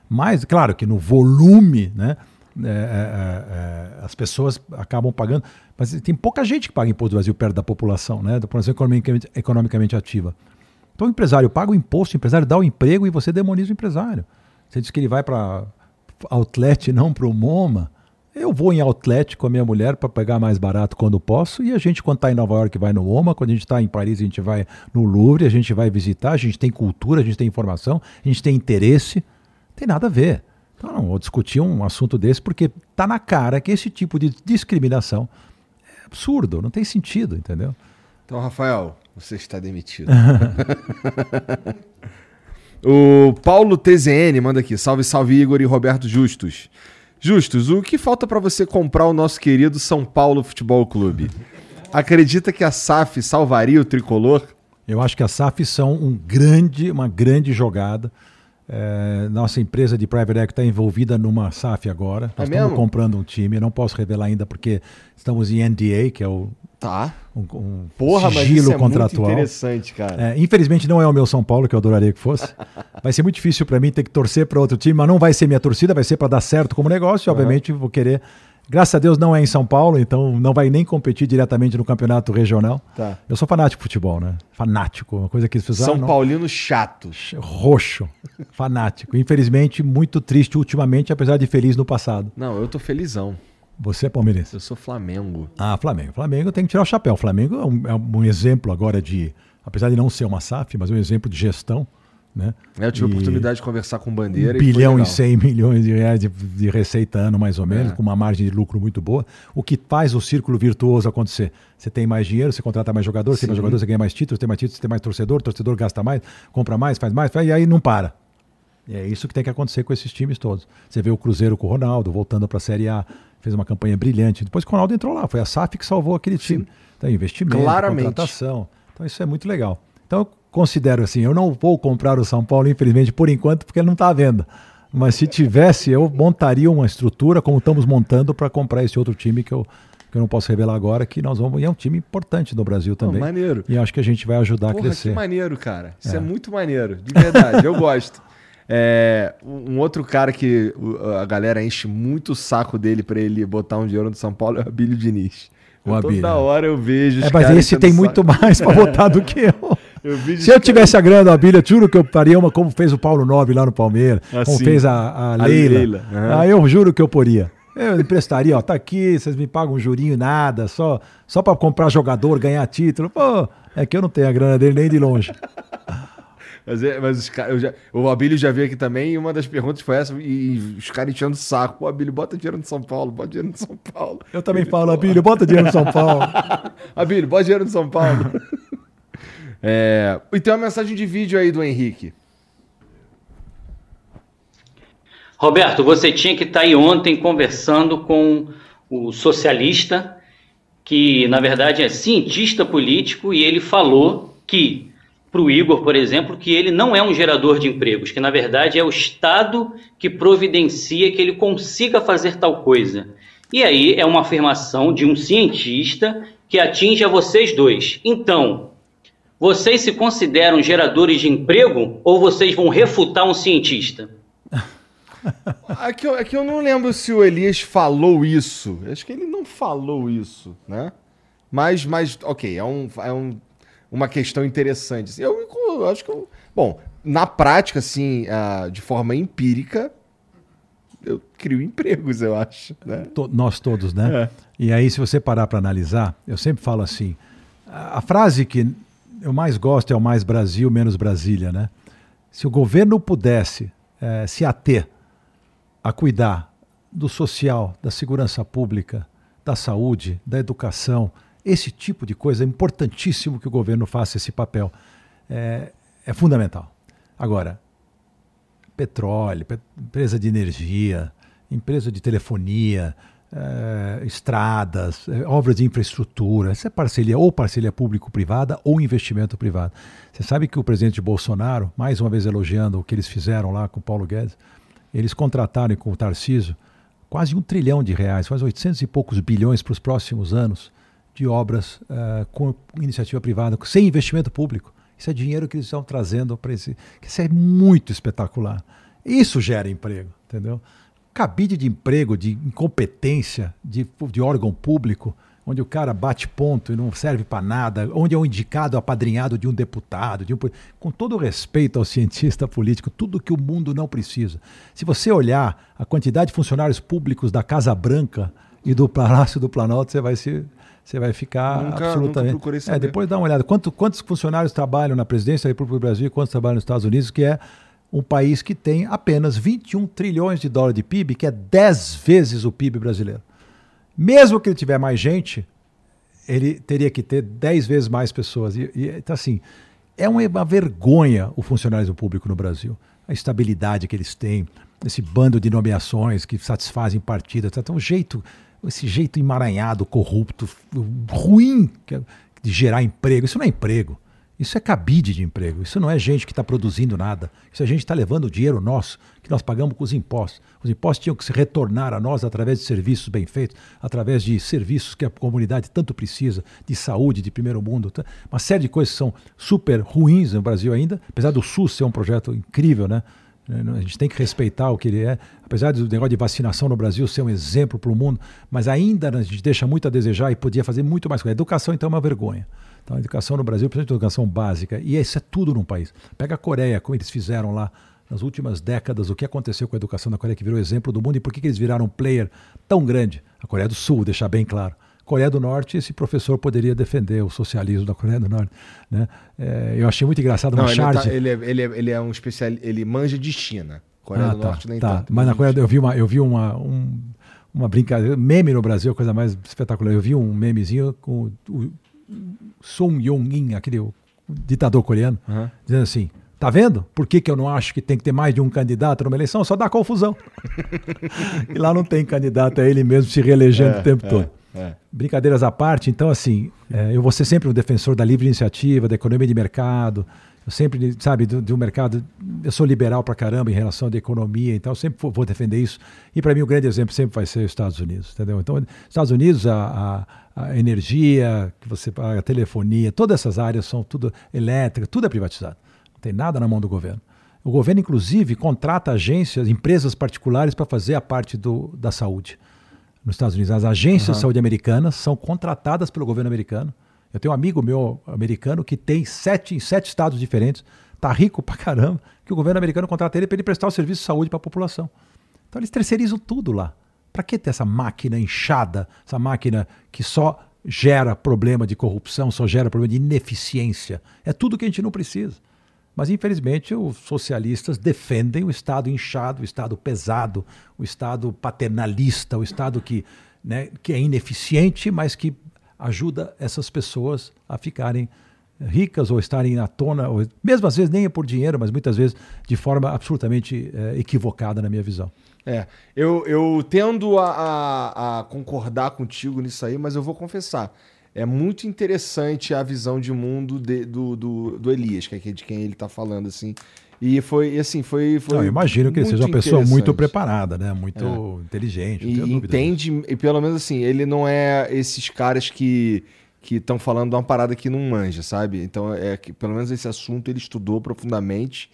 mais, claro que no volume, né? é, é, é, as pessoas acabam pagando, mas tem pouca gente que paga imposto do Brasil perto da população, né, da população economicamente, economicamente ativa. Então o empresário paga o imposto, o empresário dá o emprego e você demoniza o empresário. Você diz que ele vai para outlet não para o MoMA. Eu vou em outlet com a minha mulher para pegar mais barato quando posso, e a gente, quando está em Nova York, vai no MoMA, quando a gente está em Paris, a gente vai no Louvre, a gente vai visitar, a gente tem cultura, a gente tem informação, a gente tem interesse. Tem nada a ver. Então, não vou discutir um assunto desse porque está na cara que esse tipo de discriminação é absurdo, não tem sentido, entendeu? Então, Rafael, você está demitido. o Paulo TZN manda aqui: salve, salve Igor e Roberto Justus. Justus, o que falta para você comprar o nosso querido São Paulo Futebol Clube? Acredita que a SAF salvaria o tricolor? Eu acho que a SAF são um grande, uma grande jogada. É, nossa empresa de private equity está envolvida numa SAF agora. Nós é estamos mesmo? comprando um time. Não posso revelar ainda porque estamos em NDA, que é o Tá. Um, um Porra, sigilo mas contratual. É muito interessante, cara. É, infelizmente não é o meu São Paulo, que eu adoraria que fosse. vai ser muito difícil para mim ter que torcer para outro time, mas não vai ser minha torcida, vai ser para dar certo como negócio. Uhum. Obviamente vou querer. Graças a Deus não é em São Paulo, então não vai nem competir diretamente no campeonato regional. Tá. Eu sou fanático de futebol, né? Fanático, uma coisa que São ah, Paulino chato. Roxo. fanático. Infelizmente, muito triste ultimamente, apesar de feliz no passado. Não, eu tô felizão. Você é palmeirense? Eu sou Flamengo. Ah, Flamengo. Flamengo tem que tirar o chapéu. Flamengo é um, é um, exemplo agora de, apesar de não ser uma SAF, mas é um exemplo de gestão. Né? É, eu tive a oportunidade de conversar com Bandeira. Um bilhão e 100 milhões de reais de, de, receita ano, mais ou menos, é. com uma margem de lucro muito boa. O que faz o círculo virtuoso acontecer? Você tem mais dinheiro, você contrata mais jogador, você tem mais jogador, você ganha mais títulos, tem mais títulos, você tem mais torcedor, torcedor gasta mais, compra mais, faz mais, e aí não para. E é isso que tem que acontecer com esses times todos. Você vê o Cruzeiro com o Ronaldo voltando para a Série A, fez uma campanha brilhante. Depois que o Ronaldo entrou lá, foi a SAF que salvou aquele time. Sim. Então, investimento, Claramente. contratação. Então, isso é muito legal. Então, eu considero assim, eu não vou comprar o São Paulo, infelizmente, por enquanto, porque ele não está à venda. Mas se tivesse, eu montaria uma estrutura, como estamos montando, para comprar esse outro time que eu, que eu não posso revelar agora, que nós vamos. E é um time importante do Brasil também. Oh, maneiro. E acho que a gente vai ajudar Porra, a crescer. Que maneiro, cara. Isso é, é muito maneiro. De verdade, eu gosto. É, um outro cara que a galera enche muito o saco dele para ele botar um dinheiro no São Paulo é o Abílio Diniz. Abílio. Toda hora eu vejo. É, mas esse tem muito mais para botar do que eu. Eu Se eu tivesse a grana do Abílio, eu juro que eu faria uma como fez o Paulo Nobre lá no Palmeiras, assim, como fez a, a, a Leila. Leila. Uhum. Aí eu juro que eu poria. Eu emprestaria, ó, tá aqui, vocês me pagam um jurinho, nada, só, só para comprar jogador, ganhar título. Pô, é que eu não tenho a grana dele nem de longe. Mas, é, mas os o Abílio já veio aqui também e uma das perguntas foi essa, e, os caras enchendo o saco. Pô, Abílio, bota dinheiro no São Paulo, bota dinheiro no São Paulo. Eu também falo, Abílio, bota dinheiro no São Paulo. Abílio, bota dinheiro no São Paulo. é, e tem uma mensagem de vídeo aí do Henrique. Roberto, você tinha que estar tá aí ontem conversando com o socialista, que na verdade é cientista político, e ele falou que para o Igor, por exemplo, que ele não é um gerador de empregos, que na verdade é o Estado que providencia que ele consiga fazer tal coisa. E aí é uma afirmação de um cientista que atinge a vocês dois. Então, vocês se consideram geradores de emprego ou vocês vão refutar um cientista? Aqui eu, aqui eu não lembro se o Elias falou isso. Acho que ele não falou isso, né? Mas, mas ok, é um, é um uma questão interessante. Eu, eu, acho que eu, Bom, na prática, assim, uh, de forma empírica, eu crio empregos, eu acho. Né? To, nós todos, né? É. E aí, se você parar para analisar, eu sempre falo assim: a, a frase que eu mais gosto é o mais Brasil, menos Brasília, né? Se o governo pudesse é, se ater a cuidar do social, da segurança pública, da saúde, da educação, esse tipo de coisa é importantíssimo que o governo faça esse papel. É, é fundamental. Agora, petróleo, empresa de energia, empresa de telefonia, é, estradas, é, obras de infraestrutura, isso é parceria ou parceria público-privada ou investimento privado. Você sabe que o presidente Bolsonaro, mais uma vez elogiando o que eles fizeram lá com o Paulo Guedes, eles contrataram com o Tarciso quase um trilhão de reais, quase 800 e poucos bilhões para os próximos anos de obras uh, com iniciativa privada, sem investimento público. Isso é dinheiro que eles estão trazendo para esse. Isso é muito espetacular. Isso gera emprego, entendeu? Cabide de emprego, de incompetência de, de órgão público, onde o cara bate ponto e não serve para nada, onde é um indicado apadrinhado de um deputado, de um, com todo o respeito ao cientista político, tudo que o mundo não precisa. Se você olhar a quantidade de funcionários públicos da Casa Branca e do Palácio do Planalto, você vai se você vai ficar nunca, absolutamente. Nunca é, depois dá uma olhada. Quanto, quantos funcionários trabalham na presidência da República do Brasil e quantos trabalham nos Estados Unidos, que é um país que tem apenas 21 trilhões de dólares de PIB, que é 10 vezes o PIB brasileiro. Mesmo que ele tiver mais gente, ele teria que ter 10 vezes mais pessoas. E, e, então, assim, é uma, vergonha o funcionário público no Brasil. A estabilidade que eles têm, esse bando de nomeações que satisfazem partidas, tá? então, um jeito esse jeito emaranhado, corrupto, ruim é de gerar emprego. Isso não é emprego. Isso é cabide de emprego. Isso não é gente que está produzindo nada. Isso é gente que está levando o dinheiro nosso, que nós pagamos com os impostos. Os impostos tinham que se retornar a nós através de serviços bem feitos, através de serviços que a comunidade tanto precisa, de saúde, de primeiro mundo. Uma série de coisas que são super ruins no Brasil ainda, apesar do SUS ser um projeto incrível, né? Né, a gente tem que respeitar o que ele é, apesar do negócio de vacinação no Brasil ser um exemplo para o mundo, mas ainda a gente deixa muito a desejar e podia fazer muito mais coisa. A educação, então, é uma vergonha. Então, a educação no Brasil, principalmente a educação básica, e isso é tudo num país. Pega a Coreia, como eles fizeram lá nas últimas décadas, o que aconteceu com a educação da Coreia, que virou exemplo do mundo, e por que, que eles viraram um player tão grande? A Coreia do Sul, deixar bem claro. Coreia do Norte, esse professor poderia defender o socialismo da Coreia do Norte. Né? É, eu achei muito engraçado uma charge. Tá, ele, é, ele, é, ele é um especial, ele manja de China. Coreia ah, do tá, Norte nem tá. tanto. Mas na Coreia eu vi uma, eu vi uma, um, uma brincadeira, meme no Brasil, coisa mais espetacular. Eu vi um memezinho com o, Song Yong-in, aquele ditador coreano, uhum. dizendo assim: Tá vendo? Por que, que eu não acho que tem que ter mais de um candidato numa eleição? Só dá confusão. e lá não tem candidato, é ele mesmo se reelegendo é, o tempo é. todo. É. Brincadeiras à parte, então, assim, é, eu vou ser sempre um defensor da livre iniciativa, da economia de mercado. Eu sempre, sabe, do, do mercado. Eu sou liberal pra caramba em relação à economia, então eu sempre vou, vou defender isso. E para mim, o grande exemplo sempre vai ser os Estados Unidos, entendeu? Então, Estados Unidos, a, a, a energia, que você a telefonia, todas essas áreas são tudo elétrica, tudo é privatizado. Não tem nada na mão do governo. O governo, inclusive, contrata agências, empresas particulares para fazer a parte do, da saúde nos Estados Unidos. As agências uhum. de saúde americanas são contratadas pelo governo americano. Eu tenho um amigo meu americano que tem sete em sete estados diferentes, tá rico pra caramba, que o governo americano contrata ele para ele prestar o serviço de saúde para a população. Então eles terceirizam tudo lá. Para que ter essa máquina inchada, essa máquina que só gera problema de corrupção, só gera problema de ineficiência? É tudo que a gente não precisa. Mas, infelizmente, os socialistas defendem o Estado inchado, o Estado pesado, o Estado paternalista, o Estado que, né, que é ineficiente, mas que ajuda essas pessoas a ficarem ricas ou estarem à tona, ou, mesmo às vezes nem é por dinheiro, mas muitas vezes de forma absolutamente é, equivocada, na minha visão. É, eu, eu tendo a, a, a concordar contigo nisso aí, mas eu vou confessar é muito interessante a visão de mundo de, do, do, do, Elias, que é de quem ele está falando, assim. E foi, assim, foi. foi Não, eu imagino que ele seja uma pessoa muito preparada, né? Muito é. inteligente. E entende, e pelo menos assim, ele não é esses caras que que estão falando de uma parada que não manja, sabe? Então, é que pelo menos esse assunto ele estudou profundamente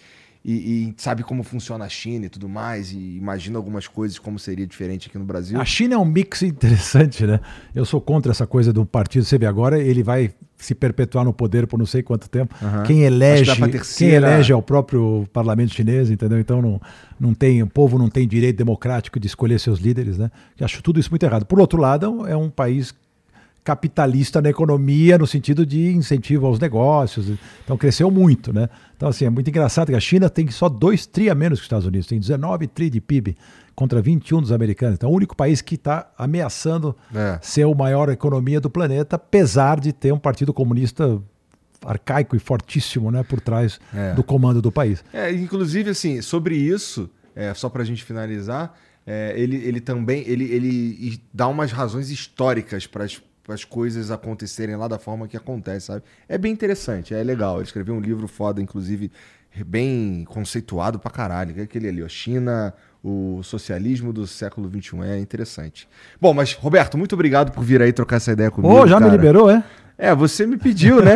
e, e, sabe como funciona a China e tudo mais, e imagina algumas coisas como seria diferente aqui no Brasil. A China é um mix interessante, né? Eu sou contra essa coisa do partido, você vê agora, ele vai se perpetuar no poder por não sei quanto tempo. Uhum. Quem elege, quem elege é o próprio parlamento chinês, entendeu? Então não, não tem, o povo não tem direito democrático de escolher seus líderes, né? Eu acho tudo isso muito errado. Por outro lado, é um país capitalista na economia no sentido de incentivo aos negócios. Então cresceu muito, né? Então assim, é muito engraçado que a China tem só dois tri a menos que os Estados Unidos, tem 19 tri de PIB contra 21 dos americanos. Então é o único país que está ameaçando é. ser a maior economia do planeta, apesar de ter um partido comunista arcaico e fortíssimo, né, por trás é. do comando do país. É, inclusive assim, sobre isso, é, só para a gente finalizar, é, ele, ele também ele, ele dá umas razões históricas para as as coisas acontecerem lá da forma que acontece, sabe? É bem interessante, é legal. Ele escreveu um livro foda, inclusive, bem conceituado pra caralho. Que é aquele ali, ó, China, o socialismo do século XXI. É interessante. Bom, mas, Roberto, muito obrigado por vir aí trocar essa ideia comigo. Ô, oh, já cara. me liberou, é? É, você me pediu, né?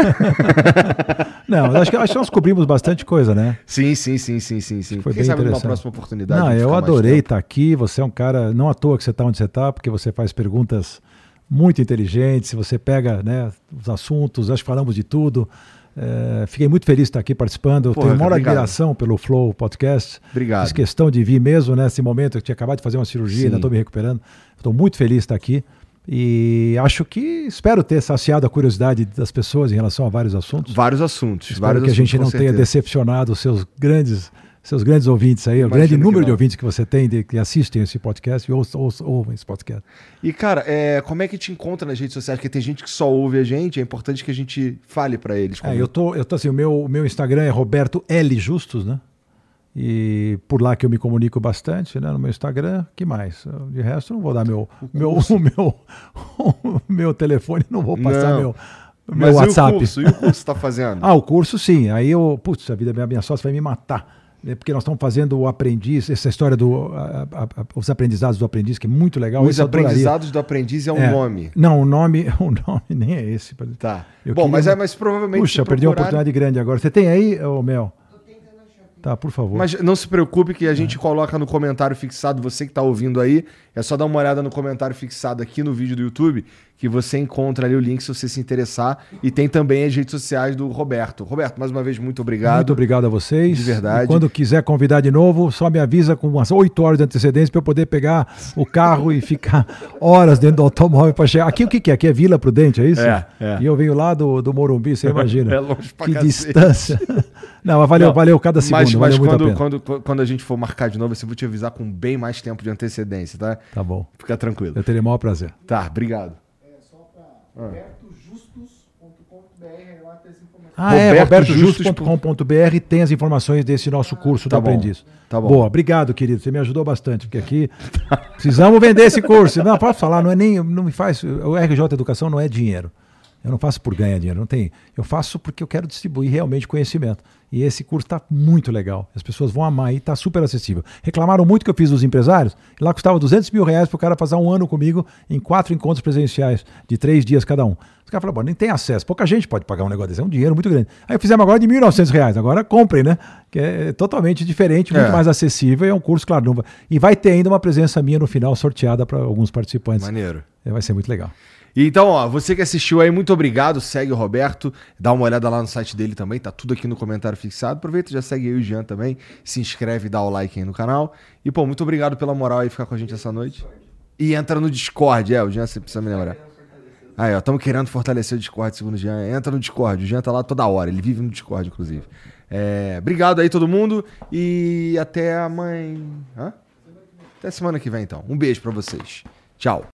Não, acho que, acho que nós cobrimos bastante coisa, né? sim, sim, sim, sim, sim, sim. Foi Quem bem sabe numa interessante. próxima oportunidade. Não, eu adorei estar aqui. Você é um cara, não à toa que você está onde você está, porque você faz perguntas muito inteligentes, você pega né, os assuntos, acho que falamos de tudo. É, fiquei muito feliz de estar aqui participando. Porra, tenho maior obrigado. admiração pelo Flow Podcast. Obrigado. Fiz questão de vir mesmo nesse momento. Eu tinha acabado de fazer uma cirurgia, Sim. ainda estou me recuperando. Estou muito feliz de estar aqui. E acho que espero ter saciado a curiosidade das pessoas em relação a vários assuntos. Vários assuntos. Espero vários que a gente não tenha certeza. decepcionado os seus grandes, seus grandes ouvintes aí, o grande número de ouvintes que você tem, de, que assistem esse podcast e ouçam, esse podcast. E, cara, é, como é que te encontra nas redes sociais? Porque tem gente que só ouve a gente, é importante que a gente fale pra eles. É, eu tô, eu tô assim, o meu, o meu Instagram é Roberto L Justus, né? E por lá que eu me comunico bastante, né? No meu Instagram, que mais? De resto, não vou dar meu, meu, o meu, o meu telefone, não vou passar Não. meu, meu Mas WhatsApp. e o curso? E o curso que você tá fazendo? Ah, o curso sim. Aí eu, putz, a vida minha, minha sócia vai me matar. Né, Porque nós estamos fazendo o aprendiz, essa história dos os aprendizados do aprendiz, que é muito legal. Os adoraria. aprendizados do aprendiz é um É. nome. Não, o nome, o nome nem é esse. Tá. Eu Bom, queria mas, é, mas provavelmente. Puxa, eu perdi uma oportunidade grande agora. Você tem aí, ô Mel? Tá, por favor. Mas não se preocupe que a gente coloca no comentário fixado, você que está ouvindo aí, é só dar uma olhada no comentário fixado aqui no vídeo do YouTube, que você encontra ali o link se você se interessar. E tem também as redes sociais do Roberto. Roberto, mais uma vez, muito obrigado. Muito obrigado a vocês. De verdade. E quando quiser convidar de novo, só me avisa com umas 8 horas de antecedência para eu poder pegar o carro e ficar horas dentro do automóvel para chegar. Aqui o que, que é? Aqui é Vila Prudente, é isso? É, é. E eu venho lá do, do Morumbi, você imagina. É longe pra Que cacete. distância. Não, mas valeu, Não, valeu cada segundo, Mas, mas valeu muito a quando, pena. quando, quando a gente for marcar de novo, eu vou te avisar com bem mais tempo de antecedência, tá? Tá bom. Fica tranquilo. Eu terei o maior prazer. Tá, obrigado. Ah, é, robertojustus.com.br robertojustus.com.br tem as informações desse nosso curso Tá do bom, aprendiz. tá bom. Boa, obrigado, querido. Você me ajudou bastante, porque aqui precisamos vender esse curso. Não, posso falar, não é nem, não me faz, o RJ Educação não é dinheiro. Eu não faço por ganhar dinheiro, não tem. Eu faço porque eu quero distribuir realmente conhecimento. E esse curso está muito legal. As pessoas vão amar e está super acessível. Reclamaram muito que eu fiz dos empresários. Lá custava 200 mil reais para o cara fazer um ano comigo em quatro encontros presenciais, de três dias cada um. Os caras falaram, bom, nem tem acesso. Pouca gente pode pagar um negócio desse. É um dinheiro muito grande. Aí fizemos agora de 1.900 reais. Agora comprem, né? Que é totalmente diferente, muito É. mais acessível. É um curso, claro. Não vai... E vai ter ainda uma presença minha no final sorteada para alguns participantes. Maneiro. É, Vai ser muito legal. Então, ó, você que assistiu aí, muito obrigado. Segue o Roberto, dá uma olhada lá no site dele também, tá tudo aqui no comentário fixado. Aproveita, já segue aí o Jean também, se inscreve e dá o like aí no canal. E, pô, muito obrigado pela moral aí ficar com a gente essa noite. E entra no Discord, é, o Jean você precisa me lembrar. Aí, ó, estamos querendo fortalecer o Discord, segundo o Jean. Entra no Discord, o Jean tá lá toda hora, ele vive no Discord, inclusive. É, obrigado aí todo mundo e até amanhã. Hã? Até semana que vem, então. Um beijo pra vocês. Tchau.